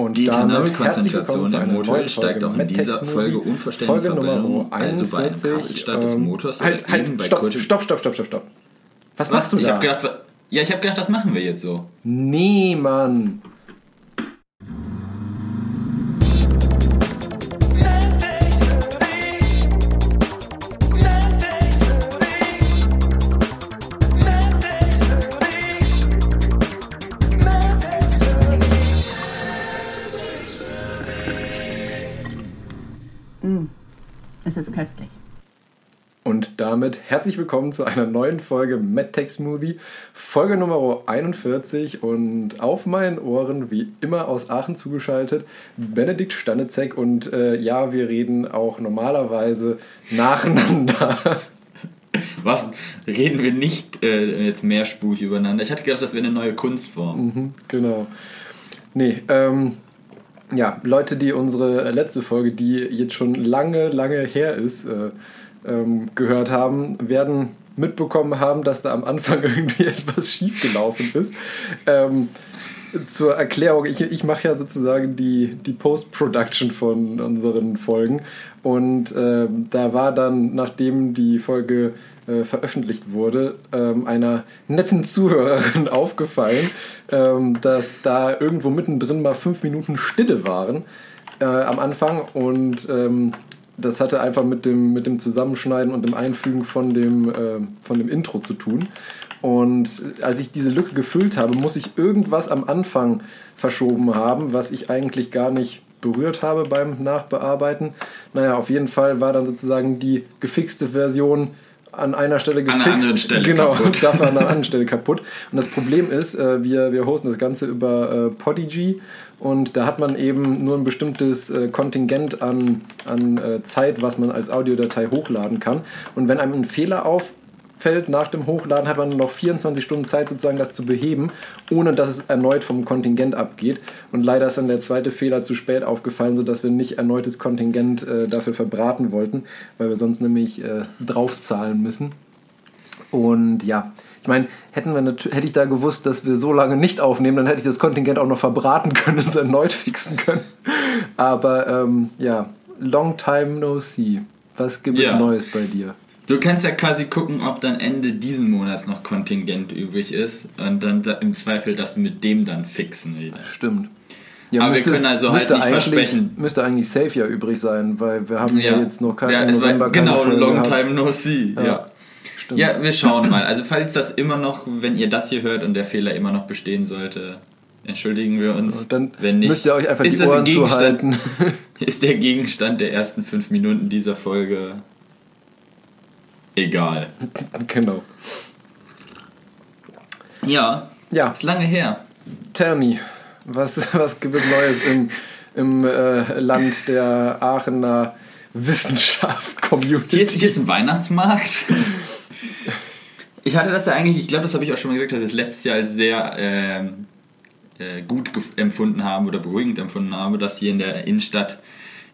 Und die Ethanolkonzentration im Motor steigt auch in dieser Folge unverständlich 41, also bei einem Kabelstart des ähm, Motors halt, halt, bei stopp, stopp, stopp, stopp, stopp, stopp. Was, Was machst du ich da? Hab gedacht, ja, ich habe gedacht, das machen wir jetzt so. Nee, Mann. Damit herzlich willkommen zu einer neuen Folge MedTech Smoothie, Folge Nummer 41 und auf meinen Ohren, wie immer aus Aachen zugeschaltet, Benedikt Stanezek und äh, ja, wir reden auch normalerweise nacheinander. Was? Reden wir nicht äh, jetzt mehrspurig übereinander? Ich hatte gedacht, das wäre eine neue Kunstform. Mhm, genau. Nee, ähm, ja, Leute, die unsere letzte Folge, die jetzt schon lange, lange her ist, äh, ähm, gehört haben, werden mitbekommen haben, dass da am Anfang irgendwie etwas schiefgelaufen ist. Ähm, zur Erklärung, ich, ich mache ja sozusagen die, die Post-Production von unseren Folgen und äh, da war dann, nachdem die Folge äh, veröffentlicht wurde, ähm, einer netten Zuhörerin aufgefallen, ähm, dass da irgendwo mittendrin mal fünf Minuten Stille waren äh, am Anfang und ähm, das hatte einfach mit dem, mit dem Zusammenschneiden und dem Einfügen von dem, äh, von dem Intro zu tun. Und als ich diese Lücke gefüllt habe, muss ich irgendwas am Anfang verschoben haben, was ich eigentlich gar nicht berührt habe beim Nachbearbeiten. Naja, auf jeden Fall war dann sozusagen die gefixte Version an einer Stelle gefixt. An einer anderen Stelle genau, kaputt. Dafür an einer anderen Stelle kaputt. Und das Problem ist, äh, wir, wir hosten das Ganze über äh, Podigy und da hat man eben nur ein bestimmtes äh, Kontingent an, an Zeit, was man als Audiodatei hochladen kann. Und wenn einem ein Fehler auf fällt nach dem Hochladen, hat man noch 24 Stunden Zeit, sozusagen das zu beheben, ohne dass es erneut vom Kontingent abgeht. Und leider ist dann der zweite Fehler zu spät aufgefallen, sodass wir nicht erneutes Kontingent äh, dafür verbraten wollten, weil wir sonst nämlich äh, draufzahlen müssen. Und ja, ich meine, hätten wir hätte ich da gewusst, dass wir so lange nicht aufnehmen, dann hätte ich das Kontingent auch noch verbraten können und es erneut fixen können. Aber ähm, ja, long time no see. Was gibt es ja. Neues bei dir? Du kannst ja quasi gucken, ob dann Ende diesen Monats noch Kontingent übrig ist und dann im Zweifel das mit dem dann fixen wieder. Stimmt. Ja, Aber müsste, wir können also halt nicht versprechen. Müsste eigentlich safe ja übrig sein, weil wir haben ja, jetzt noch keine ja, es November war Genau, long gehabt. time no see. Ja. ja. Ja, wir schauen mal. Also falls das immer noch, wenn ihr das hier hört und der Fehler immer noch bestehen sollte, entschuldigen wir uns. Dann wenn nicht, müsst ihr euch einfach die Ohren zuhalten. Ist der Gegenstand der ersten fünf Minuten dieser Folge egal. genau. Ja. Ja. Ist lange her. Tell me, was, was gibt es Neues im, im äh, Land der Aachener Wissenschaft Community? Hier ist, hier ist ein Weihnachtsmarkt. Ich hatte das ja eigentlich, ich glaube, das habe ich auch schon mal gesagt, dass ich es letztes Jahr als sehr ähm, äh, gut empfunden habe oder beruhigend empfunden habe, dass hier in der Innenstadt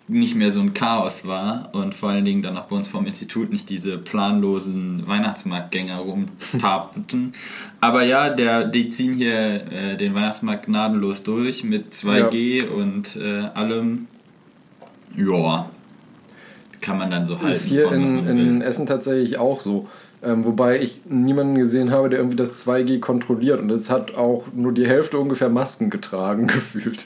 nicht mehr so ein Chaos war und vor allen Dingen dann auch bei uns vom Institut nicht diese planlosen Weihnachtsmarktgänger rumtapten. Aber ja, der, die ziehen hier äh, den Weihnachtsmarkt gnadenlos durch mit 2G ja. und äh, allem. Ja, kann man dann so halten. Ist hier von, in, in Essen tatsächlich auch so. Ähm, wobei ich niemanden gesehen habe, der irgendwie das 2G kontrolliert. Und es hat auch nur die Hälfte ungefähr Masken getragen, gefühlt.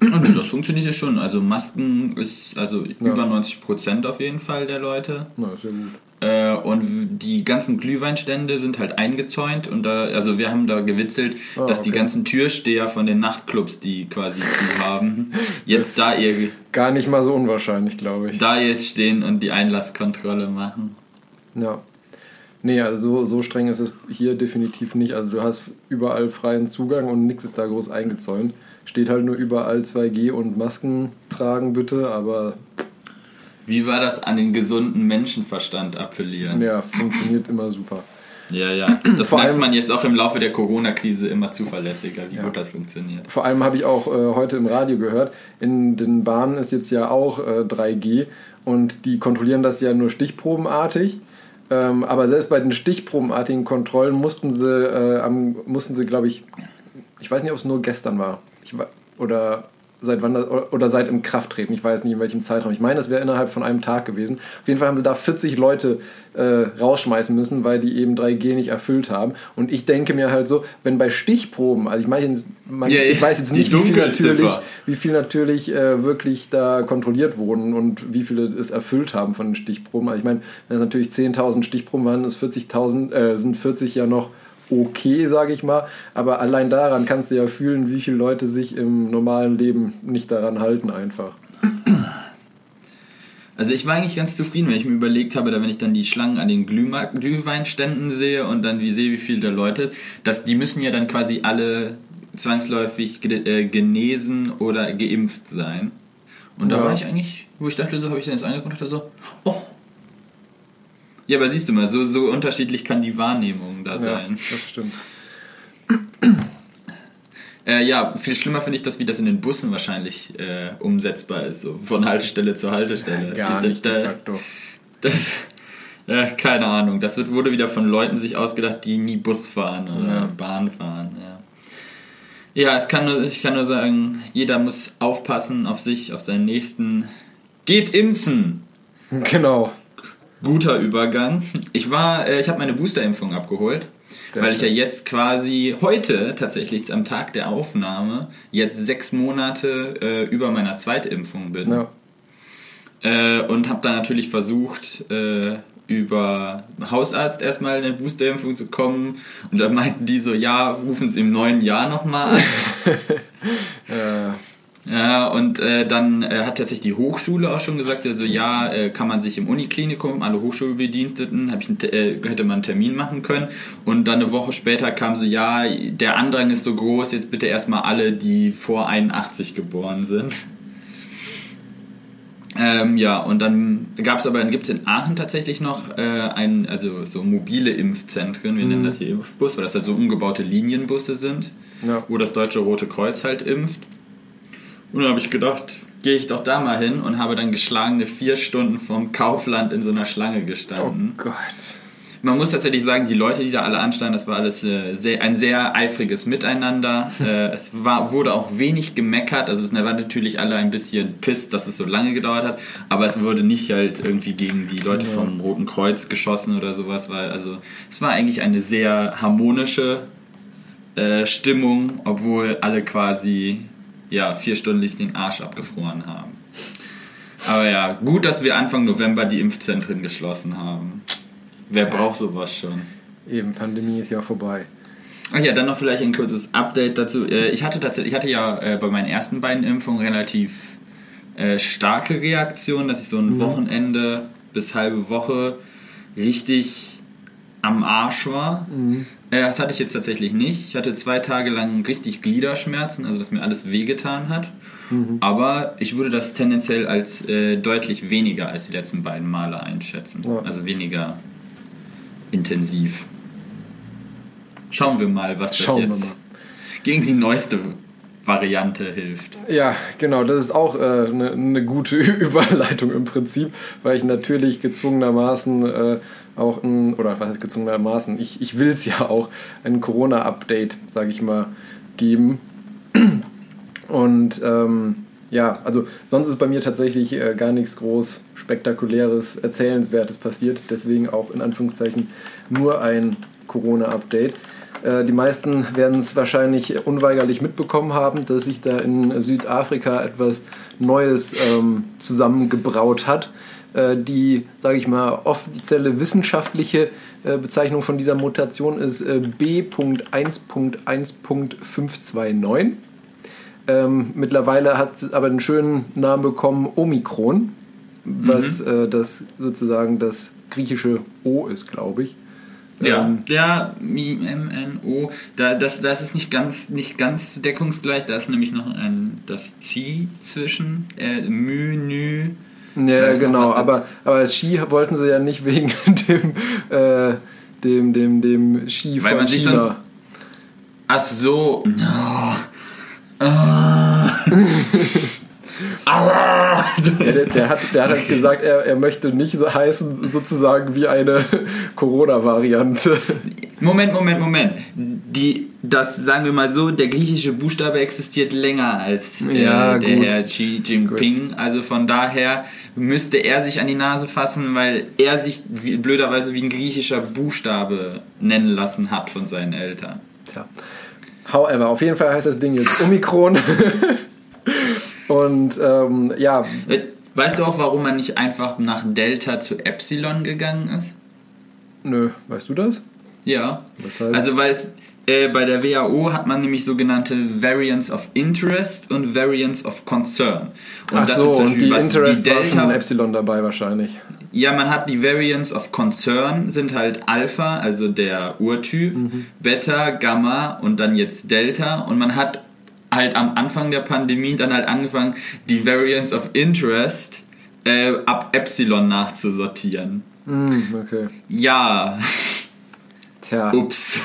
Und das funktioniert ja schon. Also Masken ist also ja. über 90 Prozent auf jeden Fall der Leute. Na, sehr gut. Äh, und die ganzen Glühweinstände sind halt eingezäunt und da, also wir haben da gewitzelt, oh, dass okay. die ganzen Türsteher von den Nachtclubs, die quasi zu haben, jetzt da ihr gar nicht mal so unwahrscheinlich, glaube ich. Da jetzt stehen und die Einlasskontrolle machen. Ja. Nee, also so, so streng ist es hier definitiv nicht. Also du hast überall freien Zugang und nichts ist da groß eingezäunt. Steht halt nur überall 2G und Masken tragen bitte, aber. Wie war das an den gesunden Menschenverstand appellieren? Ja, funktioniert immer super. Ja, ja. Das Vor merkt man jetzt auch im Laufe der Corona-Krise immer zuverlässiger, wie ja. gut das funktioniert. Vor allem habe ich auch äh, heute im Radio gehört, in den Bahnen ist jetzt ja auch äh, 3G und die kontrollieren das ja nur stichprobenartig. Ähm, aber selbst bei den stichprobenartigen Kontrollen mussten sie, äh, mussten sie glaube ich, ich weiß nicht, ob es nur gestern war, ich, oder seit wann das, oder seit im Krafttreten. Ich weiß nicht, in welchem Zeitraum. Ich meine, das wäre innerhalb von einem Tag gewesen. Auf jeden Fall haben sie da 40 Leute äh, rausschmeißen müssen, weil die eben 3G nicht erfüllt haben. Und ich denke mir halt so, wenn bei Stichproben, also ich meine, man, Ja, ich weiß jetzt nicht, wie viel natürlich, wie viel natürlich äh, wirklich da kontrolliert wurden und wie viele es erfüllt haben von den Stichproben. Also ich meine, wenn es natürlich 10.000 Stichproben waren, ist 40.000, äh, sind 40 ja noch okay, sage ich mal. Aber allein daran kannst du ja fühlen, wie viele Leute sich im normalen Leben nicht daran halten einfach. Also ich war eigentlich ganz zufrieden, wenn ich mir überlegt habe, da wenn ich dann die Schlangen an den Glühweinständen sehe und dann wie sehe, wie viel da Leute ist, dass die müssen ja dann quasi alle zwangsläufig äh, genesen oder geimpft sein. Und da Ja. war ich eigentlich, wo ich dachte, so habe ich dann jetzt angeguckt und dachte so, oh. Ja, aber siehst du mal, so, so unterschiedlich kann die Wahrnehmung da Ja, sein. das stimmt. Äh, ja, viel schlimmer finde ich das, wie das in den Bussen wahrscheinlich äh, umsetzbar ist, so von Haltestelle zu Haltestelle. Gar Da- nicht da- facto. Das, ja, keine Ahnung. Das wird, wurde wieder von Leuten sich ausgedacht, die nie Bus fahren oder Ja. Bahn fahren. Ja, ja es kann nur, ich kann nur sagen, jeder muss aufpassen auf sich, auf seinen Nächsten. Geht impfen! Genau. Guter Übergang. Ich war, äh, ich habe meine Boosterimpfung abgeholt, Sehr weil ich ja schön. jetzt quasi heute tatsächlich am Tag der Aufnahme jetzt sechs Monate äh, über meiner Zweitimpfung bin. Ja. Äh, und habe dann natürlich versucht, äh, über Hausarzt erstmal eine Boosterimpfung zu kommen. Und dann meinten die so, ja, rufen Sie im neuen Jahr nochmal an. Äh, ja, und äh, dann äh, hat tatsächlich die Hochschule auch schon gesagt, also ja, äh, kann man sich im Uniklinikum, alle Hochschulbediensteten, ich äh, hätte man einen Termin machen können. Und dann eine Woche später kam so, ja, der Andrang ist so groß, jetzt bitte erstmal alle, die vor 81 geboren sind. Ähm, ja, und dann gab es aber, gibt es in Aachen tatsächlich noch äh, ein, also so mobile Impfzentren, wir nennen das hier Impfbus, weil das halt so umgebaute Linienbusse sind, Ja. wo das Deutsche Rote Kreuz halt impft. Und dann habe ich gedacht, gehe ich doch da mal hin und habe dann geschlagene vier Stunden vom Kaufland in so einer Schlange oh gestanden. Gott. Man muss tatsächlich sagen, die Leute, die da alle anstanden, das war alles äh, sehr, ein sehr eifriges Miteinander. äh, es war, wurde auch wenig gemeckert. Also es waren natürlich alle ein bisschen pisst, dass es so lange gedauert hat. Aber es wurde nicht halt irgendwie gegen die Leute vom Roten Kreuz geschossen oder sowas. Weil, also es war eigentlich eine sehr harmonische äh, Stimmung, obwohl alle quasi ja, vier Stunden sich den Arsch abgefroren haben. Aber ja, gut, dass wir Anfang November die Impfzentren geschlossen haben. Wer braucht sowas schon? Eben, Pandemie ist ja vorbei. Ach ja, dann noch vielleicht ein kurzes Update dazu. Äh, Ich hatte tatsächlich, ich hatte ja äh, bei meinen ersten beiden Impfungen relativ äh, starke Reaktionen, dass ich so ein Wochenende bis halbe Woche richtig am Arsch war. Äh, Das hatte ich jetzt tatsächlich nicht. Ich hatte zwei Tage lang richtig Gliederschmerzen, also dass mir alles wehgetan hat. Aber ich würde das tendenziell als äh, deutlich weniger als die letzten beiden Male einschätzen. Ja. Also weniger intensiv. Schauen wir mal, was das Schauen jetzt gegen die neueste Variante hilft. Ja, genau, das ist auch eine äh, ne- ne gute Überleitung im Prinzip, weil ich natürlich gezwungenermaßen äh, auch ein, oder was heißt gezwungenermaßen, ich, ich will es ja auch, ein Corona-Update, sage ich mal, geben. Und ähm, ja, also sonst ist bei mir tatsächlich äh, gar nichts groß Spektakuläres, Erzählenswertes passiert. Deswegen auch in Anführungszeichen nur ein Corona-Update. Äh, die meisten werden es wahrscheinlich unweigerlich mitbekommen haben, dass sich da in Südafrika etwas Neues ähm, zusammengebraut hat. Äh, die, sage ich mal, offizielle wissenschaftliche äh, Bezeichnung von dieser Mutation ist äh, B.1.1.529. Ähm, mittlerweile hat es aber einen schönen Namen bekommen, Omikron, was äh, das sozusagen das griechische O ist, glaube ich. Ja, Ähm, der MNO, da, das, das ist nicht ganz, nicht ganz deckungsgleich, da ist nämlich noch ein, das Chi zwischen, äh, Mü, Nü. Da Ja, genau, aber, aber Ski wollten sie ja nicht wegen dem, äh, dem, dem, dem Ski Weil von man sich China. sonst- Ach so. No. Ah. Aua. Ja, der, der, hat, der hat halt gesagt, er, er möchte nicht so heißen, sozusagen wie eine Corona-Variante. Moment, Moment, Moment. Die das, sagen wir mal so, der griechische Buchstabe existiert länger als äh, Ja, der gut. Herr Xi Jinping. Also von daher müsste er sich an die Nase fassen, weil er sich wie, blöderweise wie ein griechischer Buchstabe nennen lassen hat von seinen Eltern. Tja. However, auf jeden Fall heißt das Ding jetzt Omikron. Und ähm, ja, Äh, Weißt du auch, warum man nicht einfach nach Delta zu Epsilon gegangen ist? nö, weißt du das? Ja. Weshalb? Also weil es äh, bei der WHO hat man nämlich sogenannte Variants of Interest und Variants of Concern. Und Ach so, sind zum und die was Interest die war schon Delta. Epsilon dabei wahrscheinlich. Ja, man hat die Variants of Concern sind halt Alpha, also der Urtyp, Mhm. Beta, Gamma und dann jetzt Delta und man hat halt am Anfang der Pandemie dann halt angefangen, die Variants of Interest äh, ab Epsilon nachzusortieren. Hm, okay. Ja, Tja. ups.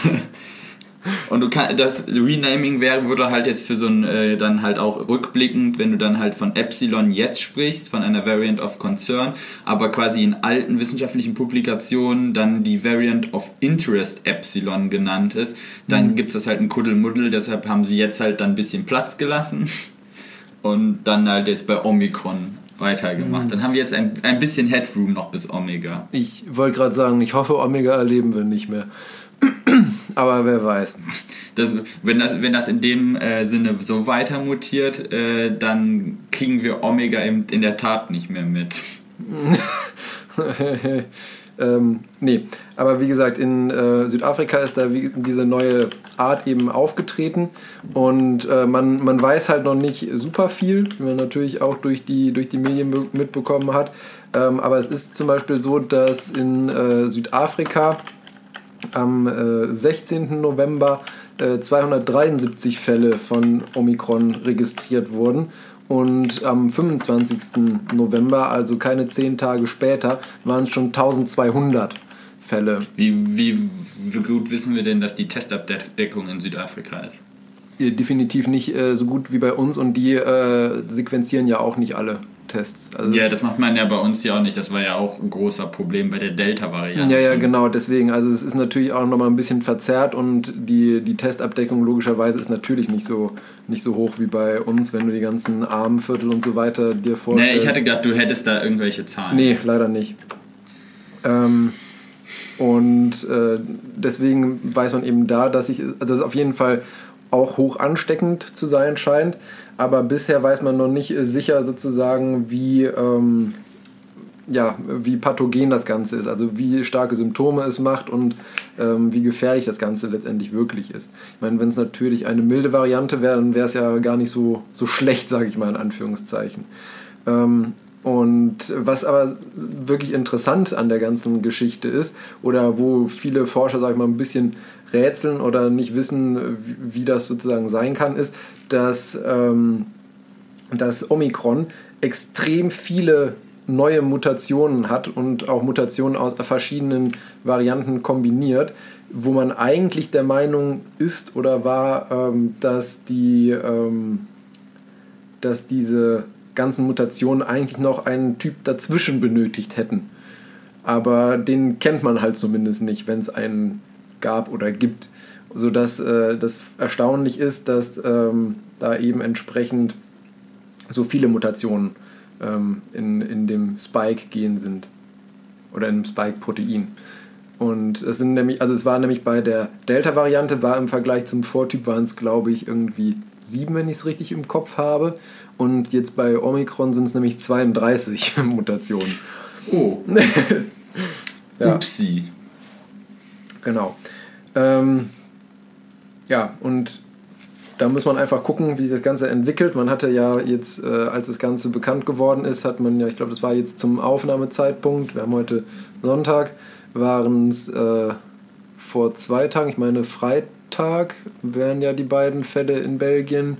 Und du kann, das Renaming wäre, würde halt jetzt für so ein, äh, dann halt auch rückblickend, wenn du dann halt von Epsilon jetzt sprichst, von einer Variant of Concern, aber quasi in alten wissenschaftlichen Publikationen dann die Variant of Interest Epsilon genannt ist, dann gibt's das halt ein Kuddelmuddel, deshalb haben sie jetzt halt dann ein bisschen Platz gelassen und dann halt jetzt bei Omikron weitergemacht. Dann haben wir jetzt ein, ein bisschen Headroom noch bis Omega. Ich wollte gerade sagen, ich hoffe, Omega erleben wir nicht mehr. Aber wer weiß. Das, wenn, das, wenn das in dem äh, Sinne so weiter mutiert, äh, dann kriegen wir Omega in, in der Tat nicht mehr mit. ähm, nee, aber wie gesagt, in äh, Südafrika ist da wie, diese neue Art eben aufgetreten und äh, man, man weiß halt noch nicht super viel, wie man natürlich auch durch die, durch die Medien be- mitbekommen hat. Ähm, aber es ist zum Beispiel so, dass in äh, Südafrika am äh, 16. November äh, 273 Fälle von Omikron registriert wurden. Und am 25. November, also keine zehn Tage später, waren es schon 1200 Fälle. Wie, wie, wie gut wissen wir denn, dass die Testabdeckung in Südafrika ist? Äh, Definitiv nicht äh, so gut wie bei uns und die äh, sequenzieren ja auch nicht alle Tests. Also Ja, das macht man ja bei uns ja auch nicht. Das war ja auch ein großer Problem bei der Delta-Variante. Ja, ja, genau, deswegen. Also es ist natürlich auch nochmal ein bisschen verzerrt und die, die Testabdeckung logischerweise ist natürlich nicht so, nicht so hoch wie bei uns, wenn du die ganzen Armenviertel und so weiter dir vorstellst. Nee, ich hatte gedacht, du hättest da irgendwelche Zahlen. Nee, leider nicht. Ähm, und äh, deswegen weiß man eben da, dass, ich, dass es auf jeden Fall auch hoch ansteckend zu sein scheint. Aber bisher weiß man noch nicht äh, sicher sozusagen, wie, ähm, ja, wie pathogen das Ganze ist. Also wie starke Symptome es macht und ähm, wie gefährlich das Ganze letztendlich wirklich ist. Ich meine, wenn es natürlich eine milde Variante wäre, dann wäre es ja gar nicht so, so schlecht, sage ich mal in Anführungszeichen. Ähm, und was aber wirklich interessant an der ganzen Geschichte ist, oder wo viele Forscher, sag ich mal, ein bisschen rätseln oder nicht wissen, wie, wie das sozusagen sein kann, ist, dass, ähm, dass Omikron extrem viele neue Mutationen hat und auch Mutationen aus verschiedenen Varianten kombiniert, wo man eigentlich der Meinung ist oder war, ähm, dass die ähm, dass diese ganzen Mutationen eigentlich noch einen Typ dazwischen benötigt hätten. Aber den kennt man halt zumindest nicht, wenn es einen gab oder gibt. Sodass äh, das erstaunlich ist, dass ähm, da eben entsprechend so viele Mutationen ähm, in, in dem Spike-Gen sind. Oder in dem Spike-Protein. Und es sind nämlich, also es war nämlich bei der Delta-Variante, war im Vergleich zum Vortyp waren es, glaube ich, irgendwie sieben, wenn ich es richtig im Kopf habe. Und jetzt bei Omikron sind es nämlich 32 Mutationen. Oh, Ja, upsi. genau. Ähm, ja, und da muss man einfach gucken, wie sich das Ganze entwickelt. Man hatte ja jetzt, äh, als das Ganze bekannt geworden ist, hat man ja, ich glaube, das war jetzt zum Aufnahmezeitpunkt, wir haben heute Sonntag, waren es äh, vor zwei Tagen, ich meine Freitag, wären ja die beiden Fälle in Belgien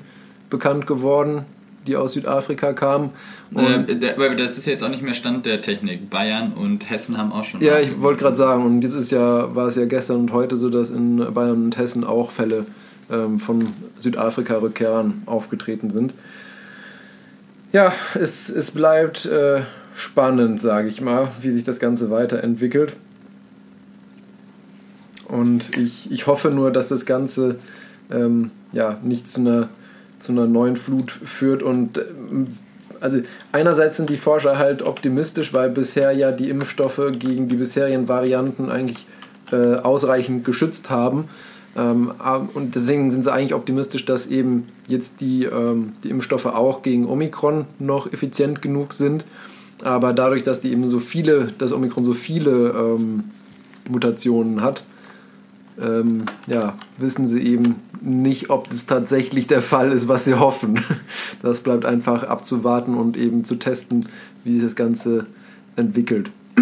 bekannt geworden, die aus Südafrika kamen. Äh, das ist jetzt auch nicht mehr Stand der Technik. Bayern und Hessen haben auch schon. Ja, ich wollte gerade sagen, und jetzt ist ja, war es ja gestern und heute so, dass in Bayern und Hessen auch Fälle ähm, von Südafrika-Rückkehrern aufgetreten sind. Ja, es, es bleibt äh, spannend, sage ich mal, wie sich das Ganze weiterentwickelt. Und ich, ich hoffe nur, dass das Ganze ähm, ja, nicht zu einer, zu einer neuen Flut führt. Und ähm, also einerseits sind die Forscher halt optimistisch, weil bisher ja die Impfstoffe gegen die bisherigen Varianten eigentlich äh, ausreichend geschützt haben. Ähm, und deswegen sind sie eigentlich optimistisch, dass eben jetzt die, ähm, die Impfstoffe auch gegen Omikron noch effizient genug sind. Aber dadurch, dass die eben so viele, dass Omikron so viele ähm, Mutationen hat, ähm, ja, wissen sie eben nicht, ob das tatsächlich der Fall ist, was sie hoffen. Das bleibt einfach abzuwarten und eben zu testen, wie sich das Ganze entwickelt.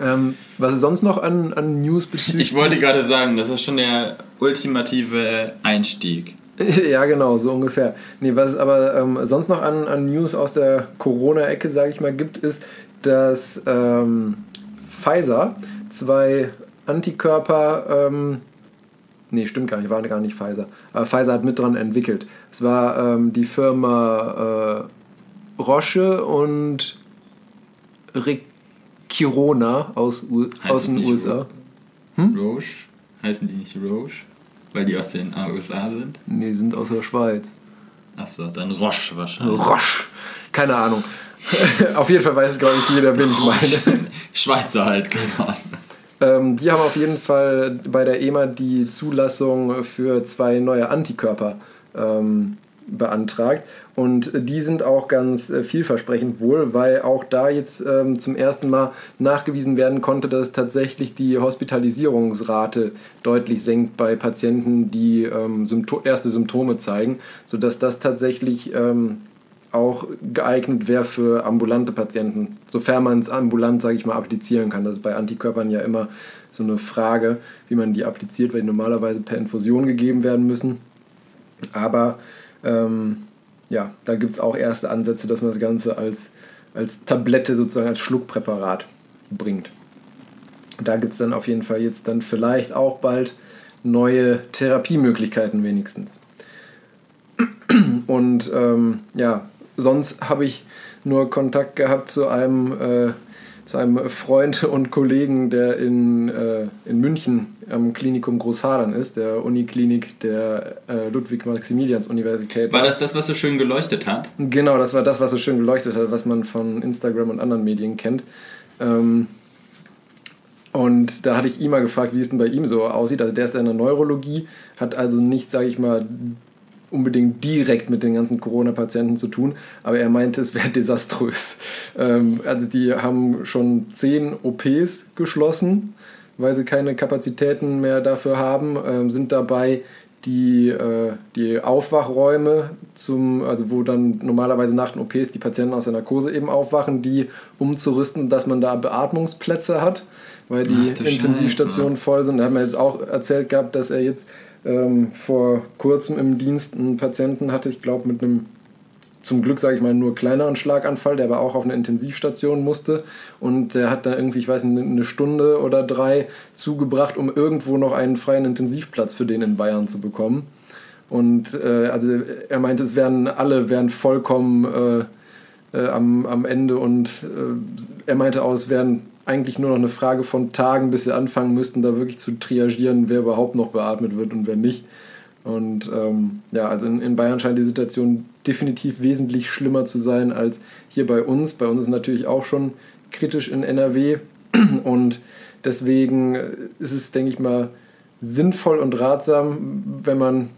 Ähm, was ist sonst noch an, an News bezüglich? Ich wollte gerade sagen, das ist schon der ultimative Einstieg. ja, genau, so ungefähr. Nee, was es aber ähm, sonst noch an, an News aus der Corona-Ecke, sage ich mal, gibt, ist, dass ähm, Pfizer zwei Antikörper, ähm, nee, stimmt gar nicht, war gar nicht Pfizer, aber Pfizer hat mit dran entwickelt. Es war ähm, die Firma äh, Roche und Kirona aus, U Heißt aus den USA. Hm? Roche? Heißen die nicht Roche? Weil die aus den USA sind? Nee, sind aus der Schweiz. Achso, dann Roche wahrscheinlich. Roche. Keine Ahnung. auf jeden Fall weiß es, glaube ich, jeder, wen ich meine. Schweizer halt, keine Ahnung. Ähm, die haben auf jeden Fall bei der EMA die Zulassung für zwei neue Antikörper ähm, beantragt. Und die sind auch ganz äh, vielversprechend wohl, weil auch da jetzt ähm, zum ersten Mal nachgewiesen werden konnte, dass tatsächlich die Hospitalisierungsrate deutlich senkt bei Patienten, die ähm, Sympto erste Symptome zeigen, sodass das tatsächlich ähm, auch geeignet wäre für ambulante Patienten, sofern man es ambulant, sage ich mal, applizieren kann. Das ist bei Antikörpern ja immer so eine Frage, wie man die appliziert, weil die normalerweise per Infusion gegeben werden müssen. Aber ähm, ja, da gibt es auch erste Ansätze, dass man das Ganze als, als Tablette sozusagen als Schluckpräparat bringt. Da gibt es dann auf jeden Fall jetzt dann vielleicht auch bald neue Therapiemöglichkeiten wenigstens. Und ähm, ja, sonst habe ich nur Kontakt gehabt zu einem, äh, zu einem Freund und Kollegen, der in, äh, in München am Klinikum Großhadern ist, der Uniklinik der äh, Ludwig-Maximilians-Universität. War das das, was so schön geleuchtet hat? Genau, das war das, was so schön geleuchtet hat, was man von Instagram und anderen Medien kennt. Ähm, und da hatte ich ihn mal gefragt, wie es denn bei ihm so aussieht. Also der ist in der Neurologie, hat also nicht, sage ich mal, unbedingt direkt mit den ganzen Corona-Patienten zu tun, aber er meinte, es wäre desaströs. Ähm, also die haben schon zehn OPs geschlossen, weil sie keine Kapazitäten mehr dafür haben, ähm, sind dabei die, äh, die Aufwachräume, zum, also wo dann normalerweise nach den OPs die Patienten aus der Narkose eben aufwachen, die umzurüsten, dass man da Beatmungsplätze hat, weil die Intensivstationen voll sind. Da haben wir jetzt auch erzählt gehabt, dass er jetzt ähm, vor kurzem im Dienst einen Patienten hatte, ich glaube mit einem zum Glück, sage ich mal, nur kleineren Schlaganfall, der aber auch auf eine Intensivstation musste. Und der hat da irgendwie, ich weiß nicht, eine Stunde oder drei zugebracht, um irgendwo noch einen freien Intensivplatz für den in Bayern zu bekommen. Und äh, also er meinte, es wären alle wären vollkommen äh, äh, am, am Ende und äh, er meinte auch, es wären eigentlich nur noch eine Frage von Tagen, bis sie anfangen müssten, da wirklich zu triagieren, wer überhaupt noch beatmet wird und wer nicht. Und ähm, ja, also in, in, Bayern scheint die Situation definitiv wesentlich schlimmer zu sein als hier bei uns. Bei uns ist natürlich auch schon kritisch in NRW und deswegen ist es, denke ich mal, sinnvoll und ratsam, wenn man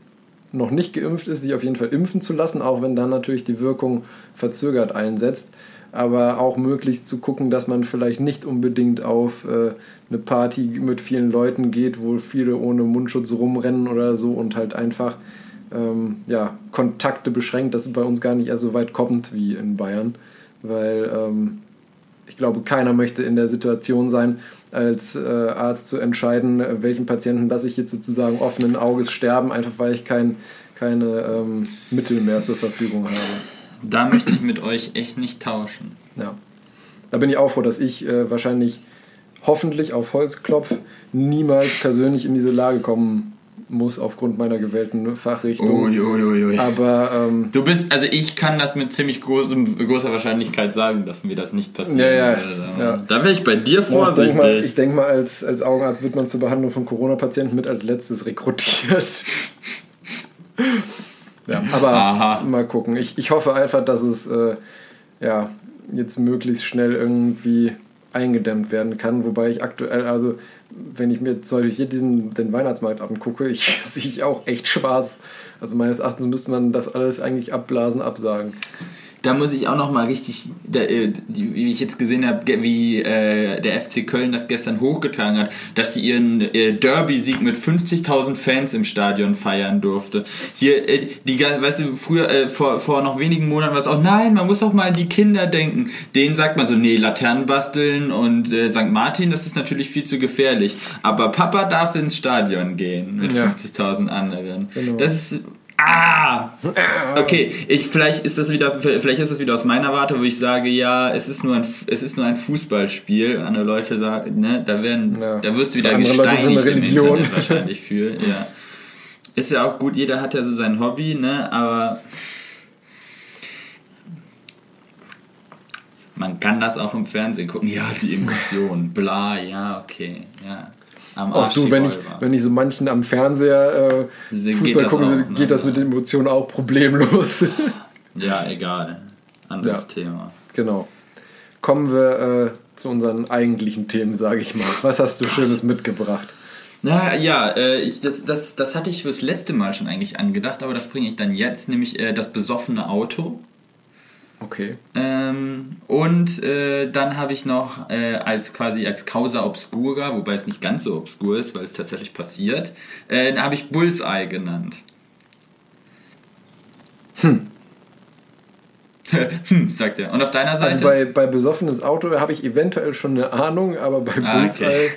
noch nicht geimpft ist, sich auf jeden Fall impfen zu lassen, auch wenn dann natürlich die Wirkung verzögert einsetzt aber auch möglichst zu gucken, dass man vielleicht nicht unbedingt auf äh, eine Party mit vielen Leuten geht, wo viele ohne Mundschutz rumrennen oder so und halt einfach ähm, ja, Kontakte beschränkt, dass es bei uns gar nicht erst so weit kommt wie in Bayern, weil ähm, ich glaube, keiner möchte in der Situation sein, als äh, Arzt zu entscheiden, welchen Patienten lasse ich jetzt sozusagen offenen Auges sterben, einfach weil ich kein, keine ähm, Mittel mehr zur Verfügung habe. Da möchte ich mit euch echt nicht tauschen. Ja. Da bin ich auch froh, dass ich äh, wahrscheinlich hoffentlich auf Holzklopf niemals persönlich in diese Lage kommen muss aufgrund meiner gewählten Fachrichtung. Ui, ui, ui. Aber ähm, du bist, also ich kann das mit ziemlich großem, großer Wahrscheinlichkeit sagen, dass mir das nicht passiert. Ja, ja, ja. Da wäre ich bei dir vorsichtig. Ich denke mal, denk mal, als, als Augenarzt wird man zur Behandlung von Corona-Patienten mit als letztes rekrutiert. Ja, aber Aha. mal gucken. Ich, ich hoffe einfach, dass es äh, ja, jetzt möglichst schnell irgendwie eingedämmt werden kann. Wobei ich aktuell, also wenn ich mir zum Beispiel hier diesen, den Weihnachtsmarkt angucke, ich sehe ich auch echt schwarz. Also meines Erachtens müsste man das alles eigentlich abblasen, absagen. Da muss ich auch noch mal richtig, da, äh, die, wie ich jetzt gesehen habe, wie äh, der FC Köln das gestern hochgetragen hat, dass sie ihren äh, Derby-Sieg mit 50.000 Fans im Stadion feiern durfte. Hier, äh, die, weißt du, früher, äh, vor, vor noch wenigen Monaten war es auch, nein, man muss auch mal an die Kinder denken. Denen sagt man so, nee, Laternen basteln und äh, St. Martin, das ist natürlich viel zu gefährlich. Aber Papa darf ins Stadion gehen mit Ja. 50.000 anderen. Genau. Das ist Ah! Okay, ich, vielleicht ist das wieder, vielleicht ist das wieder aus meiner Warte, wo ich sage, ja, es ist nur ein, es ist nur ein Fußballspiel. Andere Leute sagen, ne, da werden, Ja. da wirst du wieder Andere gesteinigt im. Internet wahrscheinlich für, ja. Ist ja auch gut, jeder hat ja so sein Hobby, ne, aber man kann das auch im Fernsehen gucken. Ja, die Emotion, bla, ja, okay, ja. Am Auch Arsch du, die wenn ich, wenn ich so manchen am Fernseher äh, Geht Fußball das gucke, auch, geht ne? das mit den Emotionen auch problemlos. Ja, egal. Anderes Ja. Thema. genau. Kommen wir äh, zu unseren eigentlichen Themen, sage ich mal. Was hast du Schönes mitgebracht? Na ja, äh, ich, das, das, das hatte ich fürs letzte Mal schon eigentlich angedacht, aber das bringe ich dann jetzt, nämlich äh, das besoffene Auto. Okay. Ähm, und äh, dann habe ich noch äh, als quasi als Causa Obscura, wobei es nicht ganz so obskur ist, weil es tatsächlich passiert, äh, dann habe ich Bullseye genannt. Hm. hm, sagt er. Und auf deiner Seite? Also bei, bei besoffenes Auto habe ich eventuell schon eine Ahnung, aber bei Ah, Bullseye, okay.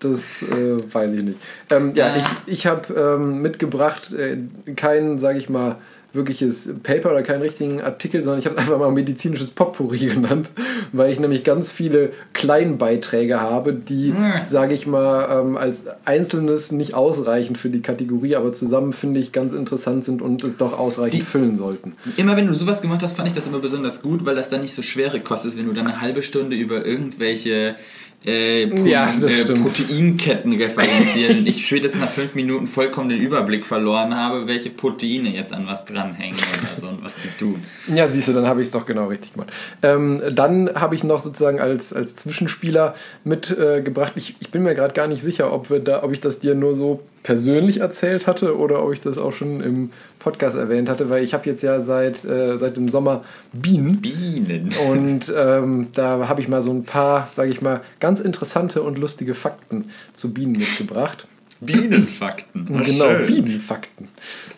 das äh, weiß ich nicht. Ähm, ja, Ja. ich, ich habe ähm, mitgebracht äh, kein, sage ich mal, wirkliches Paper oder keinen richtigen Artikel, sondern ich habe es einfach mal medizinisches Potpourri genannt, weil ich nämlich ganz viele Kleinbeiträge habe, die, Hm. sage ich mal, ähm, als Einzelnes nicht ausreichen für die Kategorie, aber zusammen finde ich ganz interessant sind und es doch ausreichend Die- füllen sollten. Immer wenn du sowas gemacht hast, fand ich das immer besonders gut, weil das dann nicht so schwere Kost ist, wenn du dann eine halbe Stunde über irgendwelche äh, Ja, äh. Proteinketten referenzieren. ich spätestens nach fünf Minuten vollkommen den Überblick verloren habe, welche Proteine jetzt an was dranhängen oder so und was die tun. Ja, siehst du, dann habe ich es doch genau richtig gemacht. Ähm, dann habe ich noch sozusagen als, als Zwischenspieler mitgebracht. Äh, ich, ich bin mir gerade gar nicht sicher, ob, wir da, ob ich das dir nur so persönlich erzählt hatte oder ob ich das auch schon im Podcast erwähnt hatte, weil ich habe jetzt ja seit, äh, seit dem Sommer Bienen. Bienen. Und ähm, da habe ich mal so ein paar, sage ich mal, ganz interessante und lustige Fakten zu Bienen mitgebracht. Bienenfakten. Genau, schön. Bienenfakten.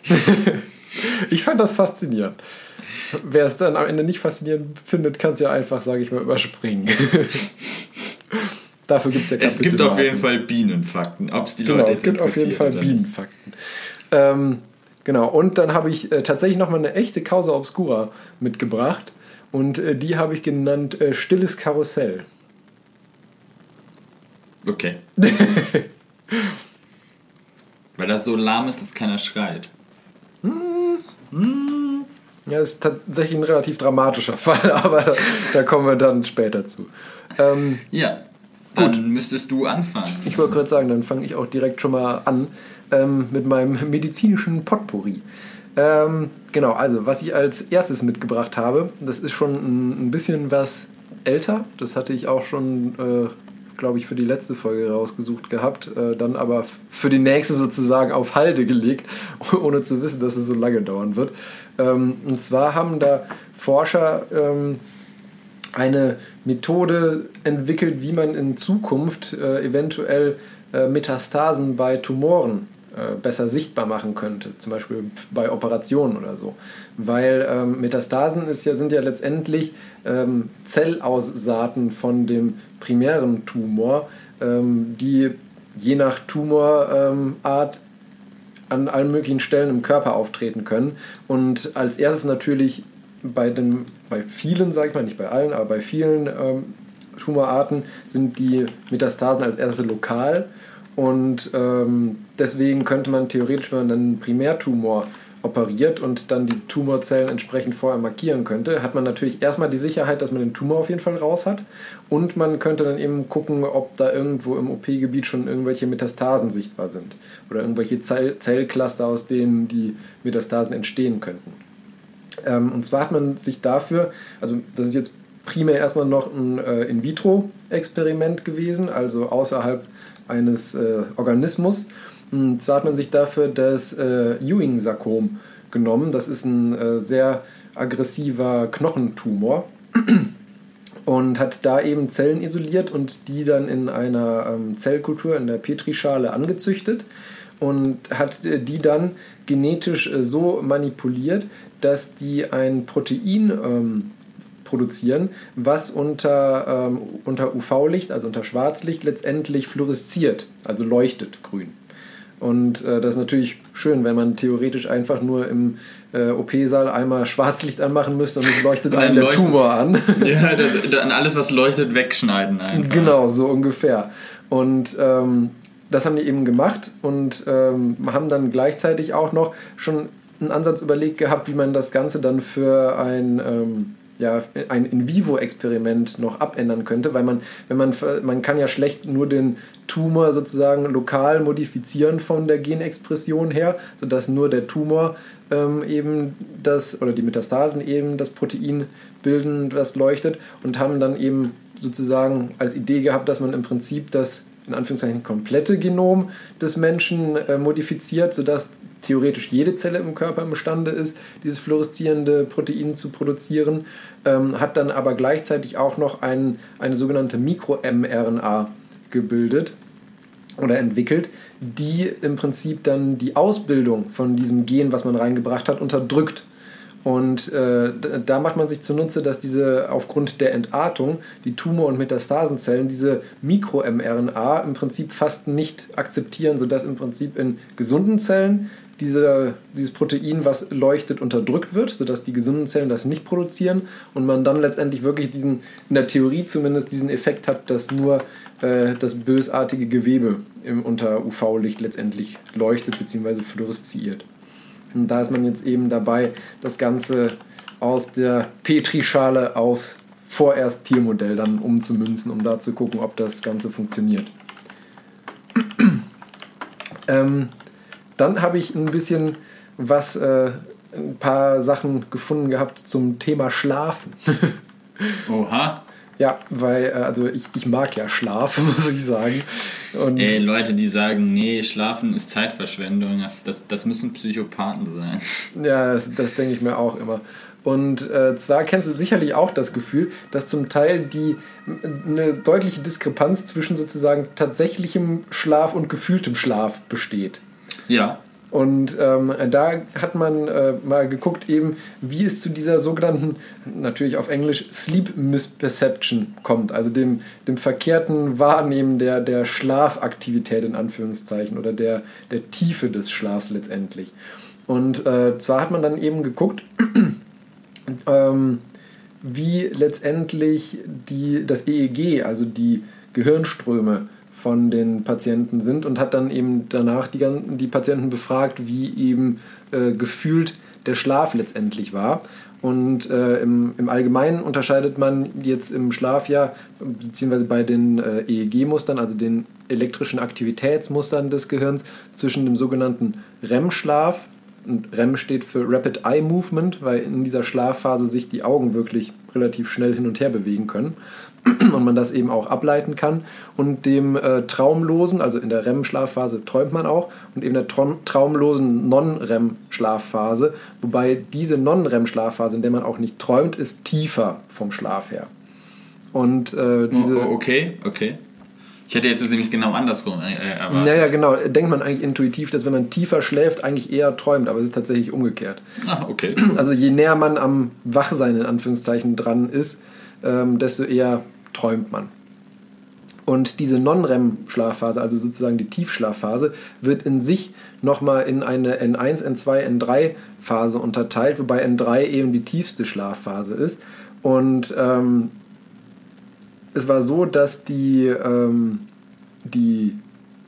ich fand das faszinierend. Wer es dann am Ende nicht faszinierend findet, kann es ja einfach, sage ich mal, überspringen. Dafür gibt es ja Es gibt auf jeden. Fall Bienenfakten. Ob es die Genau, Leute es gibt auf jeden Fall. Bienenfakten. Ähm, genau, und dann habe ich äh, tatsächlich nochmal eine echte Causa Obscura mitgebracht. Und äh, die habe ich genannt äh, Stilles Karussell. Okay. Weil das so lahm ist, dass keiner schreit. Ja, ist tatsächlich ein relativ dramatischer Fall, aber da kommen wir dann später zu. Ähm, Ja. Dann müsstest du anfangen. Ich wollte gerade sagen, dann fange ich auch direkt schon mal an ähm, mit meinem medizinischen Potpourri. Ähm, genau, also was ich als erstes mitgebracht habe, das ist schon ein, ein bisschen was älter. Das hatte ich auch schon, äh, glaube ich, für die letzte Folge rausgesucht gehabt. Äh, dann aber für die nächste sozusagen auf Halde gelegt, ohne zu wissen, dass es so lange dauern wird. Ähm, und zwar haben da Forscher ähm, eine Methode entwickelt, wie man in Zukunft äh, eventuell äh, Metastasen bei Tumoren äh, besser sichtbar machen könnte, zum Beispiel bei Operationen oder so. Weil ähm, Metastasen ist ja, sind ja letztendlich ähm, Zellaussaaten von dem primären Tumor, ähm, die je nach Tumorart an allen möglichen Stellen im Körper auftreten können. Und als erstes natürlich bei, den, bei vielen, sage ich mal, nicht bei allen, aber bei vielen ähm, Tumorarten sind die Metastasen als erstes lokal. Und ähm, deswegen könnte man theoretisch, wenn man dann einen Primärtumor operiert und dann die Tumorzellen entsprechend vorher markieren könnte, hat man natürlich erstmal die Sicherheit, dass man den Tumor auf jeden Fall raus hat und man könnte dann eben gucken, ob da irgendwo im OP-Gebiet schon irgendwelche Metastasen sichtbar sind oder irgendwelche Zell Zellcluster, aus denen die Metastasen entstehen könnten. Ähm, und zwar hat man sich dafür, also das ist jetzt primär erstmal noch ein äh, In-vitro-Experiment gewesen, also außerhalb eines äh, Organismus. Und zwar hat man sich dafür das äh, Ewing-Sarkom genommen. Das ist ein äh, sehr aggressiver Knochentumor und hat da eben Zellen isoliert und die dann in einer ähm, Zellkultur in der Petrischale angezüchtet und hat äh, die dann genetisch äh, so manipuliert, dass die ein Protein ähm, produzieren, was unter, ähm, unter UV-Licht, also unter Schwarzlicht, letztendlich fluoresziert, also leuchtet grün. Und äh, das ist natürlich schön, wenn man theoretisch einfach nur im äh, OP-Saal einmal Schwarzlicht anmachen müsste und es leuchtet einen der leuchtet- Tumor an. Ja, das, dann alles, was leuchtet, wegschneiden einfach. Genau, so ungefähr. Und ähm, das haben die eben gemacht und ähm, haben dann gleichzeitig auch noch schon einen Ansatz überlegt gehabt, wie man das Ganze dann für ein, ähm, ja, ein In-vivo-Experiment noch abändern könnte, weil man, wenn man, man kann ja schlecht nur den Tumor sozusagen lokal modifizieren von der Genexpression her, sodass nur der Tumor ähm, eben das, oder die Metastasen eben das Protein bilden, das leuchtet und haben dann eben sozusagen als Idee gehabt, dass man im Prinzip das in Anführungszeichen komplette Genom des Menschen äh, modifiziert, sodass theoretisch jede Zelle im Körper imstande ist, dieses fluoreszierende Protein zu produzieren, ähm, hat dann aber gleichzeitig auch noch ein, eine sogenannte Mikro-mRNA gebildet oder entwickelt, die im Prinzip dann die Ausbildung von diesem Gen, was man reingebracht hat, unterdrückt. Und äh, da- macht man sich zunutze, dass diese aufgrund der Entartung die Tumor- und Metastasenzellen diese Mikro-mRNA im Prinzip fast nicht akzeptieren, sodass im Prinzip in gesunden Zellen diese, dieses Protein, was leuchtet, unterdrückt wird, sodass die gesunden Zellen das nicht produzieren und man dann letztendlich wirklich diesen, in der Theorie zumindest, diesen Effekt hat, dass nur äh, das bösartige Gewebe im, unter UV-Licht letztendlich leuchtet bzw. fluoresziert. Und da ist man jetzt eben dabei, das Ganze aus der Petrischale aus vorerst Tiermodell dann umzumünzen, um da zu gucken, ob das Ganze funktioniert. ähm, dann habe ich ein bisschen was, äh, ein paar Sachen gefunden gehabt zum Thema Schlafen. Oha. ja, weil, äh, also ich, ich mag ja Schlaf, muss ich sagen. Und Ey, Leute, die sagen, nee, Schlafen ist Zeitverschwendung, das, das, das müssen Psychopathen sein. Ja, das, das denke ich mir auch immer. Und äh, zwar kennst du sicherlich auch das Gefühl, dass zum Teil die eine deutliche Diskrepanz zwischen sozusagen tatsächlichem Schlaf und gefühltem Schlaf besteht. Ja. Und ähm, da hat man äh, mal geguckt, eben, wie es zu dieser sogenannten, natürlich auf Englisch, Sleep Misperception kommt, also dem, dem verkehrten Wahrnehmen der, der Schlafaktivität in Anführungszeichen oder der, der Tiefe des Schlafs letztendlich. Und äh, zwar hat man dann eben geguckt, ähm, wie letztendlich die, das EEG, also die Gehirnströme von den Patienten sind und hat dann eben danach die, die Patienten befragt, wie eben äh, gefühlt der Schlaf letztendlich war. Und äh, im, im Allgemeinen unterscheidet man jetzt im Schlaf ja, beziehungsweise bei den äh, EEG-Mustern, also den elektrischen Aktivitätsmustern des Gehirns, zwischen dem sogenannten REM-Schlaf, und REM steht für Rapid Eye Movement, weil in dieser Schlafphase sich die Augen wirklich relativ schnell hin und her bewegen können und man das eben auch ableiten kann. Und dem äh, traumlosen, also in der REM-Schlafphase träumt man auch, und eben der traumlosen Non-REM-Schlafphase, wobei diese Non-REM-Schlafphase, in der man auch nicht träumt, ist tiefer vom Schlaf her. Und äh, diese. oh, okay, okay. Ich hätte jetzt nämlich genau andersrum äh, erwartet. Naja, genau. Denkt man eigentlich intuitiv, dass wenn man tiefer schläft, eigentlich eher träumt, aber es ist tatsächlich umgekehrt. Ah, okay. Also je näher man am Wachsein in Anführungszeichen dran ist, ähm, desto eher träumt man. Und diese Non-REM-Schlafphase, also sozusagen die Tiefschlafphase, wird in sich nochmal in eine N1, N2, N3-Phase unterteilt, wobei N3 eben die tiefste Schlafphase ist. Und ähm, es war so, dass die, ähm, die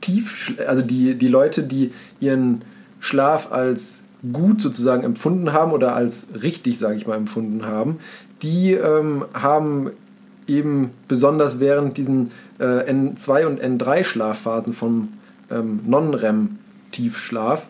Tief, also die, die Leute, die ihren Schlaf als gut sozusagen empfunden haben oder als richtig, sage ich mal, empfunden haben, die ähm, haben eben besonders während diesen äh, N2 und N3 Schlafphasen vom ähm, Non-REM-Tiefschlaf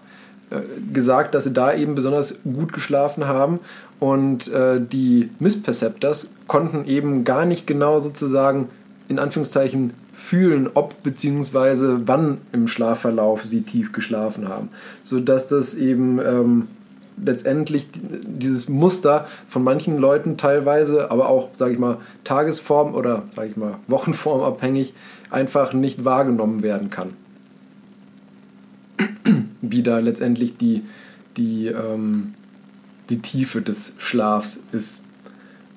äh, gesagt, dass sie da eben besonders gut geschlafen haben und äh, die Missperceptors konnten eben gar nicht genau sozusagen in Anführungszeichen fühlen, ob bzw. wann im Schlafverlauf sie tief geschlafen haben, sodass das eben ähm, letztendlich dieses Muster von manchen Leuten teilweise, aber auch, sage ich mal, Tagesform oder, sage ich mal, Wochenform abhängig, einfach nicht wahrgenommen werden kann. Wie da letztendlich die, die, ähm, die Tiefe des Schlafs ist.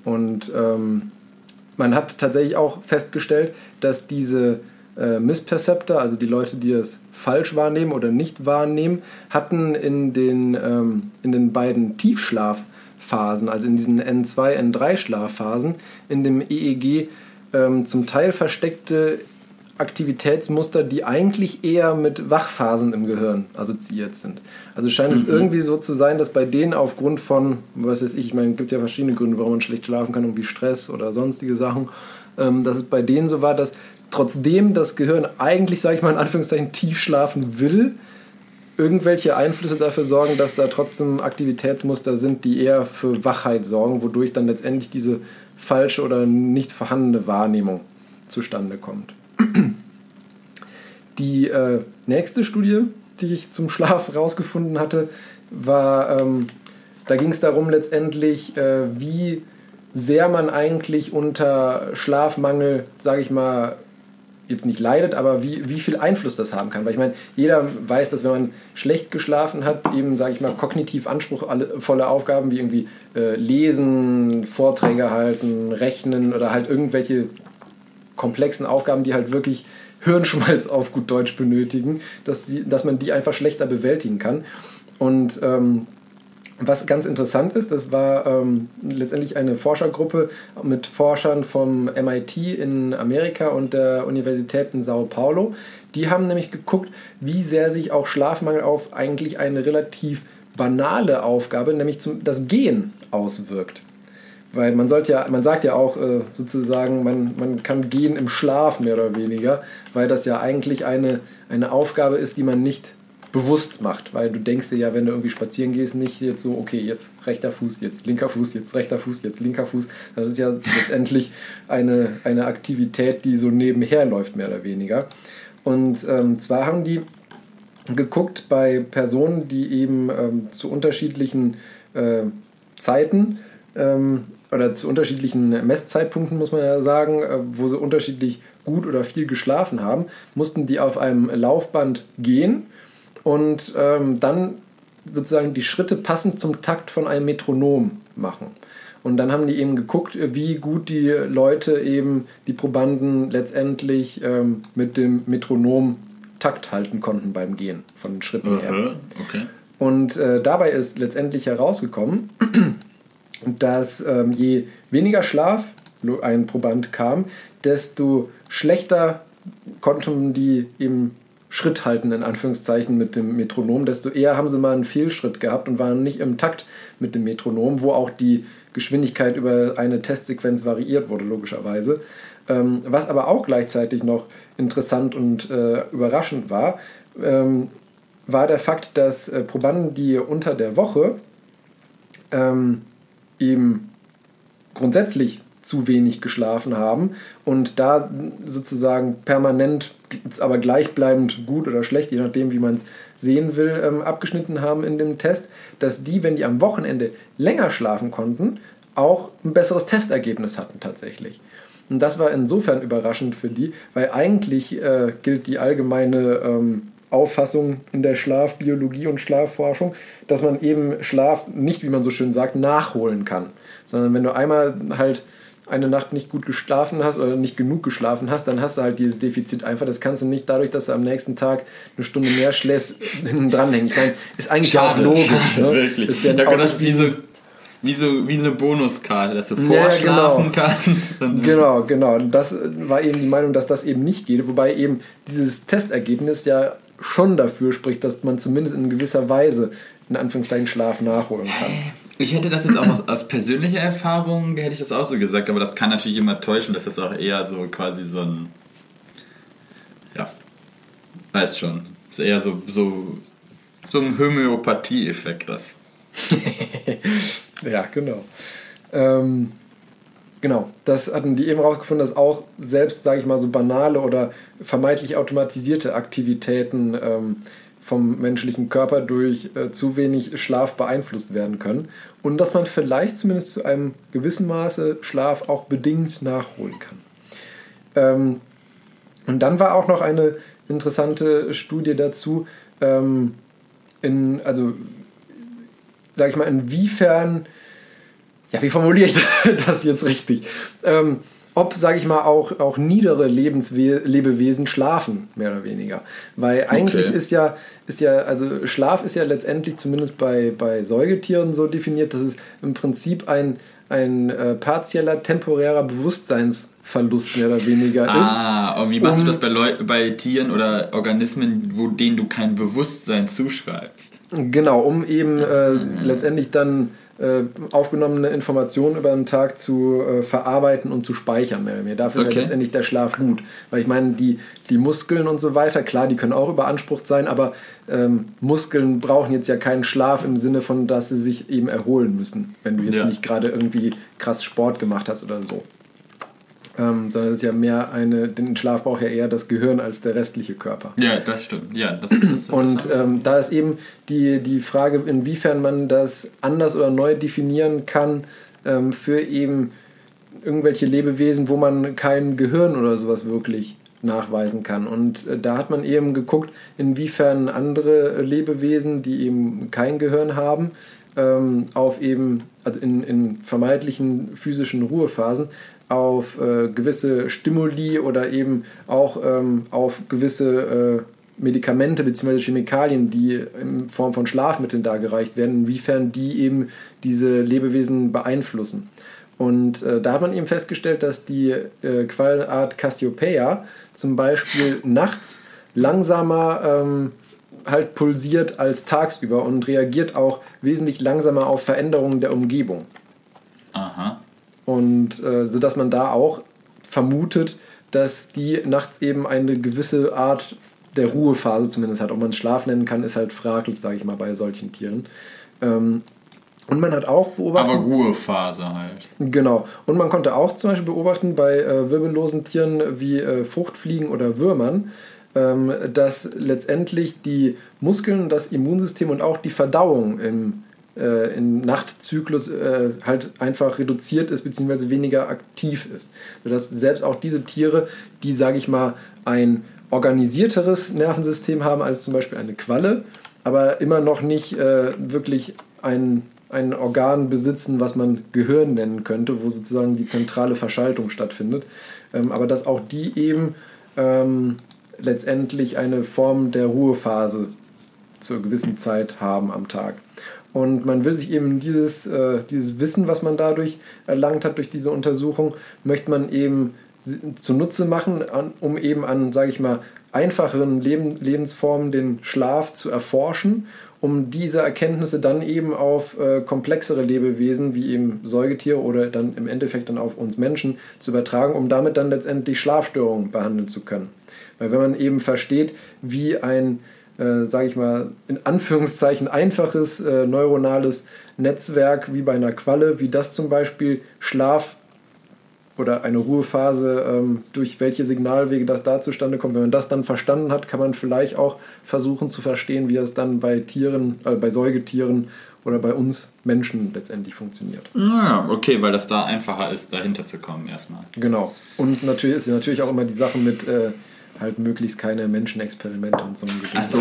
Und ähm, man hat tatsächlich auch festgestellt, dass diese äh, Missperceptor, also die Leute, die das falsch wahrnehmen oder nicht wahrnehmen, hatten in den, ähm, in den beiden Tiefschlafphasen, also in diesen N2, N3 Schlafphasen, in dem EEG ähm, zum Teil versteckte Aktivitätsmuster, die eigentlich eher mit Wachphasen im Gehirn assoziiert sind. Also scheint mhm. es irgendwie so zu sein, dass bei denen aufgrund von, was weiß ich, ich meine, es gibt ja verschiedene Gründe, warum man schlecht schlafen kann, irgendwie Stress oder sonstige Sachen, ähm, dass es bei denen so war, dass trotzdem das Gehirn eigentlich, sage ich mal in Anführungszeichen, tief schlafen will, irgendwelche Einflüsse dafür sorgen, dass da trotzdem Aktivitätsmuster sind, die eher für Wachheit sorgen, wodurch dann letztendlich diese falsche oder nicht vorhandene Wahrnehmung zustande kommt. Die äh, nächste Studie, die ich zum Schlaf rausgefunden hatte, war, ähm, da ging es darum letztendlich, äh, wie sehr man eigentlich unter Schlafmangel, sage ich mal, jetzt nicht leidet, aber wie, wie viel Einfluss das haben kann. Weil ich meine, jeder weiß, dass wenn man schlecht geschlafen hat, eben, sage ich mal, kognitiv anspruchsvolle Aufgaben wie irgendwie äh, lesen, Vorträge halten, rechnen oder halt irgendwelche komplexen Aufgaben, die halt wirklich Hirnschmalz auf gut Deutsch benötigen, dass, sie, dass man die einfach schlechter bewältigen kann. Und ähm, was ganz interessant ist, das war ähm, letztendlich eine Forschergruppe mit Forschern vom MIT in Amerika und der Universität in Sao Paulo. Die haben nämlich geguckt, wie sehr sich auch Schlafmangel auf eigentlich eine relativ banale Aufgabe, nämlich zum, das Gehen, auswirkt. Weil man sollte ja, man sagt ja auch äh, sozusagen, man, man kann gehen im Schlaf mehr oder weniger, weil das ja eigentlich eine, eine Aufgabe ist, die man nicht bewusst macht, weil du denkst dir ja, wenn du irgendwie spazieren gehst, nicht jetzt so, okay, jetzt rechter Fuß, jetzt linker Fuß, jetzt rechter Fuß, jetzt linker Fuß. Das ist ja letztendlich eine, eine Aktivität, die so nebenher läuft, mehr oder weniger. Und ähm, zwar haben die geguckt bei Personen, die eben ähm, zu unterschiedlichen äh, Zeiten ähm, oder zu unterschiedlichen Messzeitpunkten, muss man ja sagen, äh, wo sie unterschiedlich gut oder viel geschlafen haben, mussten die auf einem Laufband gehen und ähm, dann sozusagen die Schritte passend zum Takt von einem Metronom machen. Und dann haben die eben geguckt, wie gut die Leute eben, die Probanden letztendlich ähm, mit dem Metronom Takt halten konnten beim Gehen von den Schritten uh -huh. her. Okay. Und äh, dabei ist letztendlich herausgekommen, dass ähm, je weniger Schlaf ein Proband kam, desto schlechter konnten die eben Schritt halten, in Anführungszeichen, mit dem Metronom, desto eher haben sie mal einen Fehlschritt gehabt und waren nicht im Takt mit dem Metronom, wo auch die Geschwindigkeit über eine Testsequenz variiert wurde, logischerweise. Ähm, was aber auch gleichzeitig noch interessant und äh, überraschend war, ähm, war der Fakt, dass äh, Probanden, die unter der Woche ähm, eben grundsätzlich zu wenig geschlafen haben und da sozusagen permanent, aber gleichbleibend gut oder schlecht, je nachdem, wie man es sehen will, ähm, abgeschnitten haben in dem Test, dass die, wenn die am Wochenende länger schlafen konnten, auch ein besseres Testergebnis hatten tatsächlich. Und das war insofern überraschend für die, weil eigentlich äh, gilt die allgemeine ähm, Auffassung in der Schlafbiologie und Schlafforschung, dass man eben Schlaf nicht, wie man so schön sagt, nachholen kann. Sondern wenn du einmal halt eine Nacht nicht gut geschlafen hast oder nicht genug geschlafen hast, dann hast du halt dieses Defizit einfach. Das kannst du nicht dadurch, dass du am nächsten Tag eine Stunde mehr schläfst, hinten dranhängen. Ich meine, ist eigentlich schade, auch logisch. Schade, ne? Wirklich. Ist ja da das ist wie so, wie so wie eine Bonuskarte, dass du vorschlafen ja, genau. kannst. genau, genau. Das war eben die Meinung, dass das eben nicht geht. Wobei eben dieses Testergebnis ja schon dafür spricht, dass man zumindest in gewisser Weise in Anführungszeichen Schlaf nachholen kann. Ich hätte das jetzt auch aus, aus persönlicher Erfahrung, hätte ich das auch so gesagt, aber das kann natürlich immer täuschen, dass das auch eher so quasi so ein. Ja. Weiß schon. Ist eher so, so, so ein Homöopathie-Effekt, das. ja, genau. Ähm, genau, das hatten die eben rausgefunden, dass auch selbst, sage ich mal, so banale oder vermeintlich automatisierte Aktivitäten ähm, vom menschlichen Körper durch äh, zu wenig Schlaf beeinflusst werden können und dass man vielleicht zumindest zu einem gewissen Maße Schlaf auch bedingt nachholen kann. Ähm, und dann war auch noch eine interessante Studie dazu, ähm, in, also sage ich mal, inwiefern, ja, wie formuliere ich das jetzt richtig? Ähm, ob, sage ich mal, auch, auch niedere Lebenswe Lebewesen schlafen, mehr oder weniger. Weil eigentlich okay. ist ja, ist ja, also Schlaf ist ja letztendlich zumindest bei, bei Säugetieren so definiert, dass es im Prinzip ein, ein äh, partieller, temporärer Bewusstseinsverlust mehr oder weniger ist. Ah, und wie machst um, du das bei, Leu bei Tieren oder Organismen, wo, denen du kein Bewusstsein zuschreibst? Genau, um eben äh, mhm. letztendlich dann äh, aufgenommene Informationen über den Tag zu äh, verarbeiten und zu speichern. Mehr oder weniger. Dafür okay. ist ja letztendlich der Schlaf gut. Weil ich meine, die, die Muskeln und so weiter, klar, die können auch überansprucht sein, aber ähm, Muskeln brauchen jetzt ja keinen Schlaf im Sinne von, dass sie sich eben erholen müssen, wenn du jetzt ja. nicht gerade irgendwie krass Sport gemacht hast oder so ähm, sondern es ist ja mehr eine, den Schlaf braucht ja eher das Gehirn als der restliche Körper. Ja, das stimmt. Ja, das, das Und ähm, da ist eben die, die Frage, inwiefern man das anders oder neu definieren kann ähm, für eben irgendwelche Lebewesen, wo man kein Gehirn oder sowas wirklich nachweisen kann. Und äh, da hat man eben geguckt, inwiefern andere Lebewesen, die eben kein Gehirn haben, ähm, auf eben, also in, in vermeintlichen physischen Ruhephasen, auf äh, gewisse Stimuli oder eben auch ähm, auf gewisse äh, Medikamente bzw. Chemikalien, die in Form von Schlafmitteln dargereicht werden, inwiefern die eben diese Lebewesen beeinflussen. Und äh, da hat man eben festgestellt, dass die äh, Quallenart Cassiopeia zum Beispiel nachts langsamer ähm, halt pulsiert als tagsüber und reagiert auch wesentlich langsamer auf Veränderungen der Umgebung. Aha. Und äh, sodass man da auch vermutet, dass die nachts eben eine gewisse Art der Ruhephase zumindest hat. Ob man es Schlaf nennen kann, ist halt fraglich, sage ich mal, bei solchen Tieren. Ähm, und man hat auch beobachtet. Aber Ruhephase halt. Genau. Und man konnte auch zum Beispiel beobachten bei äh, wirbellosen Tieren wie äh, Fruchtfliegen oder Würmern, ähm, dass letztendlich die Muskeln, das Immunsystem und auch die Verdauung im äh, im Nachtzyklus äh, halt einfach reduziert ist bzw. weniger aktiv ist. Sodass selbst auch diese Tiere, die, sage ich mal, ein organisierteres Nervensystem haben als zum Beispiel eine Qualle, aber immer noch nicht äh, wirklich ein, ein Organ besitzen, was man Gehirn nennen könnte, wo sozusagen die zentrale Verschaltung stattfindet. Ähm, aber dass auch die eben ähm, letztendlich eine Form der Ruhephase zur gewissen Zeit haben am Tag. Und man will sich eben dieses, äh, dieses Wissen, was man dadurch erlangt hat durch diese Untersuchung, möchte man eben zunutze machen, an, um eben an, sage ich mal, einfacheren Leben, Lebensformen den Schlaf zu erforschen, um diese Erkenntnisse dann eben auf äh, komplexere Lebewesen wie eben Säugetiere oder dann im Endeffekt dann auf uns Menschen zu übertragen, um damit dann letztendlich Schlafstörungen behandeln zu können. Weil wenn man eben versteht, wie ein äh, sage ich mal, in Anführungszeichen einfaches äh, neuronales Netzwerk wie bei einer Qualle, wie das zum Beispiel Schlaf oder eine Ruhephase, ähm, durch welche Signalwege das da zustande kommt. Wenn man das dann verstanden hat, kann man vielleicht auch versuchen zu verstehen, wie das dann bei Tieren, äh, bei Säugetieren oder bei uns Menschen letztendlich funktioniert. Ja, okay, weil das da einfacher ist, dahinter zu kommen erstmal. Genau. Und natürlich ist natürlich auch immer die Sache mit äh, halt möglichst keine Menschenexperimente und so. Ach so.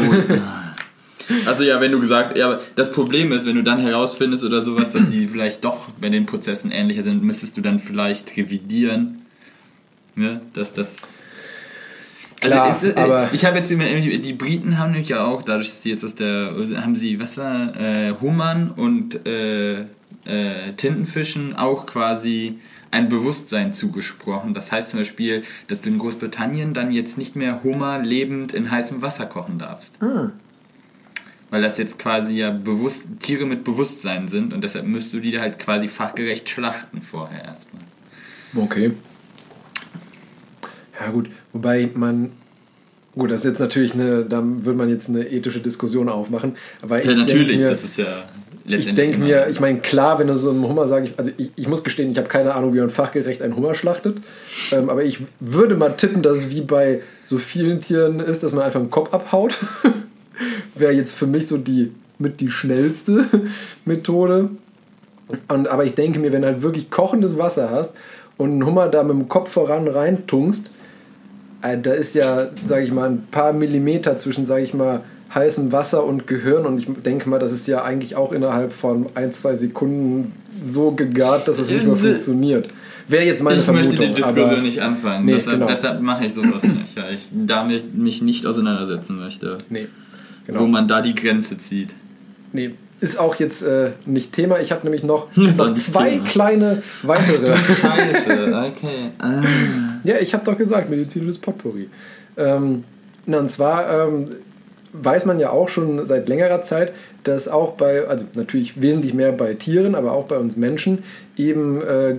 Also ja, wenn du gesagt, ja, das Problem ist, wenn du dann herausfindest oder sowas, dass die vielleicht doch bei den Prozessen ähnlicher sind, müsstest du dann vielleicht revidieren, ne, dass das also Klar, ist, äh, aber ich habe jetzt die Briten haben nämlich ja auch dadurch, dass sie jetzt aus der haben sie was war äh, Hummern und äh, äh, Tintenfischen auch quasi ein Bewusstsein zugesprochen. Das heißt zum Beispiel, dass du in Großbritannien dann jetzt nicht mehr Hummer lebend in heißem Wasser kochen darfst. Mhm. Weil das jetzt quasi ja bewusst, Tiere mit Bewusstsein sind und deshalb müsst du die halt quasi fachgerecht schlachten vorher erstmal. Okay. Ja gut, wobei man Gut, das ist jetzt natürlich eine, da würde man jetzt eine ethische Diskussion aufmachen. Aber ja, natürlich, mir, das ist ja. Ich denke mir, ich meine, klar, wenn du so einen Hummer sagst, also ich, ich muss gestehen, ich habe keine Ahnung, wie man fachgerecht einen Hummer schlachtet. Ähm, aber ich würde mal tippen, dass es wie bei so vielen Tieren ist, dass man einfach einen Kopf abhaut. Wäre jetzt für mich so die mit die schnellste Methode. Und, aber ich denke mir, wenn du halt wirklich kochendes Wasser hast und einen Hummer da mit dem Kopf voran reintungst, äh, da ist ja, sage ich mal, ein paar Millimeter zwischen, sage ich mal, heißem Wasser und Gehirn und ich denke mal, das ist ja eigentlich auch innerhalb von ein, zwei Sekunden so gegart, dass es nicht mehr funktioniert. Wäre jetzt meine ich Vermutung. Ich möchte die Diskussion nicht anfangen. Nee, deshalb, genau. deshalb, mache ich sowas nicht. Ja, ich damit mich nicht auseinandersetzen möchte. Nee. Genau. Wo man da die Grenze zieht. Nee, ist auch jetzt äh, nicht Thema. Ich habe nämlich noch, noch zwei Thema. kleine weitere. Ach, Scheiße, okay. Ah. Ja, ich habe doch gesagt, medizinisches Potpourri. Ähm, na, und zwar ähm, weiß man ja auch schon seit längerer Zeit, dass auch bei, also natürlich wesentlich mehr bei Tieren, aber auch bei uns Menschen, eben äh,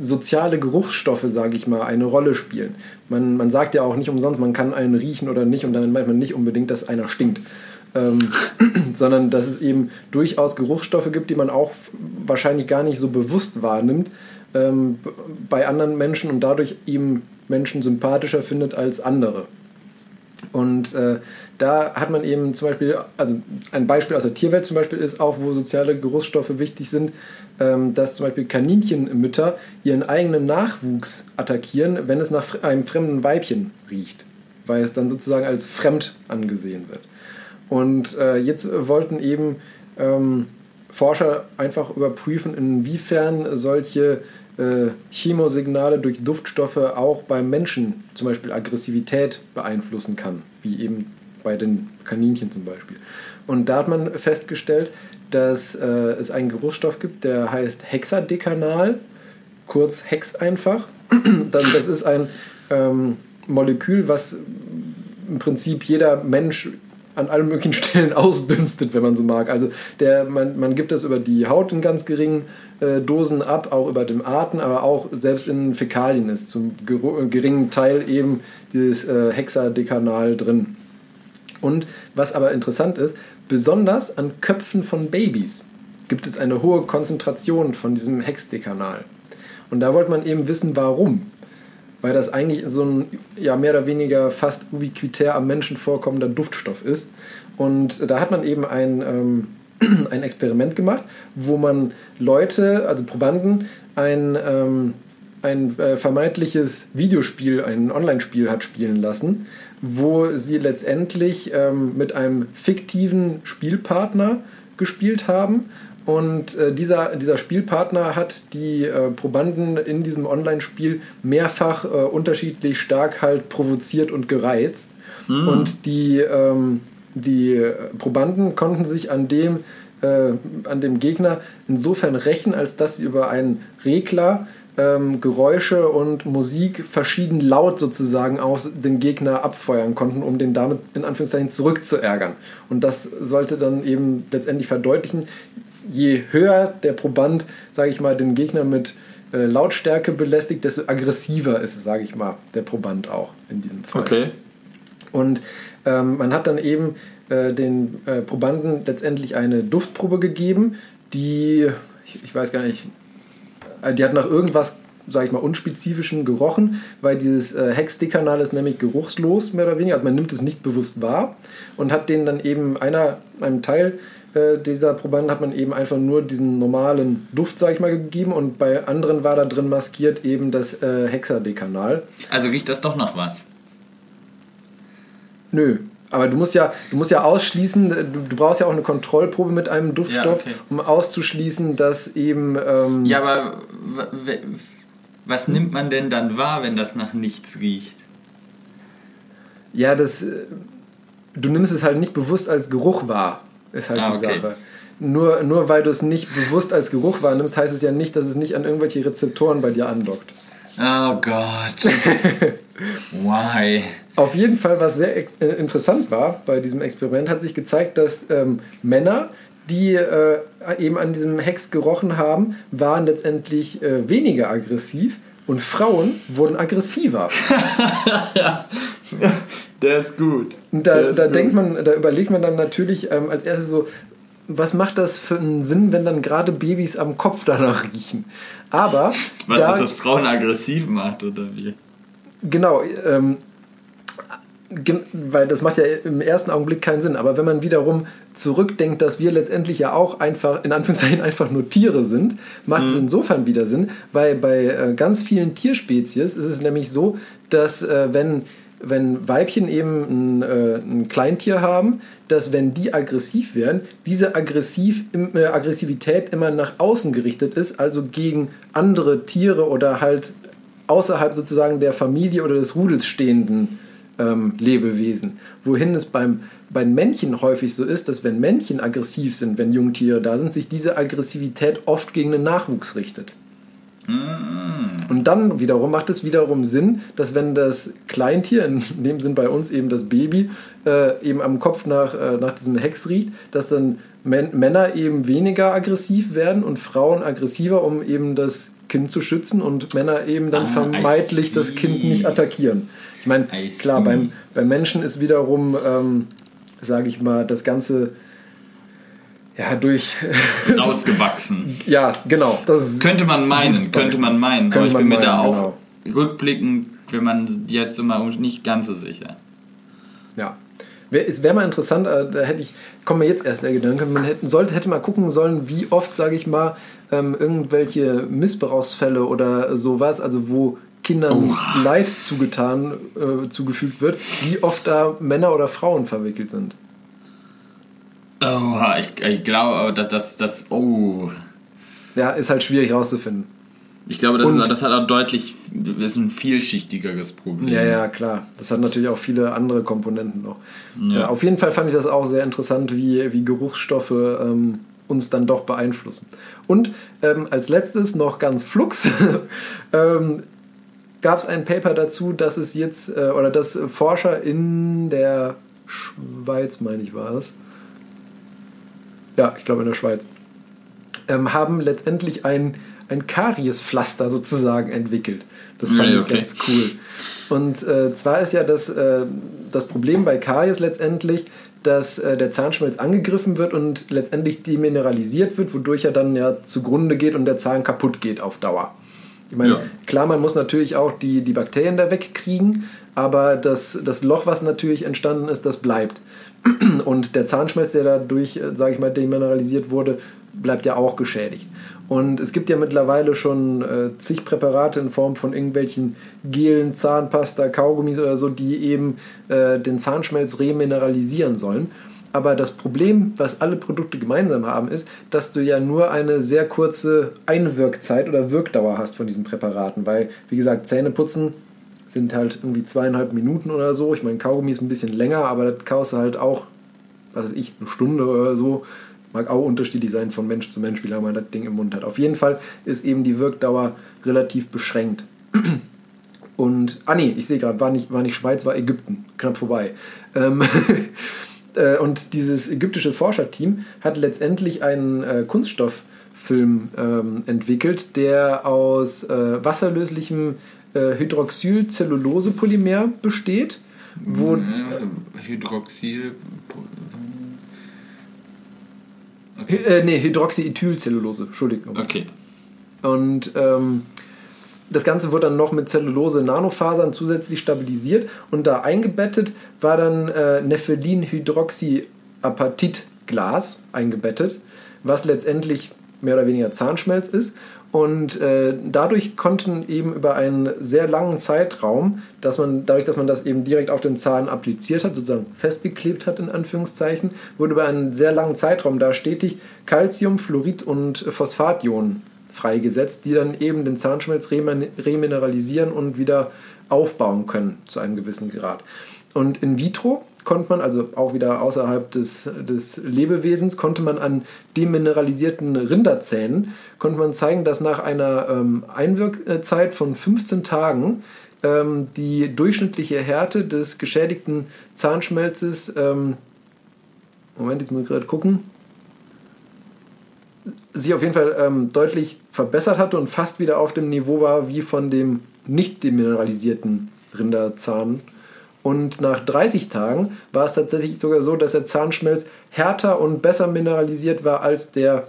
soziale Geruchsstoffe, sage ich mal, eine Rolle spielen. Man, man sagt ja auch nicht umsonst, man kann einen riechen oder nicht und dann meint man nicht unbedingt, dass einer stinkt ähm, sondern dass es eben durchaus Geruchsstoffe gibt, die man auch wahrscheinlich gar nicht so bewusst wahrnimmt ähm, bei anderen Menschen und dadurch eben Menschen sympathischer findet als andere. Und äh, da hat man eben zum Beispiel, also ein Beispiel aus der Tierwelt zum Beispiel ist auch, wo soziale Geruchsstoffe wichtig sind, ähm, dass zum Beispiel Kaninchenmütter ihren eigenen Nachwuchs attackieren, wenn es nach einem fremden Weibchen riecht, weil es dann sozusagen als fremd angesehen wird. Und äh, jetzt wollten eben ähm, Forscher einfach überprüfen, inwiefern solche äh, Chemosignale durch Duftstoffe auch beim Menschen zum Beispiel Aggressivität beeinflussen kann, wie eben bei den Kaninchen zum Beispiel. Und da hat man festgestellt, dass äh, es einen Geruchsstoff gibt, der heißt Hexadekanal, kurz Hex einfach. das ist ein ähm, Molekül, was im Prinzip jeder Mensch an allen möglichen Stellen ausdünstet, wenn man so mag. Also der, man, man gibt das über die Haut in ganz geringen äh, Dosen ab, auch über den Atem, aber auch selbst in Fäkalien ist zum geringen Teil eben dieses äh, Hexadekanal drin. Und was aber interessant ist, besonders an Köpfen von Babys gibt es eine hohe Konzentration von diesem Hexdekanal. Und da wollte man eben wissen, warum weil das eigentlich so ein ja, mehr oder weniger fast ubiquitär am Menschen vorkommender Duftstoff ist. Und da hat man eben ein, ähm, ein Experiment gemacht, wo man Leute, also Probanden, ein, ähm, ein äh, vermeintliches Videospiel, ein Online-Spiel hat spielen lassen, wo sie letztendlich ähm, mit einem fiktiven Spielpartner gespielt haben und äh, dieser, dieser Spielpartner hat die äh, Probanden in diesem Online-Spiel mehrfach äh, unterschiedlich stark halt provoziert und gereizt. Mhm. Und die, ähm, die Probanden konnten sich an dem, äh, an dem Gegner insofern rächen, als dass sie über einen Regler ähm, Geräusche und Musik verschieden laut sozusagen auf den Gegner abfeuern konnten, um den damit in Anführungszeichen zurückzuärgern. Und das sollte dann eben letztendlich verdeutlichen, je höher der Proband, sage ich mal, den Gegner mit äh, Lautstärke belästigt, desto aggressiver ist, sage ich mal, der Proband auch in diesem Fall. Okay. Und ähm, man hat dann eben äh, den äh, Probanden letztendlich eine Duftprobe gegeben, die, ich, ich weiß gar nicht, die hat nach irgendwas sage ich mal, unspezifischem gerochen, weil dieses äh, Hexdekanal ist nämlich geruchslos, mehr oder weniger. Also man nimmt es nicht bewusst wahr und hat den dann eben einer, einem Teil äh, dieser Probanden hat man eben einfach nur diesen normalen Duft, sag ich mal, gegeben und bei anderen war da drin maskiert eben das äh, Hexadekanal. Also riecht das doch noch was? Nö, aber du musst ja, du musst ja ausschließen, du, du brauchst ja auch eine Kontrollprobe mit einem Duftstoff, ja, okay. um auszuschließen, dass eben. Ähm ja, aber was nimmt man denn dann wahr, wenn das nach nichts riecht? Ja, das. Äh, du nimmst es halt nicht bewusst als Geruch wahr ist halt ah, die okay. Sache. Nur, nur weil du es nicht bewusst als Geruch wahrnimmst, heißt es ja nicht, dass es nicht an irgendwelche Rezeptoren bei dir andockt. Oh Gott. Why? Auf jeden Fall, was sehr äh, interessant war bei diesem Experiment, hat sich gezeigt, dass ähm, Männer, die äh, eben an diesem Hex gerochen haben, waren letztendlich äh, weniger aggressiv und Frauen wurden aggressiver. Der ist gut. Da, ist da gut. denkt man, da überlegt man dann natürlich ähm, als erstes so, was macht das für einen Sinn, wenn dann gerade Babys am Kopf danach riechen? Aber Was da, das, das Frauen aggressiv macht, oder wie? Genau, ähm, gen- weil das macht ja im ersten Augenblick keinen Sinn. Aber wenn man wiederum zurückdenkt, dass wir letztendlich ja auch einfach, in Anführungszeichen, einfach nur Tiere sind, macht es insofern wieder Sinn, weil bei äh, ganz vielen Tierspezies ist es nämlich so, dass äh, wenn, wenn Weibchen eben ein, äh, ein Kleintier haben, dass wenn die aggressiv werden, diese aggressiv, äh, Aggressivität immer nach außen gerichtet ist, also gegen andere Tiere oder halt außerhalb sozusagen der Familie oder des Rudels stehenden ähm, Lebewesen. Wohin es beim, bei Männchen häufig so ist, dass wenn Männchen aggressiv sind, wenn Jungtiere da sind, sich diese Aggressivität oft gegen den Nachwuchs richtet. Und dann wiederum macht es wiederum Sinn, dass wenn das Kleintier, in dem Sinn bei uns eben das Baby, äh, eben am Kopf nach, äh, nach diesem Hex riecht, dass dann Män Männer eben weniger aggressiv werden und Frauen aggressiver, um eben das Kind zu schützen und Männer eben dann Ah, I vermeintlich das. Kind nicht attackieren. Ich meine, klar, beim, beim Menschen ist wiederum, ähm, sage ich mal, das Ganze ja durch Ausgewachsen. ja genau das Könnte man meinen, könnte man meinen. Könnte aber ich bin mir da auch rückblickend, wenn man jetzt immer nicht ganz so sicher. Ja. Es wäre mal interessant, äh, da hätte ich, kommt mir jetzt erst der Gedanke, man hätte, sollte, hätte mal gucken sollen, wie oft, sage ich mal, ähm, irgendwelche Missbrauchsfälle oder sowas, also wo Kindern Leid zugetan, äh, zugefügt wird, wie oft da Männer oder Frauen verwickelt sind. Oh, ich, ich glaube, dass das, das, oh. Ja, ist halt schwierig rauszufinden. Ich glaube, das, Und- ist, das hat auch deutlich, das ist ein vielschichtigeres Problem. Ja, ja, klar. Das hat natürlich auch viele andere Komponenten noch. Ja. Ja. auf jeden Fall fand ich das auch sehr interessant, wie, wie Geruchsstoffe ähm, uns dann doch beeinflussen. Und ähm, als letztes noch ganz flugs ähm, gab es ein Paper dazu, dass es jetzt, äh, oder dass Forscher in der Schweiz, meine ich, war es. Ja, ich glaube in der Schweiz. Ähm, haben letztendlich ein, ein Kariespflaster sozusagen entwickelt. Das fand Ja, ich okay. ganz cool. Und äh, zwar ist ja das, äh, das Problem bei Karies letztendlich, dass äh, der Zahnschmelz angegriffen wird und letztendlich demineralisiert wird, wodurch er dann ja zugrunde geht und der Zahn kaputt geht auf Dauer. Ich meine, Ja. klar, man muss natürlich auch die, die Bakterien da wegkriegen, aber das, das Loch, was natürlich entstanden ist, das bleibt. Und der Zahnschmelz, der dadurch, sage ich mal, demineralisiert wurde, bleibt ja auch geschädigt. Und es gibt ja mittlerweile schon äh, zig Präparate in Form von irgendwelchen Gelen, Zahnpasta, Kaugummis oder so, die eben äh, den Zahnschmelz remineralisieren sollen. Aber das Problem, was alle Produkte gemeinsam haben, ist, dass du ja nur eine sehr kurze Einwirkzeit oder Wirkdauer hast von diesen Präparaten. Weil, wie gesagt, Zähne putzen sind halt irgendwie zweieinhalb Minuten oder so. Ich meine, Kaugummi ist ein bisschen länger, aber das kaufst du halt auch, was weiß ich, eine Stunde oder so. Mag auch unterschiedlich sein von Mensch zu Mensch, wie lange man das Ding im Mund hat. Auf jeden Fall ist eben die Wirkdauer relativ beschränkt. Und, ah nee, ich sehe gerade, war nicht, war nicht Schweiz, war Ägypten, knapp vorbei. Ähm, äh, und dieses ägyptische Forscherteam hat letztendlich einen äh, Kunststofffilm ähm, entwickelt, der aus äh, wasserlöslichen äh, Hydroxylcellulosepolymer besteht. Wo, Äh, Hydroxyl. Hy- äh, nee, Hydroxyethylcellulose, Entschuldigung. Okay. Und ähm, das Ganze wurde dann noch mit Zellulose-Nanofasern zusätzlich stabilisiert und da eingebettet war dann äh, Nephelinhydroxyapatitglas eingebettet, was letztendlich mehr oder weniger Zahnschmelz ist. Und äh, dadurch konnten eben über einen sehr langen Zeitraum, dass man, dadurch, dass man das eben direkt auf den Zahn appliziert hat, sozusagen festgeklebt hat, in Anführungszeichen, wurde über einen sehr langen Zeitraum da stetig Calcium, Fluorid und Phosphationen freigesetzt, die dann eben den Zahnschmelz remin- remineralisieren und wieder aufbauen können zu einem gewissen Grad. Und in vitro konnte man, also auch wieder außerhalb des, des Lebewesens, konnte man an demineralisierten Rinderzähnen, konnte man zeigen, dass nach einer ähm, Einwirkzeit von 15 Tagen ähm, die durchschnittliche Härte des geschädigten Zahnschmelzes, ähm, Moment, jetzt muss ich gerade gucken, sich auf jeden Fall ähm, deutlich verbessert hatte und fast wieder auf dem Niveau war wie von dem nicht demineralisierten Rinderzahn. Und nach 30 Tagen war es tatsächlich sogar so, dass der Zahnschmelz härter und besser mineralisiert war als der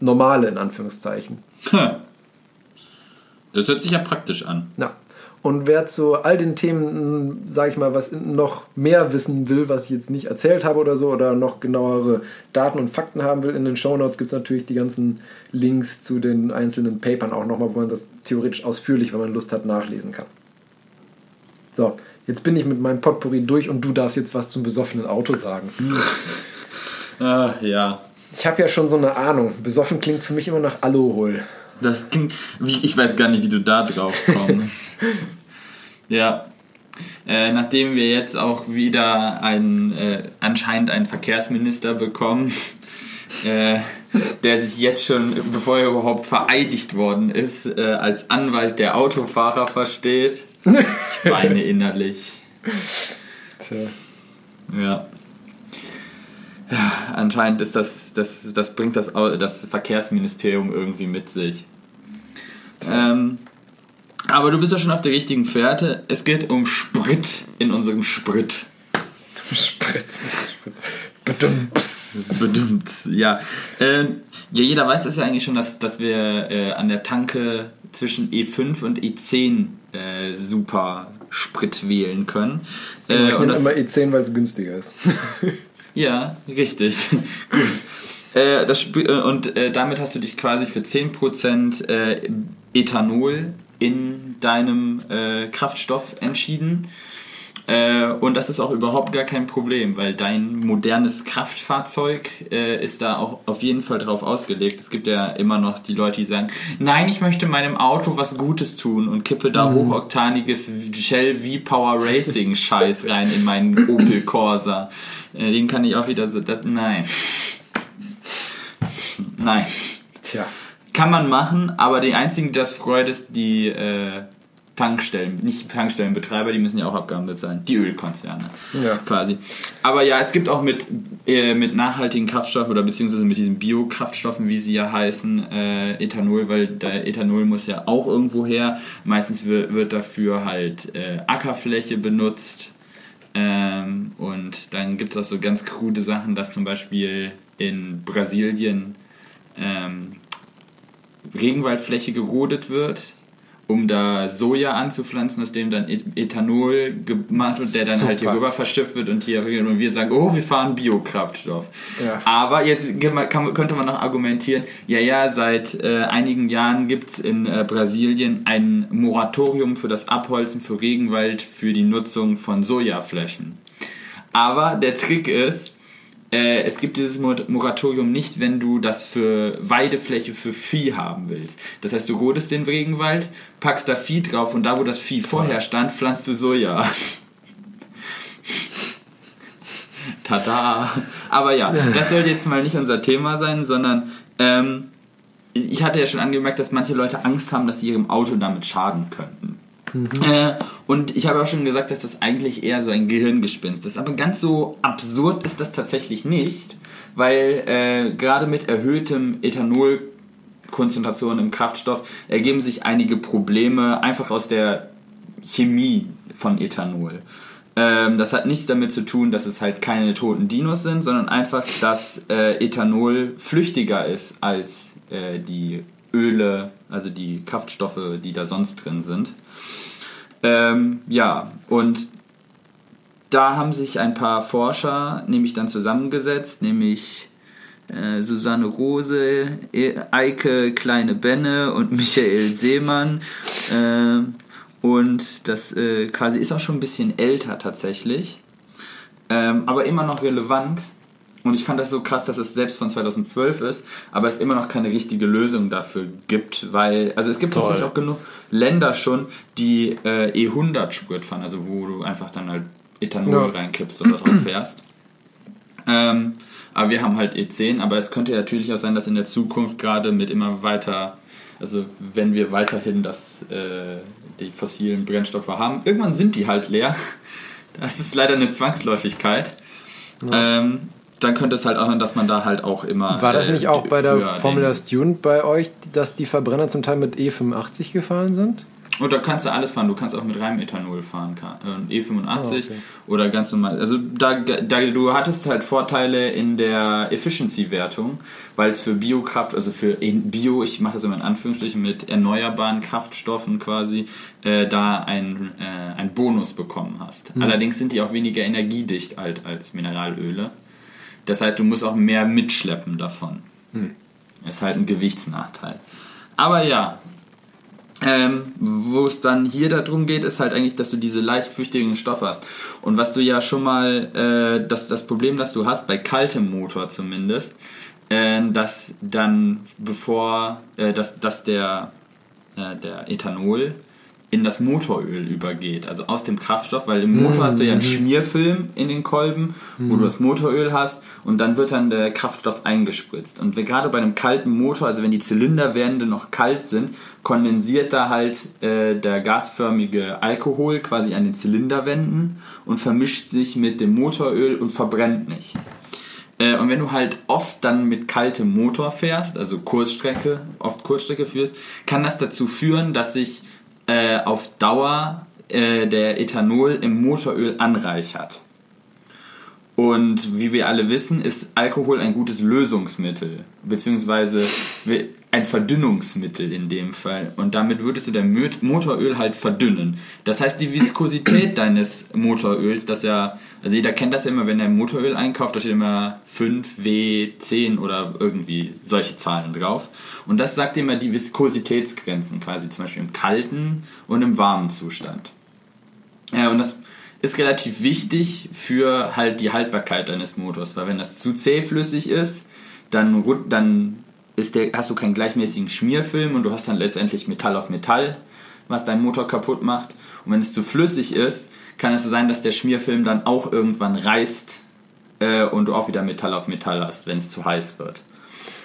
normale, in Anführungszeichen. Das hört sich ja praktisch an. Ja. Und wer zu all den Themen, sage ich mal, was noch mehr wissen will, was ich jetzt nicht erzählt habe oder so, oder noch genauere Daten und Fakten haben will, in den Shownotes gibt es natürlich die ganzen Links zu den einzelnen Papern auch nochmal, wo man das theoretisch ausführlich, wenn man Lust hat, nachlesen kann. So, jetzt bin ich mit meinem Potpourri durch und du darfst jetzt was zum besoffenen Auto sagen. Ah, ja. Ich habe ja schon so eine Ahnung. Besoffen klingt für mich immer nach Alkohol. Das klingt, ich weiß gar nicht, wie du da drauf kommst. ja. Äh, nachdem wir jetzt auch wieder einen, äh, anscheinend einen Verkehrsminister bekommen, äh, der sich jetzt schon, bevor er überhaupt vereidigt worden ist, äh, als Anwalt der Autofahrer versteht. Ich weine innerlich. Tja. Ja. Ja, anscheinend ist das, das, das bringt das, das Verkehrsministerium irgendwie mit sich. Ähm, aber du bist ja schon auf der richtigen Fährte. Es geht um Sprit in unserem Sprit. Sprit. Badumps. Bedimmt, ja. Ähm, ja, jeder weiß das ja eigentlich schon, dass, dass wir äh, an der Tanke zwischen E5 und E10 äh, super Sprit wählen können. Äh, Ich nehme das- immer E10, weil es günstiger ist. Ja, richtig. Gut. Äh, das, äh, und äh, damit hast du dich quasi für 10% äh, Ethanol in deinem äh, Kraftstoff entschieden. Äh, und das ist auch überhaupt gar kein Problem, weil dein modernes Kraftfahrzeug äh, ist da auch auf jeden Fall drauf ausgelegt. Es gibt ja immer noch die Leute, die sagen, nein, ich möchte meinem Auto was Gutes tun und kippe da hochoktaniges Shell V-Power Racing Scheiß rein in meinen Opel Corsa. Äh, den kann ich auch wieder so, das, nein. Nein. Tja. Kann man machen, aber die einzigen, die das freut, ist die äh, Tankstellen, nicht Tankstellenbetreiber, die müssen ja auch Abgaben bezahlen. Die Ölkonzerne. Ja. Quasi. Aber ja, es gibt auch mit, äh, mit nachhaltigen Kraftstoffen oder beziehungsweise mit diesen Biokraftstoffen, wie sie ja heißen, äh, Ethanol, weil der Ethanol muss ja auch irgendwo her. Meistens wird, dafür halt äh, Ackerfläche benutzt. Ähm, und dann gibt es auch so ganz krude Sachen, dass zum Beispiel in Brasilien ähm, Regenwaldfläche gerodet wird, um da Soja anzupflanzen, aus dem dann Et- Ethanol gemacht wird, der dann halt hier Super. rüber verschifft wird und hier und wir sagen, oh, wir fahren Biokraftstoff. Ja. Aber jetzt kann, könnte man noch argumentieren, ja, ja, seit äh, einigen Jahren gibt es in äh, Brasilien ein Moratorium für das Abholzen für Regenwald für die Nutzung von Sojaflächen. Aber der Trick ist, äh, es gibt dieses Mor- Moratorium nicht, wenn du das für Weidefläche für Vieh haben willst. Das heißt, du rodest den Regenwald, packst da Vieh drauf und da, wo das Vieh vorher stand, pflanzt du Soja. Tada! Aber ja, das soll jetzt mal nicht unser Thema sein, sondern ähm, ich hatte ja schon angemerkt, dass manche Leute Angst haben, dass sie ihrem Auto damit schaden könnten. Äh, und ich habe auch schon gesagt, dass das eigentlich eher so ein Gehirngespinst ist. Aber ganz so absurd ist das tatsächlich nicht, weil äh, gerade mit erhöhtem Ethanolkonzentration im Kraftstoff ergeben sich einige Probleme einfach aus der Chemie von Ethanol. Ähm, das hat nichts damit zu tun, dass es halt keine toten Dinos sind, sondern einfach, dass äh, Ethanol flüchtiger ist als äh, die Öle, also die Kraftstoffe, die da sonst drin sind. Ähm, ja, und da haben sich ein paar Forscher nämlich dann zusammengesetzt, nämlich äh, Susanne Rose, E- Eike Kleine Benne und Michael Seemann. Ähm, und das äh, quasi ist auch schon ein bisschen älter tatsächlich, ähm, aber immer noch relevant. Und ich fand das so krass, dass es selbst von 2012 ist, aber es immer noch keine richtige Lösung dafür gibt, weil, also es gibt Toll. tatsächlich auch genug Länder schon, die äh, E100 Sprit fahren, also wo du einfach dann halt Ethanol Ja. reinkippst oder drauf fährst. Ähm, aber wir haben halt E10, aber es könnte natürlich auch sein, dass in der Zukunft gerade mit immer weiter, also wenn wir weiterhin das, äh, die fossilen Brennstoffe haben. Irgendwann sind die halt leer. Das ist leider eine Zwangsläufigkeit. Ähm, dann könnte es halt auch sein, dass man da halt auch immer. War das äh, nicht auch bei der Formula den- Student bei euch, dass die Verbrenner zum Teil mit E85 gefahren sind? Und da kannst du alles fahren. Du kannst auch mit reinem Ethanol fahren. kann- äh, E85 Ah, okay. oder ganz normal. Also da, da du hattest halt Vorteile in der Efficiency-Wertung, weil es für Biokraft, also für Bio, ich mache das immer in Anführungsstrichen mit erneuerbaren Kraftstoffen quasi, äh, da ein, äh, einen Bonus bekommen hast. Hm. Allerdings sind die auch weniger energiedicht alt als Mineralöle. Das heißt, du musst auch mehr mitschleppen davon. Hm. Ist halt ein Gewichtsnachteil. Aber ja, ähm, wo es dann hier darum geht, ist halt eigentlich, dass du diese leichtflüchtigen Stoffe hast. Und was du ja schon mal, äh, das, das Problem, das du hast, bei kaltem Motor zumindest, äh, dass dann bevor, äh, dass, dass der, äh, der Ethanol in das Motoröl übergeht, also aus dem Kraftstoff, weil im Motor hast du ja einen Schmierfilm in den Kolben, wo du das Motoröl hast und dann wird dann der Kraftstoff eingespritzt. Und gerade bei einem kalten Motor, also wenn die Zylinderwände noch kalt sind, kondensiert da halt äh, der gasförmige Alkohol quasi an den Zylinderwänden und vermischt sich mit dem Motoröl und verbrennt nicht. Äh, und wenn du halt oft dann mit kaltem Motor fährst, also Kurzstrecke, oft Kurzstrecke führst, kann das dazu führen, dass sich äh, auf Dauer äh, der Ethanol im Motoröl anreichert. Und wie wir alle wissen, ist Alkohol ein gutes Lösungsmittel, beziehungsweise ein Verdünnungsmittel in dem Fall. Und damit würdest du dein Motoröl halt verdünnen. Das heißt, die Viskosität deines Motoröls, das ja, also jeder kennt das ja immer, wenn er Motoröl einkauft, da steht immer 5W10 oder irgendwie solche Zahlen drauf. Und das sagt immer die Viskositätsgrenzen quasi, zum Beispiel im kalten und im warmen Zustand. Ja, und das ist relativ wichtig für halt die Haltbarkeit deines Motors, weil wenn das zu zähflüssig ist, dann, dann ist der, hast du keinen gleichmäßigen Schmierfilm und du hast dann letztendlich Metall auf Metall, was deinen Motor kaputt macht. Und wenn es zu flüssig ist, kann es sein, dass der Schmierfilm dann auch irgendwann reißt äh, und du auch wieder Metall auf Metall hast, wenn es zu heiß wird.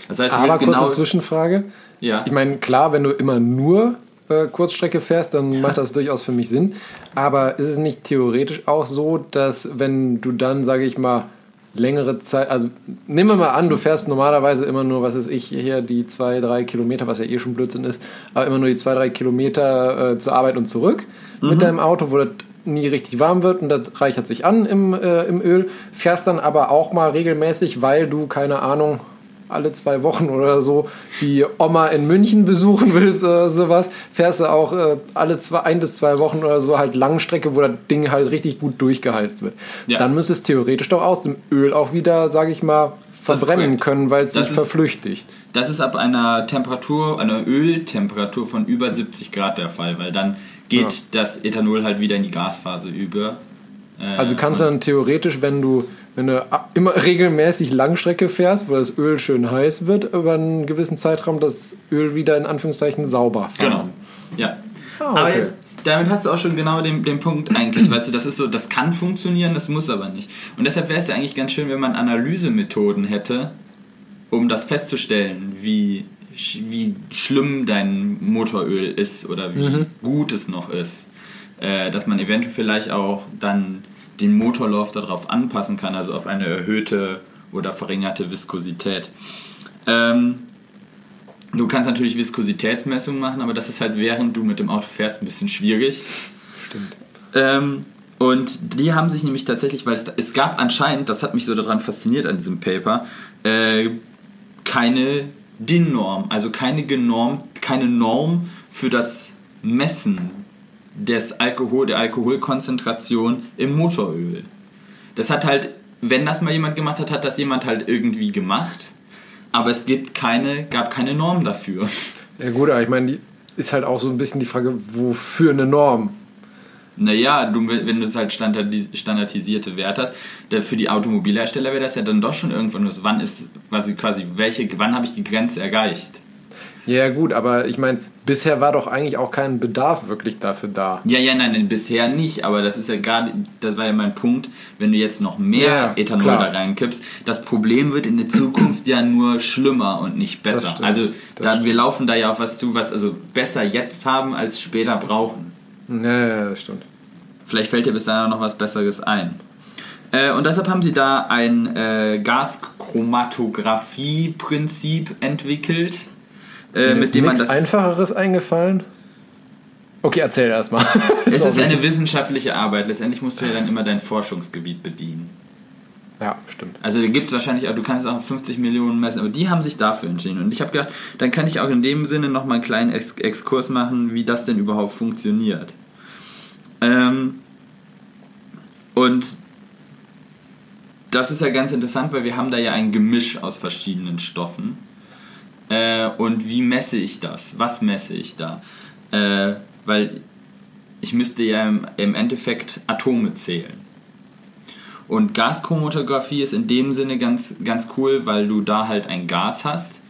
Das heißt, du Aber kurze genau... Zwischenfrage. Ja. Ich meine, klar, wenn du immer nur äh, Kurzstrecke fährst, dann macht das durchaus für mich Sinn. Aber ist es nicht theoretisch auch so, dass wenn du dann, sage ich mal, längere Zeit, also nehmen wir mal an, du fährst normalerweise immer nur, was weiß ich, hier die zwei, drei Kilometer, was ja eh schon Blödsinn ist, aber immer nur die zwei, drei Kilometer äh, zur Arbeit und zurück mit deinem Auto, wo das nie richtig warm wird und das reichert sich an im, äh, im Öl, fährst dann aber auch mal regelmäßig, weil du, keine Ahnung, alle zwei Wochen oder so die Oma in München besuchen willst oder sowas, fährst du auch äh, alle zwei, ein bis zwei Wochen oder so halt Langstrecke, wo das Ding halt richtig gut durchgeheizt wird. Ja. Dann müsste es theoretisch doch aus dem Öl auch wieder, sage ich mal, verbrennen können, weil es sich ist- verflüchtigt. Das ist ab einer Temperatur, einer Öltemperatur von über 70 Grad der Fall, weil dann geht Ja. das Ethanol halt wieder in die Gasphase über. Äh, Also kannst du dann theoretisch, wenn du, wenn du immer regelmäßig Langstrecke fährst, wo das Öl schön heiß wird, über einen gewissen Zeitraum das Öl wieder in Anführungszeichen sauber fahren. Genau. Ja. Ah, Aber okay. jetzt, damit hast du auch schon genau den, den Punkt eigentlich. weißt du, das ist so, das kann funktionieren, das muss aber nicht. Und deshalb wäre es ja eigentlich ganz schön, wenn man Analysemethoden hätte, um das festzustellen, wie, wie schlimm dein Motoröl ist oder wie Mhm. gut es noch ist. Äh, dass man eventuell vielleicht auch dann den Motorlauf darauf anpassen kann, also auf eine erhöhte oder verringerte Viskosität. Ähm, Du kannst natürlich Viskositätsmessungen machen, aber das ist halt während du mit dem Auto fährst ein bisschen schwierig. Stimmt. Ähm, und die haben sich nämlich tatsächlich, weil es, es gab anscheinend, das hat mich so daran fasziniert an diesem Paper, äh, keine DIN-Norm, also keine, genorm, keine Norm für das Messen des Alkohol, der Alkoholkonzentration im Motoröl. Das hat halt, wenn das mal jemand gemacht hat, hat das jemand halt irgendwie gemacht, aber es gibt keine, gab keine Norm dafür. Ja gut, aber ich meine, ist halt auch so ein bisschen die Frage, wofür eine Norm? Naja, du, wenn du es halt standardi- standardisierte Werte hast, für die Automobilhersteller wäre das ja dann doch schon irgendwann was. Wann ist quasi, quasi welche, wann habe ich die Grenze erreicht? Ja gut, aber ich meine, bisher war doch eigentlich auch kein Bedarf wirklich dafür da. Ja, ja, nein, nein, bisher nicht, aber das ist ja gerade, das war ja mein Punkt, wenn du jetzt noch mehr Ja, Ethanol klar. da reinkippst, das Problem wird in der Zukunft ja nur schlimmer und nicht besser. stimmt, also da, wir laufen da ja auf was zu, was also besser jetzt haben als später brauchen. Ja, ja, das stimmt. Vielleicht fällt dir bis dahin noch was Besseres ein. Äh, und deshalb haben sie da ein äh, Gaschromatographie-Prinzip entwickelt, äh, Mir mit ist dem man das. Einfacheres eingefallen. Okay, erzähl erstmal. Es ist eine wissenschaftliche Arbeit. Letztendlich musst du ja dann immer dein Forschungsgebiet bedienen. Ja, stimmt. Also da gibt es wahrscheinlich, aber du kannst es auch auf 50 Millionen messen, aber die haben sich dafür entschieden. Und ich habe gedacht, dann kann ich auch in dem Sinne nochmal einen kleinen Ex Exkurs machen, wie das denn überhaupt funktioniert. Ähm, und das ist ja ganz interessant, weil wir haben da ja ein Gemisch aus verschiedenen Stoffen. Äh, und wie messe ich das? Was messe ich da? Äh, weil ich müsste ja im, im Endeffekt Atome zählen. Und Gaschromatographie ist in dem Sinne ganz, ganz cool, weil du da halt ein Gas hast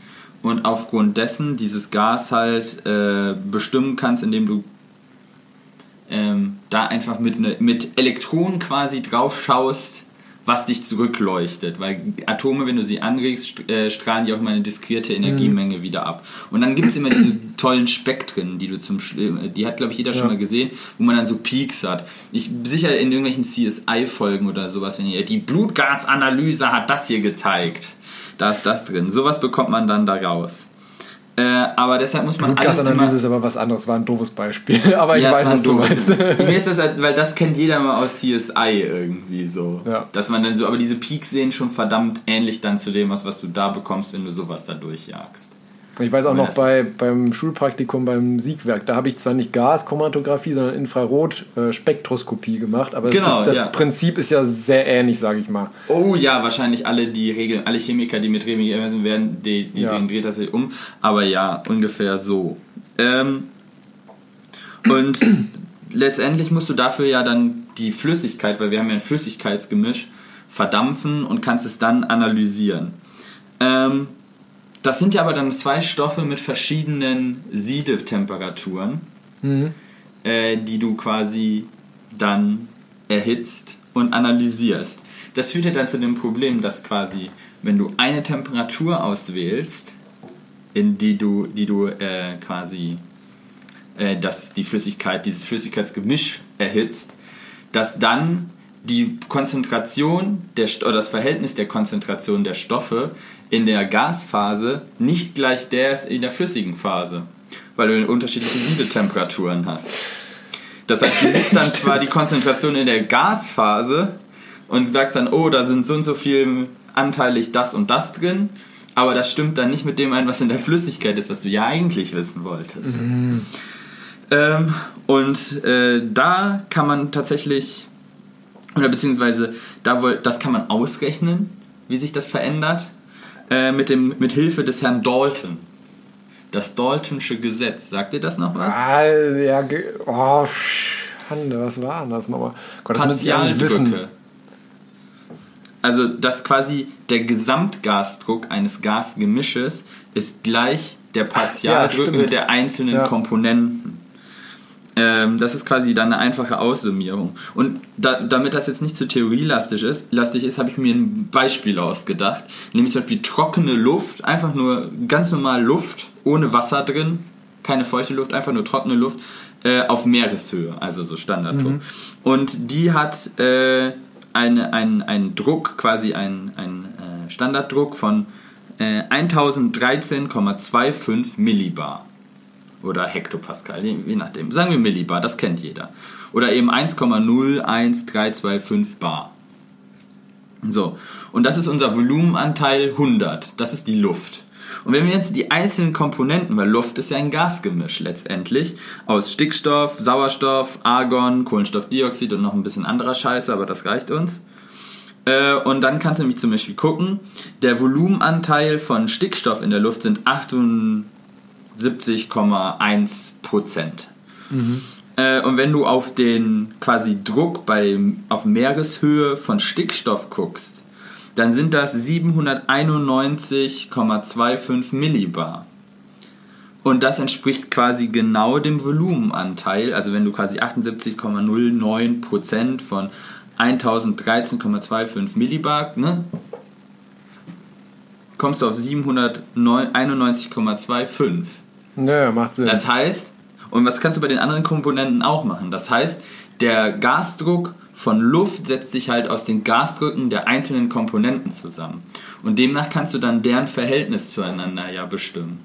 und aufgrund dessen dieses Gas halt äh, bestimmen kannst, indem du ähm, da einfach mit, ne, mit Elektronen quasi drauf schaust, was dich zurückleuchtet. Weil Atome, wenn du sie anregst, st äh, strahlen die auch immer eine diskrete Energiemenge wieder ab. Und dann gibt es immer diese tollen Spektren, die du zum äh, die hat, glaube ich, jeder schon Ja. mal gesehen, wo man dann so Peaks hat. Ich sicher in irgendwelchen CSI-Folgen oder sowas, wenn ihr die Blutgasanalyse hat das hier gezeigt. Da ist das drin. Sowas bekommt man dann da raus. Äh, aber deshalb muss man alles immer... Blutgasanalyse ist aber was anderes, war ein doofes Beispiel. Aber ich Ja, weiß, was du meinst. Mir ist das halt, weil das kennt jeder mal aus CSI irgendwie so. Ja. Dass man dann so, aber diese Peaks sehen schon verdammt ähnlich dann zu dem, was, was du da bekommst, wenn du sowas da durchjagst. Ich weiß auch noch bei, beim Schulpraktikum beim Siegwerk, da habe ich zwar nicht Gaschromatographie, sondern Infrarot-Spektroskopie gemacht, aber Genau, ist, das ja. Prinzip ist ja sehr ähnlich, sage ich mal. Oh ja, wahrscheinlich alle die Regeln, alle Chemiker, die mit Remi messen werden, die, die, Ja. denen dreht das um. Aber ja, ungefähr so. Ähm, und letztendlich musst du dafür ja dann die Flüssigkeit, weil wir haben ja ein Flüssigkeitsgemisch, verdampfen und kannst es dann analysieren. Ähm, das sind ja aber dann zwei Stoffe mit verschiedenen Siedetemperaturen, äh, die du quasi dann erhitzt und analysierst. Das führt ja dann zu dem Problem, dass quasi, wenn du eine Temperatur auswählst, in die du, die du äh, quasi äh, dass die Flüssigkeit, dieses Flüssigkeitsgemisch erhitzt, dass dann die Konzentration der oder das Verhältnis der Konzentration der Stoffe in der Gasphase nicht gleich der ist in der flüssigen Phase, weil du unterschiedliche Siedetemperaturen hast. Das heißt, du misst dann zwar die Konzentration in der Gasphase und sagst dann, oh, da sind so und so viel anteilig das und das drin, aber das stimmt dann nicht mit dem ein, was in der Flüssigkeit ist, was du ja eigentlich wissen wolltest. Ähm, und äh, da kann man tatsächlich, oder beziehungsweise da das kann man ausrechnen, wie sich das verändert, äh, mit, dem, mit Hilfe des Herrn Dalton. Das Daltonsche Gesetz, sagt ihr das noch was? Ah, ja, oh, Schande, was war das nochmal? Gott, das. Partialdrücke. Also, dass quasi der Gesamtgasdruck eines Gasgemisches ist gleich der Partialdrücke stimmt. der einzelnen Ja. Komponenten. Ähm, das ist quasi dann eine einfache Aussummierung. Und da, damit das jetzt nicht zu theorielastig ist, lastig ist, habe ich mir ein Beispiel ausgedacht. Nämlich zum Beispiel trockene Luft, einfach nur ganz normal Luft, ohne Wasser drin, keine feuchte Luft, einfach nur trockene Luft, äh, auf Meereshöhe, also so Standarddruck. Und die hat äh, eine, einen, einen Druck, quasi einen, einen äh, Standarddruck von äh, 1013,25 Millibar oder Hektopascal, je, nachdem. Sagen wir Millibar, das kennt jeder. Oder eben 1,01325 Bar. So, und das ist unser Volumenanteil 100. Das ist die Luft. Und wenn wir jetzt die einzelnen Komponenten, weil Luft ist ja ein Gasgemisch letztendlich, aus Stickstoff, Sauerstoff, Argon, Kohlenstoffdioxid und noch ein bisschen anderer Scheiße, aber das reicht uns. Äh, und dann kannst du nämlich zum Beispiel gucken, der Volumenanteil von Stickstoff in der Luft sind 78,1 Prozent. Äh, und wenn du auf den quasi Druck bei, auf Meereshöhe von Stickstoff guckst, dann sind das 791,25 Millibar. Und das entspricht quasi genau dem Volumenanteil. Also wenn du quasi 78,09% von 1013,25 Millibar, ne, kommst du auf 791,25. Naja, macht Sinn. Das heißt, Und was kannst du bei den anderen Komponenten auch machen? Das heißt, der Gasdruck von Luft setzt sich halt aus den Gasdrücken der einzelnen Komponenten zusammen. Und demnach kannst du dann deren Verhältnis zueinander ja bestimmen.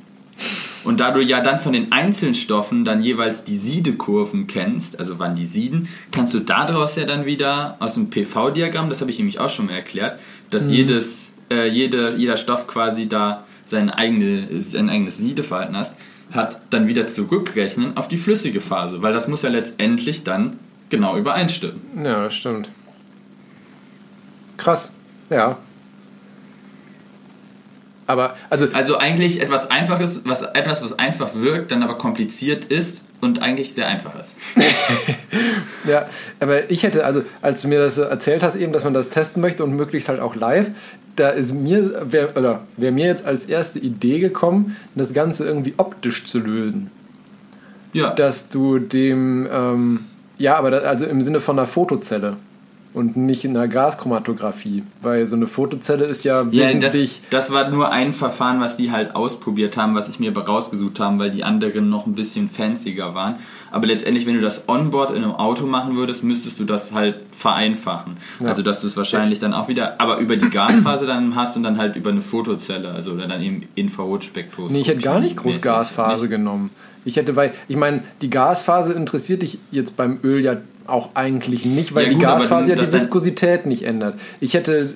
Und da du ja dann von den Einzelstoffen dann jeweils die Siedekurven kennst, also wann die sieden, kannst du daraus ja dann wieder aus dem PV-Diagramm, das habe ich nämlich auch schon mal erklärt, dass jedes, äh, jede, jeder Stoff quasi da sein, eigene, sein eigenes Siedeverhalten hast, hat, dann wieder zurückrechnen auf die flüssige Phase, weil das muss ja letztendlich dann genau übereinstimmen. Ja, stimmt. Krass. Ja. Aber, also, Also eigentlich etwas Einfaches, was etwas, was einfach wirkt, dann aber kompliziert ist und eigentlich sehr einfach ist. ja, aber ich hätte, also, als du mir das erzählt hast, eben, dass man das testen möchte und möglichst halt auch live, da ist mir, wär, wäre mir jetzt als erste Idee gekommen, das Ganze irgendwie optisch zu lösen. Ja. Dass du dem, ähm, ja, aber da, also im Sinne von einer Fotozelle und nicht in einer Gaschromatographie, weil so eine Fotozelle ist ja Ja, das, wesentlich. das war nur ein Verfahren, was die halt ausprobiert haben, was ich mir aber rausgesucht haben, weil die anderen noch ein bisschen fancier waren. Aber letztendlich, wenn du das Onboard in einem Auto machen würdest, müsstest du das halt vereinfachen. Ja. Also, dass du es wahrscheinlich dann auch wieder, aber über die Gasphase dann hast und dann halt über eine Fotozelle, also oder dann eben Infrarotspektroskopie. Nee, ich hätte gar nicht groß. Gasphase genommen. Ich hätte, weil, ich meine, die Gasphase interessiert dich jetzt beim Öl ja auch eigentlich nicht, weil Ja, die gut, aber Gasphase ja die Viskosität nicht ändert. Ich hätte,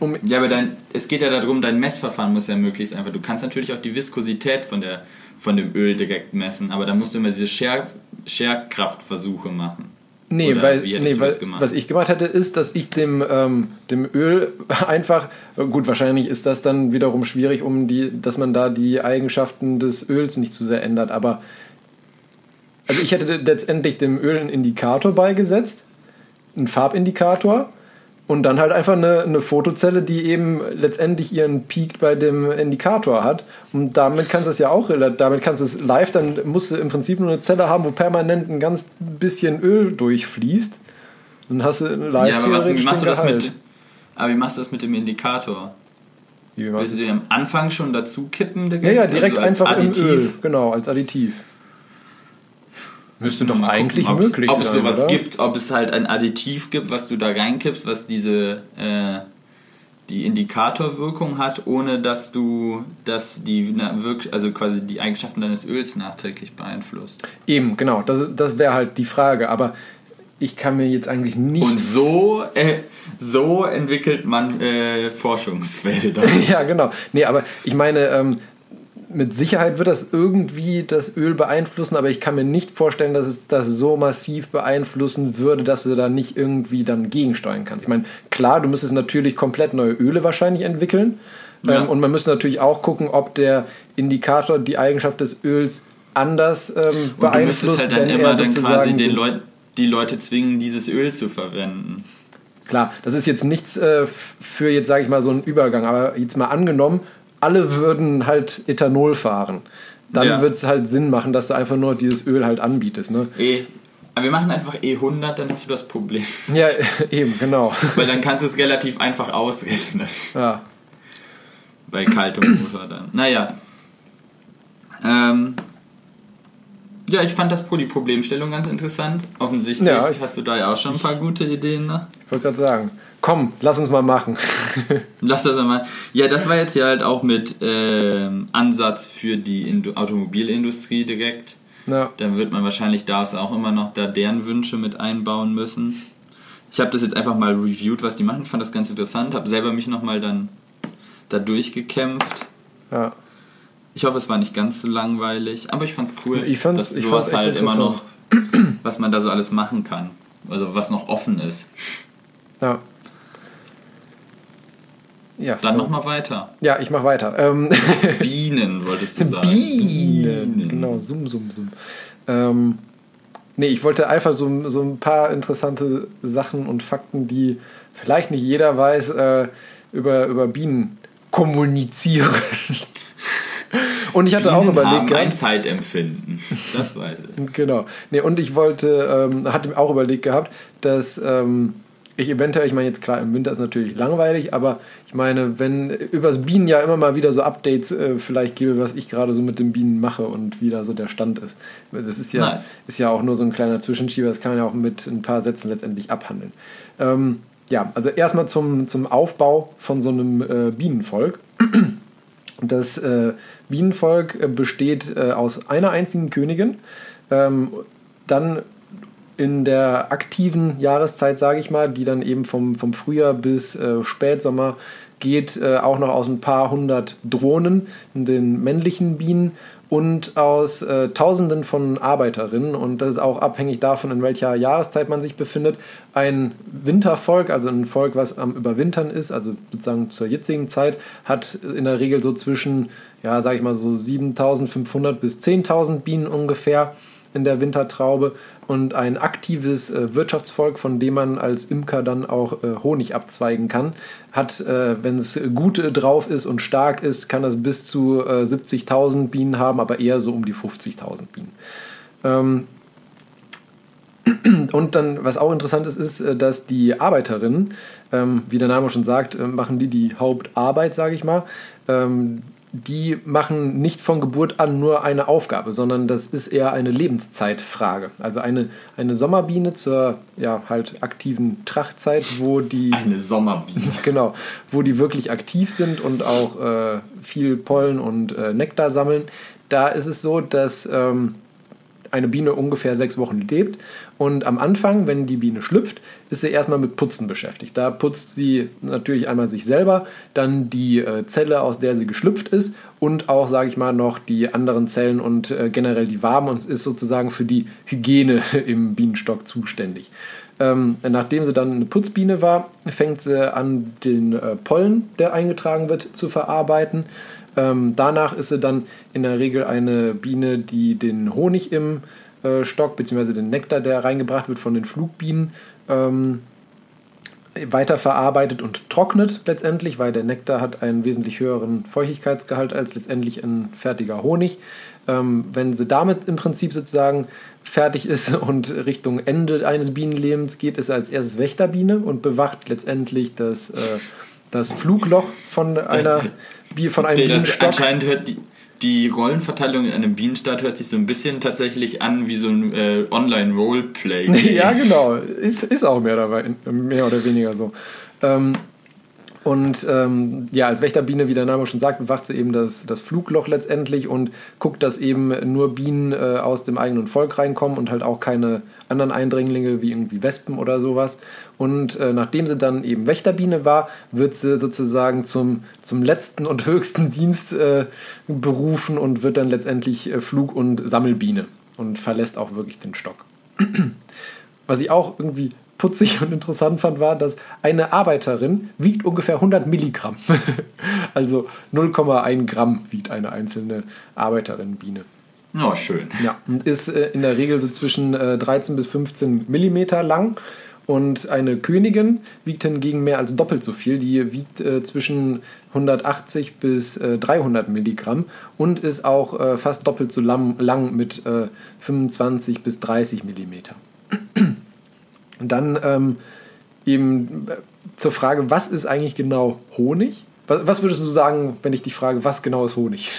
um, Ja, aber dein, es geht ja darum, dein Messverfahren muss ja möglichst einfach. Du kannst natürlich auch die Viskosität von, der, von dem Öl direkt messen, aber da musst du immer diese Scher, Scherkraftversuche machen. nee, Oder weil, nee weil was ich gemacht hätte, ist, dass ich dem, ähm, dem Öl einfach, gut, wahrscheinlich ist das dann wiederum schwierig, um die, dass man da die Eigenschaften des Öls nicht zu sehr ändert, aber also ich hätte letztendlich dem Öl einen Indikator beigesetzt, einen Farbindikator und dann halt einfach eine, eine Fotozelle, die eben letztendlich ihren Peak bei dem Indikator hat. Und damit kannst du es ja auch, damit kannst du es live, dann musst du im Prinzip nur eine Zelle haben, wo permanent ein ganz bisschen Öl durchfließt. Dann hast du live ja, aber was, wie machst du das Gehalt. mit. Aber wie machst du das mit dem Indikator? Willst du den am Anfang schon dazu kippen direkt? ja, ja, direkt Also als einfach Additiv? im Öl, genau, als Additiv. Müsste doch eigentlich gucken, ob's- möglich ob es sein, sowas oder? gibt, ob es halt ein Additiv gibt, was du da reinkippst, was diese äh, die Indikatorwirkung hat, ohne dass du dass die na, wirk also quasi die Eigenschaften deines Öls nachträglich beeinflusst. Eben, genau, das, das wäre halt die Frage, aber ich kann mir jetzt eigentlich nicht Und so äh, so entwickelt man äh, Forschungsfelder. Ja, genau. Nee, aber ich meine, ähm, mit Sicherheit wird das irgendwie das Öl beeinflussen, aber ich kann mir nicht vorstellen, dass es das so massiv beeinflussen würde, dass du da nicht irgendwie dann gegensteuern kannst. Ich meine, klar, du müsstest natürlich komplett neue Öle wahrscheinlich entwickeln. Ja. Ähm, und man müsste natürlich auch gucken, ob der Indikator die Eigenschaft des Öls anders ähm, Und du müsstest beeinflusst, halt dann wenn immer er dann quasi den Leuten die Leute zwingen, dieses Öl zu verwenden. Klar, das ist jetzt nichts äh, für jetzt, sage ich mal, so einen Übergang. Aber jetzt mal angenommen, alle würden halt Ethanol fahren. Dann Ja. wird es halt Sinn machen, dass du einfach nur dieses Öl halt anbietest. Ne? E, aber wir machen einfach E100, dann hast du das Problem. Ja, eben, genau. Weil dann kannst du es relativ einfach ausrechnen. Ja. Bei kaltem Motor dann. Naja. Ähm, ja, ich fand das die Problemstellung ganz interessant. Offensichtlich Ja, hast du da ja auch schon ein paar gute Ideen. Ne? Ich wollte gerade sagen, komm, lass uns mal machen. Lass das mal. Ja, das war jetzt ja halt auch mit ähm, Ansatz für die Indu Automobilindustrie direkt. ja. Dann wird man wahrscheinlich da auch immer noch da deren Wünsche mit einbauen müssen. Ich habe das jetzt einfach mal reviewed, was die machen, fand das ganz interessant, habe selber mich nochmal dann da durchgekämpft. ja. Ich hoffe, es war nicht ganz so langweilig, aber ich fand's cool, Ich fand's- dass ich sowas fand's echt halt immer noch, was man da so alles machen kann. Also was noch offen ist. ja. Ja, Dann nochmal weiter. ja, ich mache weiter. Ähm, Bienen, wolltest du sagen. Bienen. Genau, summ, summ, summ. Ähm, nee, ich wollte einfach so, so ein paar interessante Sachen und Fakten, die vielleicht nicht jeder weiß, äh, über, über Bienen kommunizieren. und ich hatte auch Bienen überlegt, haben ein Zeitempfinden. Das weiß ich. genau. Nee, und ich wollte, ähm, hatte auch überlegt gehabt, dass ähm, ich eventuell, ich meine jetzt klar, im Winter ist natürlich langweilig, aber ich meine, wenn übers Bienen ja immer mal wieder so Updates äh, vielleicht gäbe, was ich gerade so mit den Bienen mache und wie da so der Stand ist. Das ist ja, Nice. ist ja auch nur so ein kleiner Zwischenschieber, das kann man ja auch mit ein paar Sätzen letztendlich abhandeln. Ähm, ja, also erstmal zum, zum Aufbau von so einem äh, Bienenvolk. Das äh, Bienenvolk äh, besteht äh, aus einer einzigen Königin, ähm, dann in der aktiven Jahreszeit, sage ich mal, die dann eben vom, vom Frühjahr bis äh, Spätsommer geht, äh, auch noch aus ein paar hundert Drohnen, den männlichen Bienen und aus äh, Tausenden von Arbeiterinnen. Und das ist auch abhängig davon, in welcher Jahreszeit man sich befindet. Ein Wintervolk, also ein Volk, was am Überwintern ist, also sozusagen zur jetzigen Zeit, hat in der Regel so zwischen, ja, sage ich mal so 7500 bis 10.000 Bienen ungefähr in der Wintertraube und ein aktives äh, Wirtschaftsvolk, von dem man als Imker dann auch äh, Honig abzweigen kann, hat, äh, wenn es gut äh, drauf ist und stark ist, kann das bis zu äh, 70.000 Bienen haben, aber eher so um die 50.000 Bienen. Ähm, und dann, was auch interessant ist, ist, äh, dass die Arbeiterinnen, ähm, wie der Name schon sagt, äh, machen die die Hauptarbeit, sage ich mal. Ähm, die machen nicht von Geburt an nur eine Aufgabe, sondern das ist eher eine Lebenszeitfrage. Also eine, eine Sommerbiene zur ja, halt aktiven Trachtzeit, wo die Eine Sommerbiene. genau, wo die wirklich aktiv sind und auch äh, viel Pollen und äh, Nektar sammeln. Da ist es so, dass ähm, eine Biene ungefähr sechs Wochen lebt. Und am Anfang, wenn die Biene schlüpft, ist sie erstmal mit Putzen beschäftigt. Da putzt sie natürlich einmal sich selber, dann die äh, Zelle, aus der sie geschlüpft ist und auch, sage ich mal, noch die anderen Zellen und äh, generell die Waben und ist sozusagen für die Hygiene im Bienenstock zuständig. Ähm, nachdem sie dann eine Putzbiene war, fängt sie an, den äh, Pollen, der eingetragen wird, zu verarbeiten. Ähm, danach ist sie dann in der Regel eine Biene, die den Honig im äh, Stock bzw. den Nektar, der reingebracht wird von den Flugbienen, ähm, weiterverarbeitet und trocknet letztendlich, weil der Nektar hat einen wesentlich höheren Feuchtigkeitsgehalt als letztendlich ein fertiger Honig. Ähm, wenn sie damit im Prinzip sozusagen fertig ist und Richtung Ende eines Bienenlebens geht, ist sie als erstes Wächterbiene und bewacht letztendlich das, äh, das Flugloch von, einer, von einem Der, Bienenstock. anscheinend hört die, die Rollenverteilung in einem Bienenstaat hört sich so ein bisschen tatsächlich an wie so ein äh, Online-Roleplay. ja, genau. Ist, ist auch mehr, dabei, mehr oder weniger so. Ähm, und ähm, ja, als Wächterbiene, wie der Name schon sagt, bewacht sie eben das, das Flugloch letztendlich und guckt, dass eben nur Bienen äh, aus dem eigenen Volk reinkommen und halt auch keine anderen Eindringlinge wie irgendwie Wespen oder sowas. Und äh, nachdem sie dann eben Wächterbiene war, wird sie sozusagen zum, zum letzten und höchsten Dienst äh, berufen und wird dann letztendlich äh, Flug- und Sammelbiene und verlässt auch wirklich den Stock. Was ich auch irgendwie putzig und interessant fand, war, dass eine Arbeiterin wiegt ungefähr 100 Milligramm. also 0,1 Gramm wiegt eine einzelne Arbeiterin-Biene. Oh, schön. Ja, und ist äh, in der Regel so zwischen äh, 13 bis 15 Millimeter lang. Und eine Königin wiegt hingegen mehr als doppelt so viel. Die wiegt äh, zwischen 180 bis äh, 300 Milligramm und ist auch äh, fast doppelt so lang, lang mit äh, 25 bis 30 Millimeter. Dann ähm, eben äh, zur Frage, was ist eigentlich genau Honig? Was, was würdest du sagen, wenn ich dich frage, was genau ist Honig?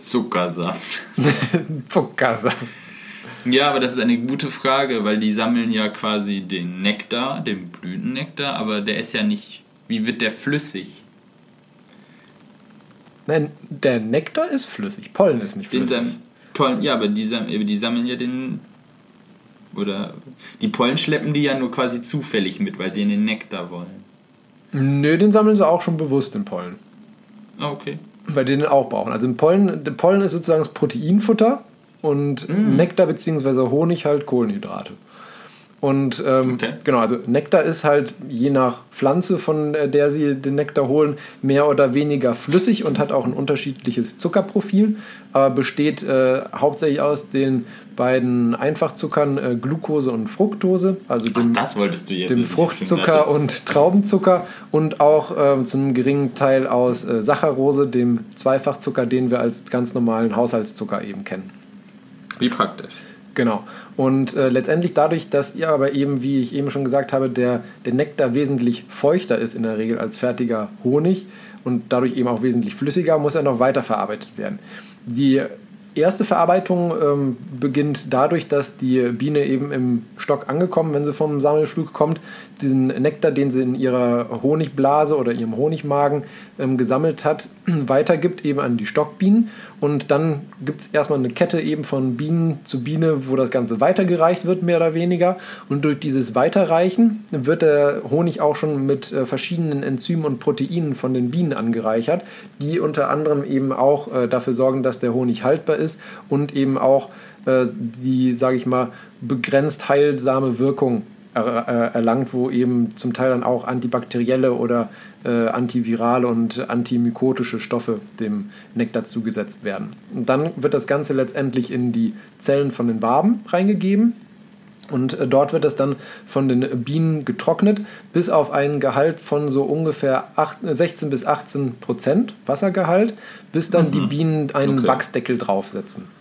Zuckersaft. Zuckersaft. Ja, aber das ist eine gute Frage, weil die sammeln ja quasi den Nektar, den Blütennektar, aber der ist ja nicht. Wie wird der flüssig? Nein, der Nektar ist flüssig, Pollen ist nicht Den flüssig. sam Pollen, ja, aber die, sam die sammeln ja den. Oder. Die Pollen schleppen die ja nur quasi zufällig mit, weil sie in den Nektar wollen. Nö, den sammeln sie auch schon bewusst, den Pollen. Ah, okay. Weil die den auch brauchen. Also Pollen, Pollen ist sozusagen das Proteinfutter und Mm. Nektar bzw. Honig halt Kohlenhydrate. Und ähm, Okay. genau, also Nektar ist halt je nach Pflanze, von äh, der sie den Nektar holen, mehr oder weniger flüssig und hat auch ein unterschiedliches Zuckerprofil, aber besteht äh, hauptsächlich aus den beiden Einfachzuckern äh, Glucose und Fructose, also Ach, dem, das wolltest du jetzt. dem Fruchtzucker gedacht, und Traubenzucker und auch ähm, zu einem geringen Teil aus äh, Saccharose, dem Zweifachzucker, den wir als ganz normalen Haushaltszucker eben kennen. Wie praktisch. Genau. Und äh, letztendlich dadurch, dass ihr aber eben, wie ich eben schon gesagt habe, der, der Nektar wesentlich feuchter ist in der Regel als fertiger Honig und dadurch eben auch wesentlich flüssiger, muss er noch weiterverarbeitet werden. Die erste Verarbeitung ähm, beginnt dadurch, dass die Biene eben im Stock angekommen, wenn sie vom Sammelflug kommt, diesen Nektar, den sie in ihrer Honigblase oder ihrem Honigmagen ähm, gesammelt hat, weitergibt eben an die Stockbienen. Und dann gibt es erstmal eine Kette eben von Bienen zu Biene, wo das Ganze weitergereicht wird, mehr oder weniger. Und durch dieses Weiterreichen wird der Honig auch schon mit äh, verschiedenen Enzymen und Proteinen von den Bienen angereichert, die unter anderem eben auch äh, dafür sorgen, dass der Honig haltbar ist und eben auch äh, die, sage ich mal, begrenzt heilsame Wirkung erlangt, wo eben zum Teil dann auch antibakterielle oder äh, antivirale und antimykotische Stoffe dem Nektar zugesetzt werden. Und dann wird das Ganze letztendlich in die Zellen von den Waben reingegeben. Und äh, dort wird es dann von den Bienen getrocknet, bis auf einen Gehalt von so ungefähr 8, 16 bis 18 Prozent Wassergehalt, bis dann mhm. die Bienen einen okay. Wachsdeckel draufsetzen.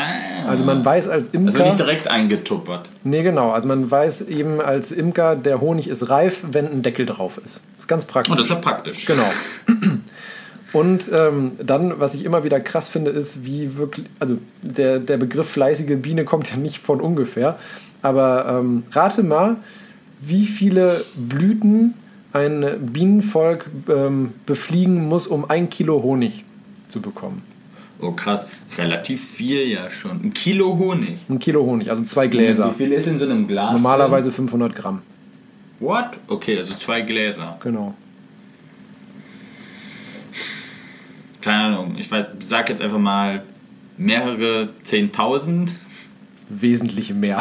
Ah. Also man weiß als Imker... Also nicht direkt eingetuppert. Nee, genau. Also man weiß eben als Imker, der Honig ist reif, wenn ein Deckel drauf ist. Das ist ganz praktisch. Und oh, das ist ja praktisch. Genau. Und ähm, dann, was ich immer wieder krass finde, ist, wie wirklich, also der, der Begriff fleißige Biene kommt ja nicht von ungefähr, aber ähm, rate mal, wie viele Blüten ein Bienenvolk ähm, befliegen muss, um ein Kilo Honig zu bekommen. Oh krass, relativ viel ja schon. Ein Kilo Honig. Ein Kilo Honig, also zwei Gläser. Wie viel ist in so einem Glas? Normalerweise drin? 500 Gramm. What? Okay, also zwei Gläser. Genau. Keine Ahnung, ich weiß, sag jetzt einfach mal mehrere Zehntausend. Wesentlich mehr.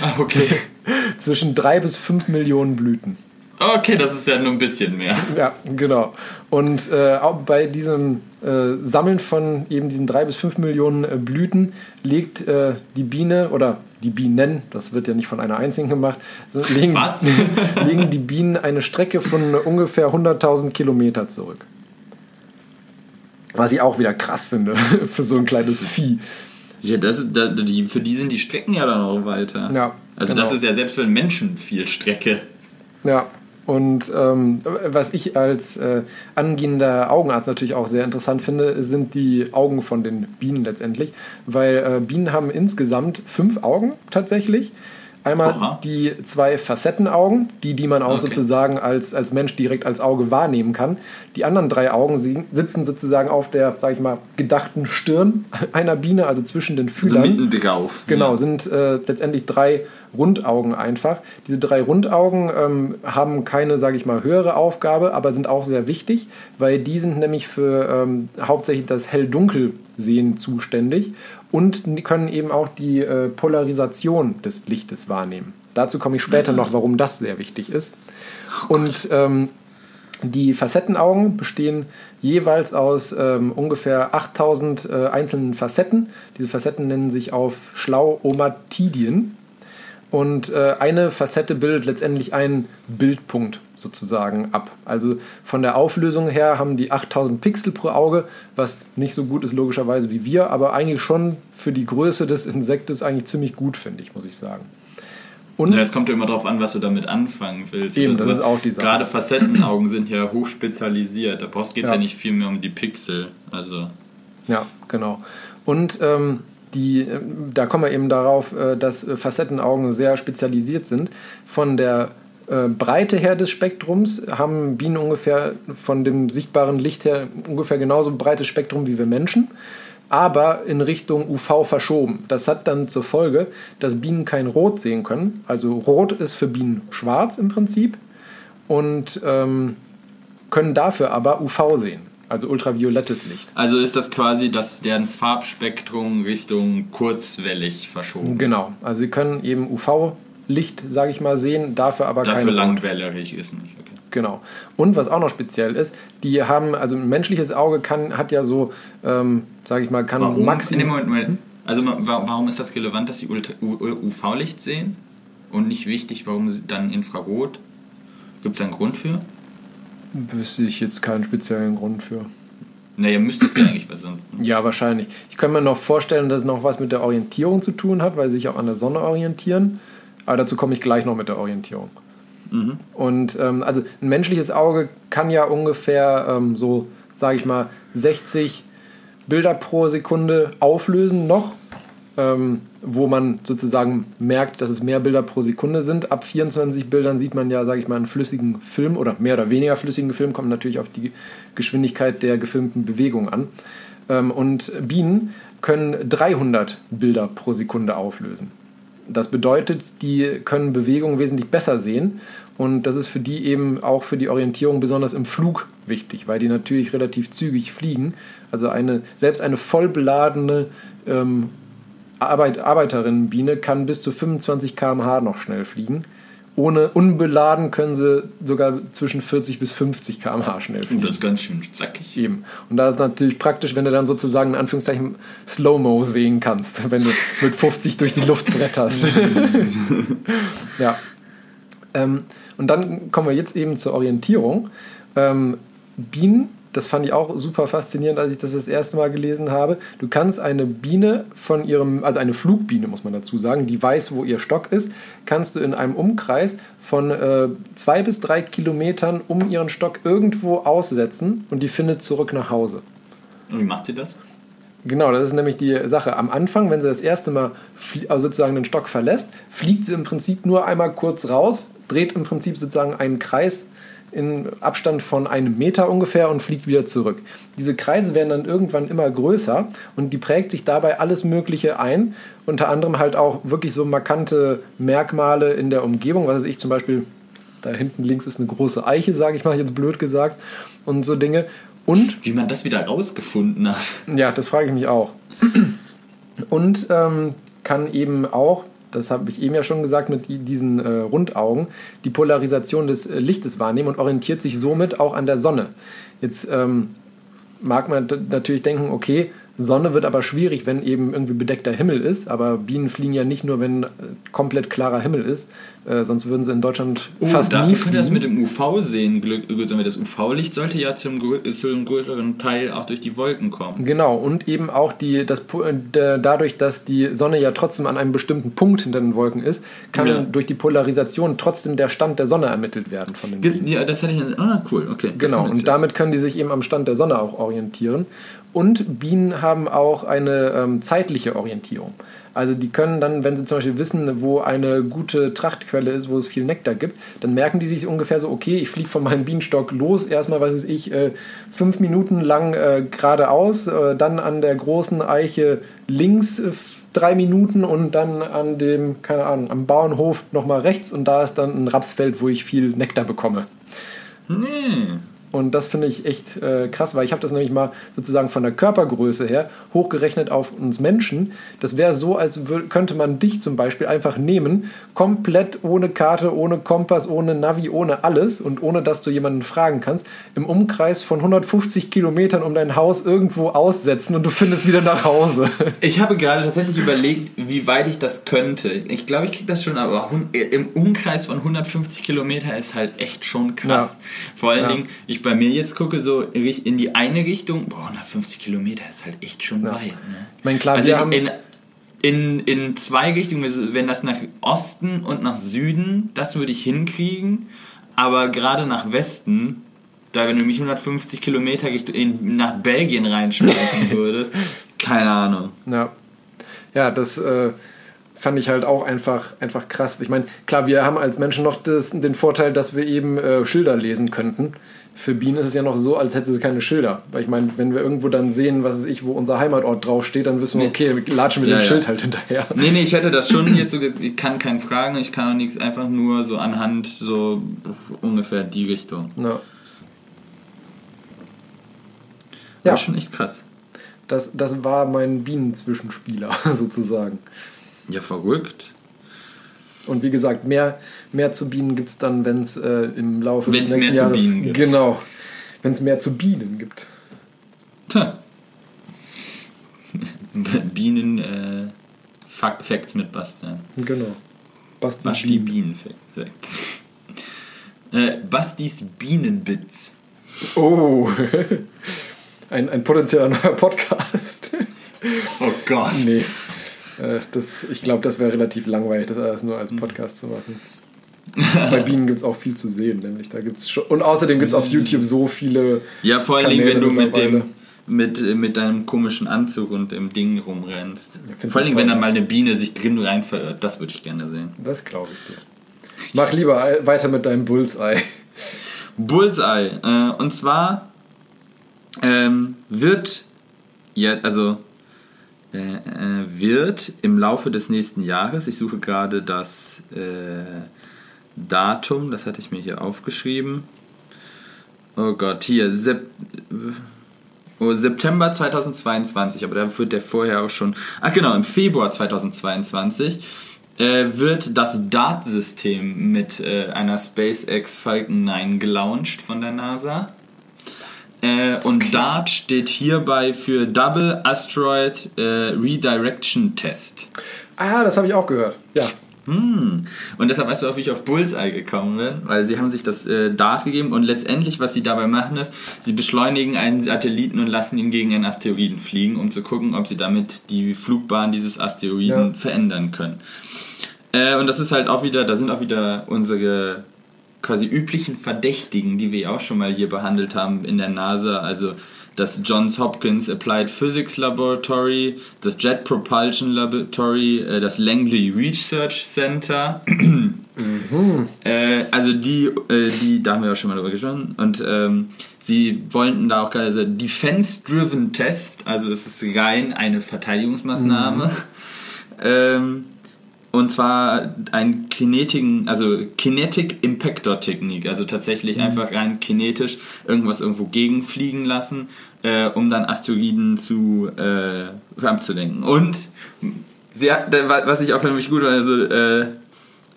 Ah, okay. Zwischen drei bis fünf Millionen Blüten. Okay, das ist ja nur ein bisschen mehr. Ja, genau. Und äh, auch bei diesem äh, Sammeln von eben diesen drei bis fünf Millionen äh, Blüten legt äh, die Biene oder die Bienen, das wird ja nicht von einer einzigen gemacht, legen, Was? legen die Bienen eine Strecke von ungefähr 100.000 Kilometer zurück. Was ich auch wieder krass finde für so ein kleines Vieh. Ja, das, das, die, für die sind die Strecken ja dann auch weiter. Ja. Also genau. das ist ja selbst für einen Menschen viel Strecke. Ja, und ähm, was ich als äh, angehender Augenarzt natürlich auch sehr interessant finde, sind die Augen von den Bienen letztendlich. Weil äh, Bienen haben insgesamt fünf Augen tatsächlich. Einmal Aha. die zwei Facettenaugen, die, die man auch okay. sozusagen als, als Mensch direkt als Auge wahrnehmen kann. Die anderen drei Augen sitzen sozusagen auf der, sag ich mal, gedachten Stirn einer Biene, also zwischen den also Fühlern. Also mitten drauf. Genau, sind äh, letztendlich drei Rundaugen einfach. Diese drei Rundaugen ähm, haben keine, sage ich mal, höhere Aufgabe, aber sind auch sehr wichtig, weil die sind nämlich für ähm, hauptsächlich das Hell-Dunkel-Sehen zuständig und können eben auch die äh, Polarisation des Lichtes wahrnehmen. Dazu komme ich später noch, warum das sehr wichtig ist. Oh und ähm, die Facettenaugen bestehen jeweils aus ähm, ungefähr 8000 äh, einzelnen Facetten. Diese Facetten nennen sich auf schlau Omatidien. Und äh, eine Facette bildet letztendlich einen Bildpunkt sozusagen ab. Also von der Auflösung her haben die 8000 Pixel pro Auge, was nicht so gut ist logischerweise wie wir, aber eigentlich schon für die Größe des Insektes eigentlich ziemlich gut, finde ich, muss ich sagen. Und ja, es kommt ja immer darauf an, was du damit anfangen willst. Eben, das ist auch die Sache. Gerade Facettenaugen sind ja hochspezialisiert. Da geht es ja. ja nicht viel mehr um die Pixel. Also. Ja, genau. Und ähm, die, äh, da kommen wir eben darauf, äh, dass äh, Facettenaugen sehr spezialisiert sind. Von der Breite her des Spektrums haben Bienen ungefähr von dem sichtbaren Licht her ungefähr genauso breites Spektrum wie wir Menschen, aber in Richtung UV verschoben. Das hat dann zur Folge, dass Bienen kein Rot sehen können. Also Rot ist für Bienen schwarz im Prinzip und ähm, können dafür aber UV sehen. Also ultraviolettes Licht. Also ist das quasi, dass deren Farbspektrum Richtung kurzwellig verschoben. Genau. Also sie können eben UV-Licht, sage ich mal, sehen, dafür aber dafür kein. Dafür langwellig ist nicht. Okay. Genau. Und was auch noch speziell ist, die haben, also ein menschliches Auge kann, hat ja so, ähm, sage ich mal, kann warum? maximal. Moment, Moment. Hm? Also warum ist das relevant, dass sie UV-Licht sehen? Und nicht wichtig, warum sie dann Infrarot? Gibt es einen Grund für? Wüsste ich jetzt keinen speziellen Grund für. Naja, müsstest du ja eigentlich was sonst. Ja, wahrscheinlich. Ich könnte mir noch vorstellen, dass es noch was mit der Orientierung zu tun hat, weil sie sich auch an der Sonne orientieren. Aber dazu komme ich gleich noch mit der Orientierung. Und ähm, also ein menschliches Auge kann ja ungefähr ähm, so, sage ich mal, 60 Bilder pro Sekunde auflösen noch, ähm, wo man sozusagen merkt, dass es mehr Bilder pro Sekunde sind. Ab 24 Bildern sieht man ja, sage ich mal, einen flüssigen Film oder mehr oder weniger flüssigen Film, kommt natürlich auf die Geschwindigkeit der gefilmten Bewegung an. Ähm, und Bienen können 300 Bilder pro Sekunde auflösen. Das bedeutet, die können Bewegung wesentlich besser sehen und das ist für die eben auch für die Orientierung besonders im Flug wichtig, weil die natürlich relativ zügig fliegen. Also eine, selbst eine vollbeladene ähm, Arbeit, Arbeiterinnenbiene kann bis zu 25 km/h noch schnell fliegen. Ohne unbeladen können sie sogar zwischen 40 bis 50 km/h schnell fliegen. Und das ist ganz schön zackig. Eben. Und da ist natürlich praktisch, wenn du dann sozusagen in Anführungszeichen Slow-Mo sehen kannst, wenn du mit 50 durch die Luft bretterst. ja. Ähm, und dann kommen wir jetzt eben zur Orientierung. Ähm, Bienen, das fand ich auch super faszinierend, als ich das das erste Mal gelesen habe. Du kannst eine Biene von ihrem, also eine Flugbiene muss man dazu sagen, die weiß, wo ihr Stock ist, kannst du in einem Umkreis von äh, zwei bis drei Kilometern um ihren Stock irgendwo aussetzen und die findet zurück nach Hause. Und wie macht sie das? Genau, das ist nämlich die Sache. Am Anfang, wenn sie das erste Mal also sozusagen den Stock verlässt, fliegt sie im Prinzip nur einmal kurz raus, dreht im Prinzip sozusagen einen Kreis in Abstand von einem Meter ungefähr und fliegt wieder zurück. Diese Kreise werden dann irgendwann immer größer und die prägt sich dabei alles Mögliche ein. Unter anderem halt auch wirklich so markante Merkmale in der Umgebung, was weiß ich zum Beispiel, da hinten links ist eine große Eiche, sage ich mal jetzt blöd gesagt, und so Dinge. Und Wie man das wieder rausgefunden hat. ja, das frage ich mich auch. Und ähm, kann eben auch, das habe ich eben ja schon gesagt, mit die- diesen äh, Rundaugen die Polarisation des äh, Lichtes wahrnehmen und orientiert sich somit auch an der Sonne. Jetzt ähm, mag man natürlich denken, okay, Sonne wird aber schwierig, wenn eben irgendwie bedeckter Himmel ist, aber Bienen fliegen ja nicht nur, wenn äh, komplett klarer Himmel ist, äh, sonst würden sie in Deutschland Oh, fast nie dafür fliegen. könnte das mit dem UV sehen. Das UV-Licht sollte ja zum, zum größeren Teil auch durch die Wolken kommen. Genau, und eben auch die, das, äh, dadurch, dass die Sonne ja trotzdem an einem bestimmten Punkt hinter den Wolken ist, kann Ja. durch die Polarisation trotzdem der Stand der Sonne ermittelt werden von den Bienen. Ja, das hatte ich. Ah, cool, okay. Genau, und damit können die sich eben am Stand der Sonne auch orientieren. Und Bienen haben auch eine ähm, zeitliche Orientierung. Also die können dann, wenn sie zum Beispiel wissen, wo eine gute Trachtquelle ist, wo es viel Nektar gibt, dann merken die sich ungefähr so, okay, ich fliege von meinem Bienenstock los, erstmal, was weiß ich, äh, fünf Minuten lang äh, geradeaus, äh, dann an der großen Eiche links äh, drei Minuten und dann an dem, keine Ahnung, am Bauernhof nochmal rechts und da ist dann ein Rapsfeld, wo ich viel Nektar bekomme. Nee. Und das finde ich echt äh, krass, weil ich habe das nämlich mal sozusagen von der Körpergröße her hochgerechnet auf uns Menschen. Das wäre so, als könnte man dich zum Beispiel einfach nehmen, komplett ohne Karte, ohne Kompass, ohne Navi, ohne alles und ohne, dass du jemanden fragen kannst, im Umkreis von 150 Kilometern um dein Haus irgendwo aussetzen und du findest wieder nach Hause. Ich habe gerade tatsächlich überlegt, wie weit ich das könnte. Ich glaube, ich kriege das schon, aber im Umkreis von 150 Kilometer ist halt echt schon krass. Ja. Vor allen Ja. Dingen, ich bei mir jetzt gucke, so in die eine Richtung, boah, 150 Kilometer ist halt echt schon weit. Ne? Ich meine, klar, also wir in, haben- in, in, in zwei Richtungen, wenn das nach Osten und nach Süden, das würde ich hinkriegen, aber gerade nach Westen, da wenn du mich 150 Kilometer in, nach Belgien reinschmeißen würdest, keine Ahnung. Ja, ja das äh, fand ich halt auch einfach, einfach krass. Ich meine, klar, wir haben als Menschen noch das, den Vorteil, dass wir eben äh, Schilder lesen könnten. Für Bienen ist es ja noch so, als hätte sie keine Schilder. Weil ich meine, wenn wir irgendwo dann sehen, was ich, wo unser Heimatort draufsteht, dann wissen wir, Nee. okay, wir latschen mit Ja, dem ja. Schild halt hinterher. Nee, nee, ich hätte das schon jetzt so, ich kann keinen fragen, ich kann auch nichts, einfach nur so anhand so ungefähr die Richtung. Ja. War Ja. schon echt krass. Das, das war mein Bienenzwischenspieler sozusagen. Ja, verrückt. Und wie gesagt, mehr, mehr zu Bienen gibt es dann, wenn es äh, im Laufe Wenn's des nächsten mehr zu Jahres... Bienen gibt. Genau. Wenn es mehr zu Bienen gibt. Tja. Bienen, äh, Facts mit Bastian. Genau. Basti, Basti Bienen. Bienen Facts. Äh, Bastis Bienenbits. Oh. ein, ein potenzieller neuer Podcast. Oh Gott. nee. Äh, Das, ich glaube, das wäre relativ langweilig, das alles nur als Podcast zu machen. Bei Bienen gibt es auch viel zu sehen, nämlich da gibt's schon. Und außerdem gibt es auf YouTube so viele. Ja, vor allen Dingen, wenn du mit dem mit, mit deinem komischen Anzug und dem Ding rumrennst. find's vor allen Dingen, toll. wenn dann mal eine Biene sich drin rein verirrt. Das würde ich gerne sehen. Das glaube ich dir. Mach lieber weiter mit deinem Bullseye. Bullseye. Äh, und zwar ähm, wird ja, also wird im Laufe des nächsten Jahres, ich suche gerade das äh, Datum, das hatte ich mir hier aufgeschrieben. Oh Gott, hier, Sep oh, September 2022, aber da wird der vorher auch schon. Ach genau, im Februar 2022 äh, wird das DART-System mit äh, einer SpaceX Falcon 9 gelauncht von der NASA. Äh, und DART steht hierbei für Double Asteroid äh, Redirection Test. Ah, das habe ich auch gehört. Ja. Hm. Und deshalb weißt du auch, wie ich auf Bullseye gekommen bin, weil sie haben sich das äh, Dart gegeben und letztendlich, was sie dabei machen, ist, sie beschleunigen einen Satelliten und lassen ihn gegen einen Asteroiden fliegen, um zu gucken, ob sie damit die Flugbahn dieses Asteroiden Ja. verändern können. Äh, und das ist halt auch wieder, da sind auch wieder unsere quasi üblichen Verdächtigen, die wir ja auch schon mal hier behandelt haben in der NASA, also das Johns Hopkins Applied Physics Laboratory, das Jet Propulsion Laboratory, äh, das Langley Research Center. äh, also die, äh, die, da haben wir auch schon mal drüber gesprochen. Und ähm, sie wollten da auch gerade so Defense-Driven Test, also es ist rein eine Verteidigungsmaßnahme. Ähm, und zwar ein Kinetiken, also Kinetic Impactor Technik, also tatsächlich einfach rein kinetisch irgendwas irgendwo gegenfliegen lassen, äh, um dann Asteroiden zu äh, abzulenken. Und sie hat, was ich auch nämlich gut war, also äh,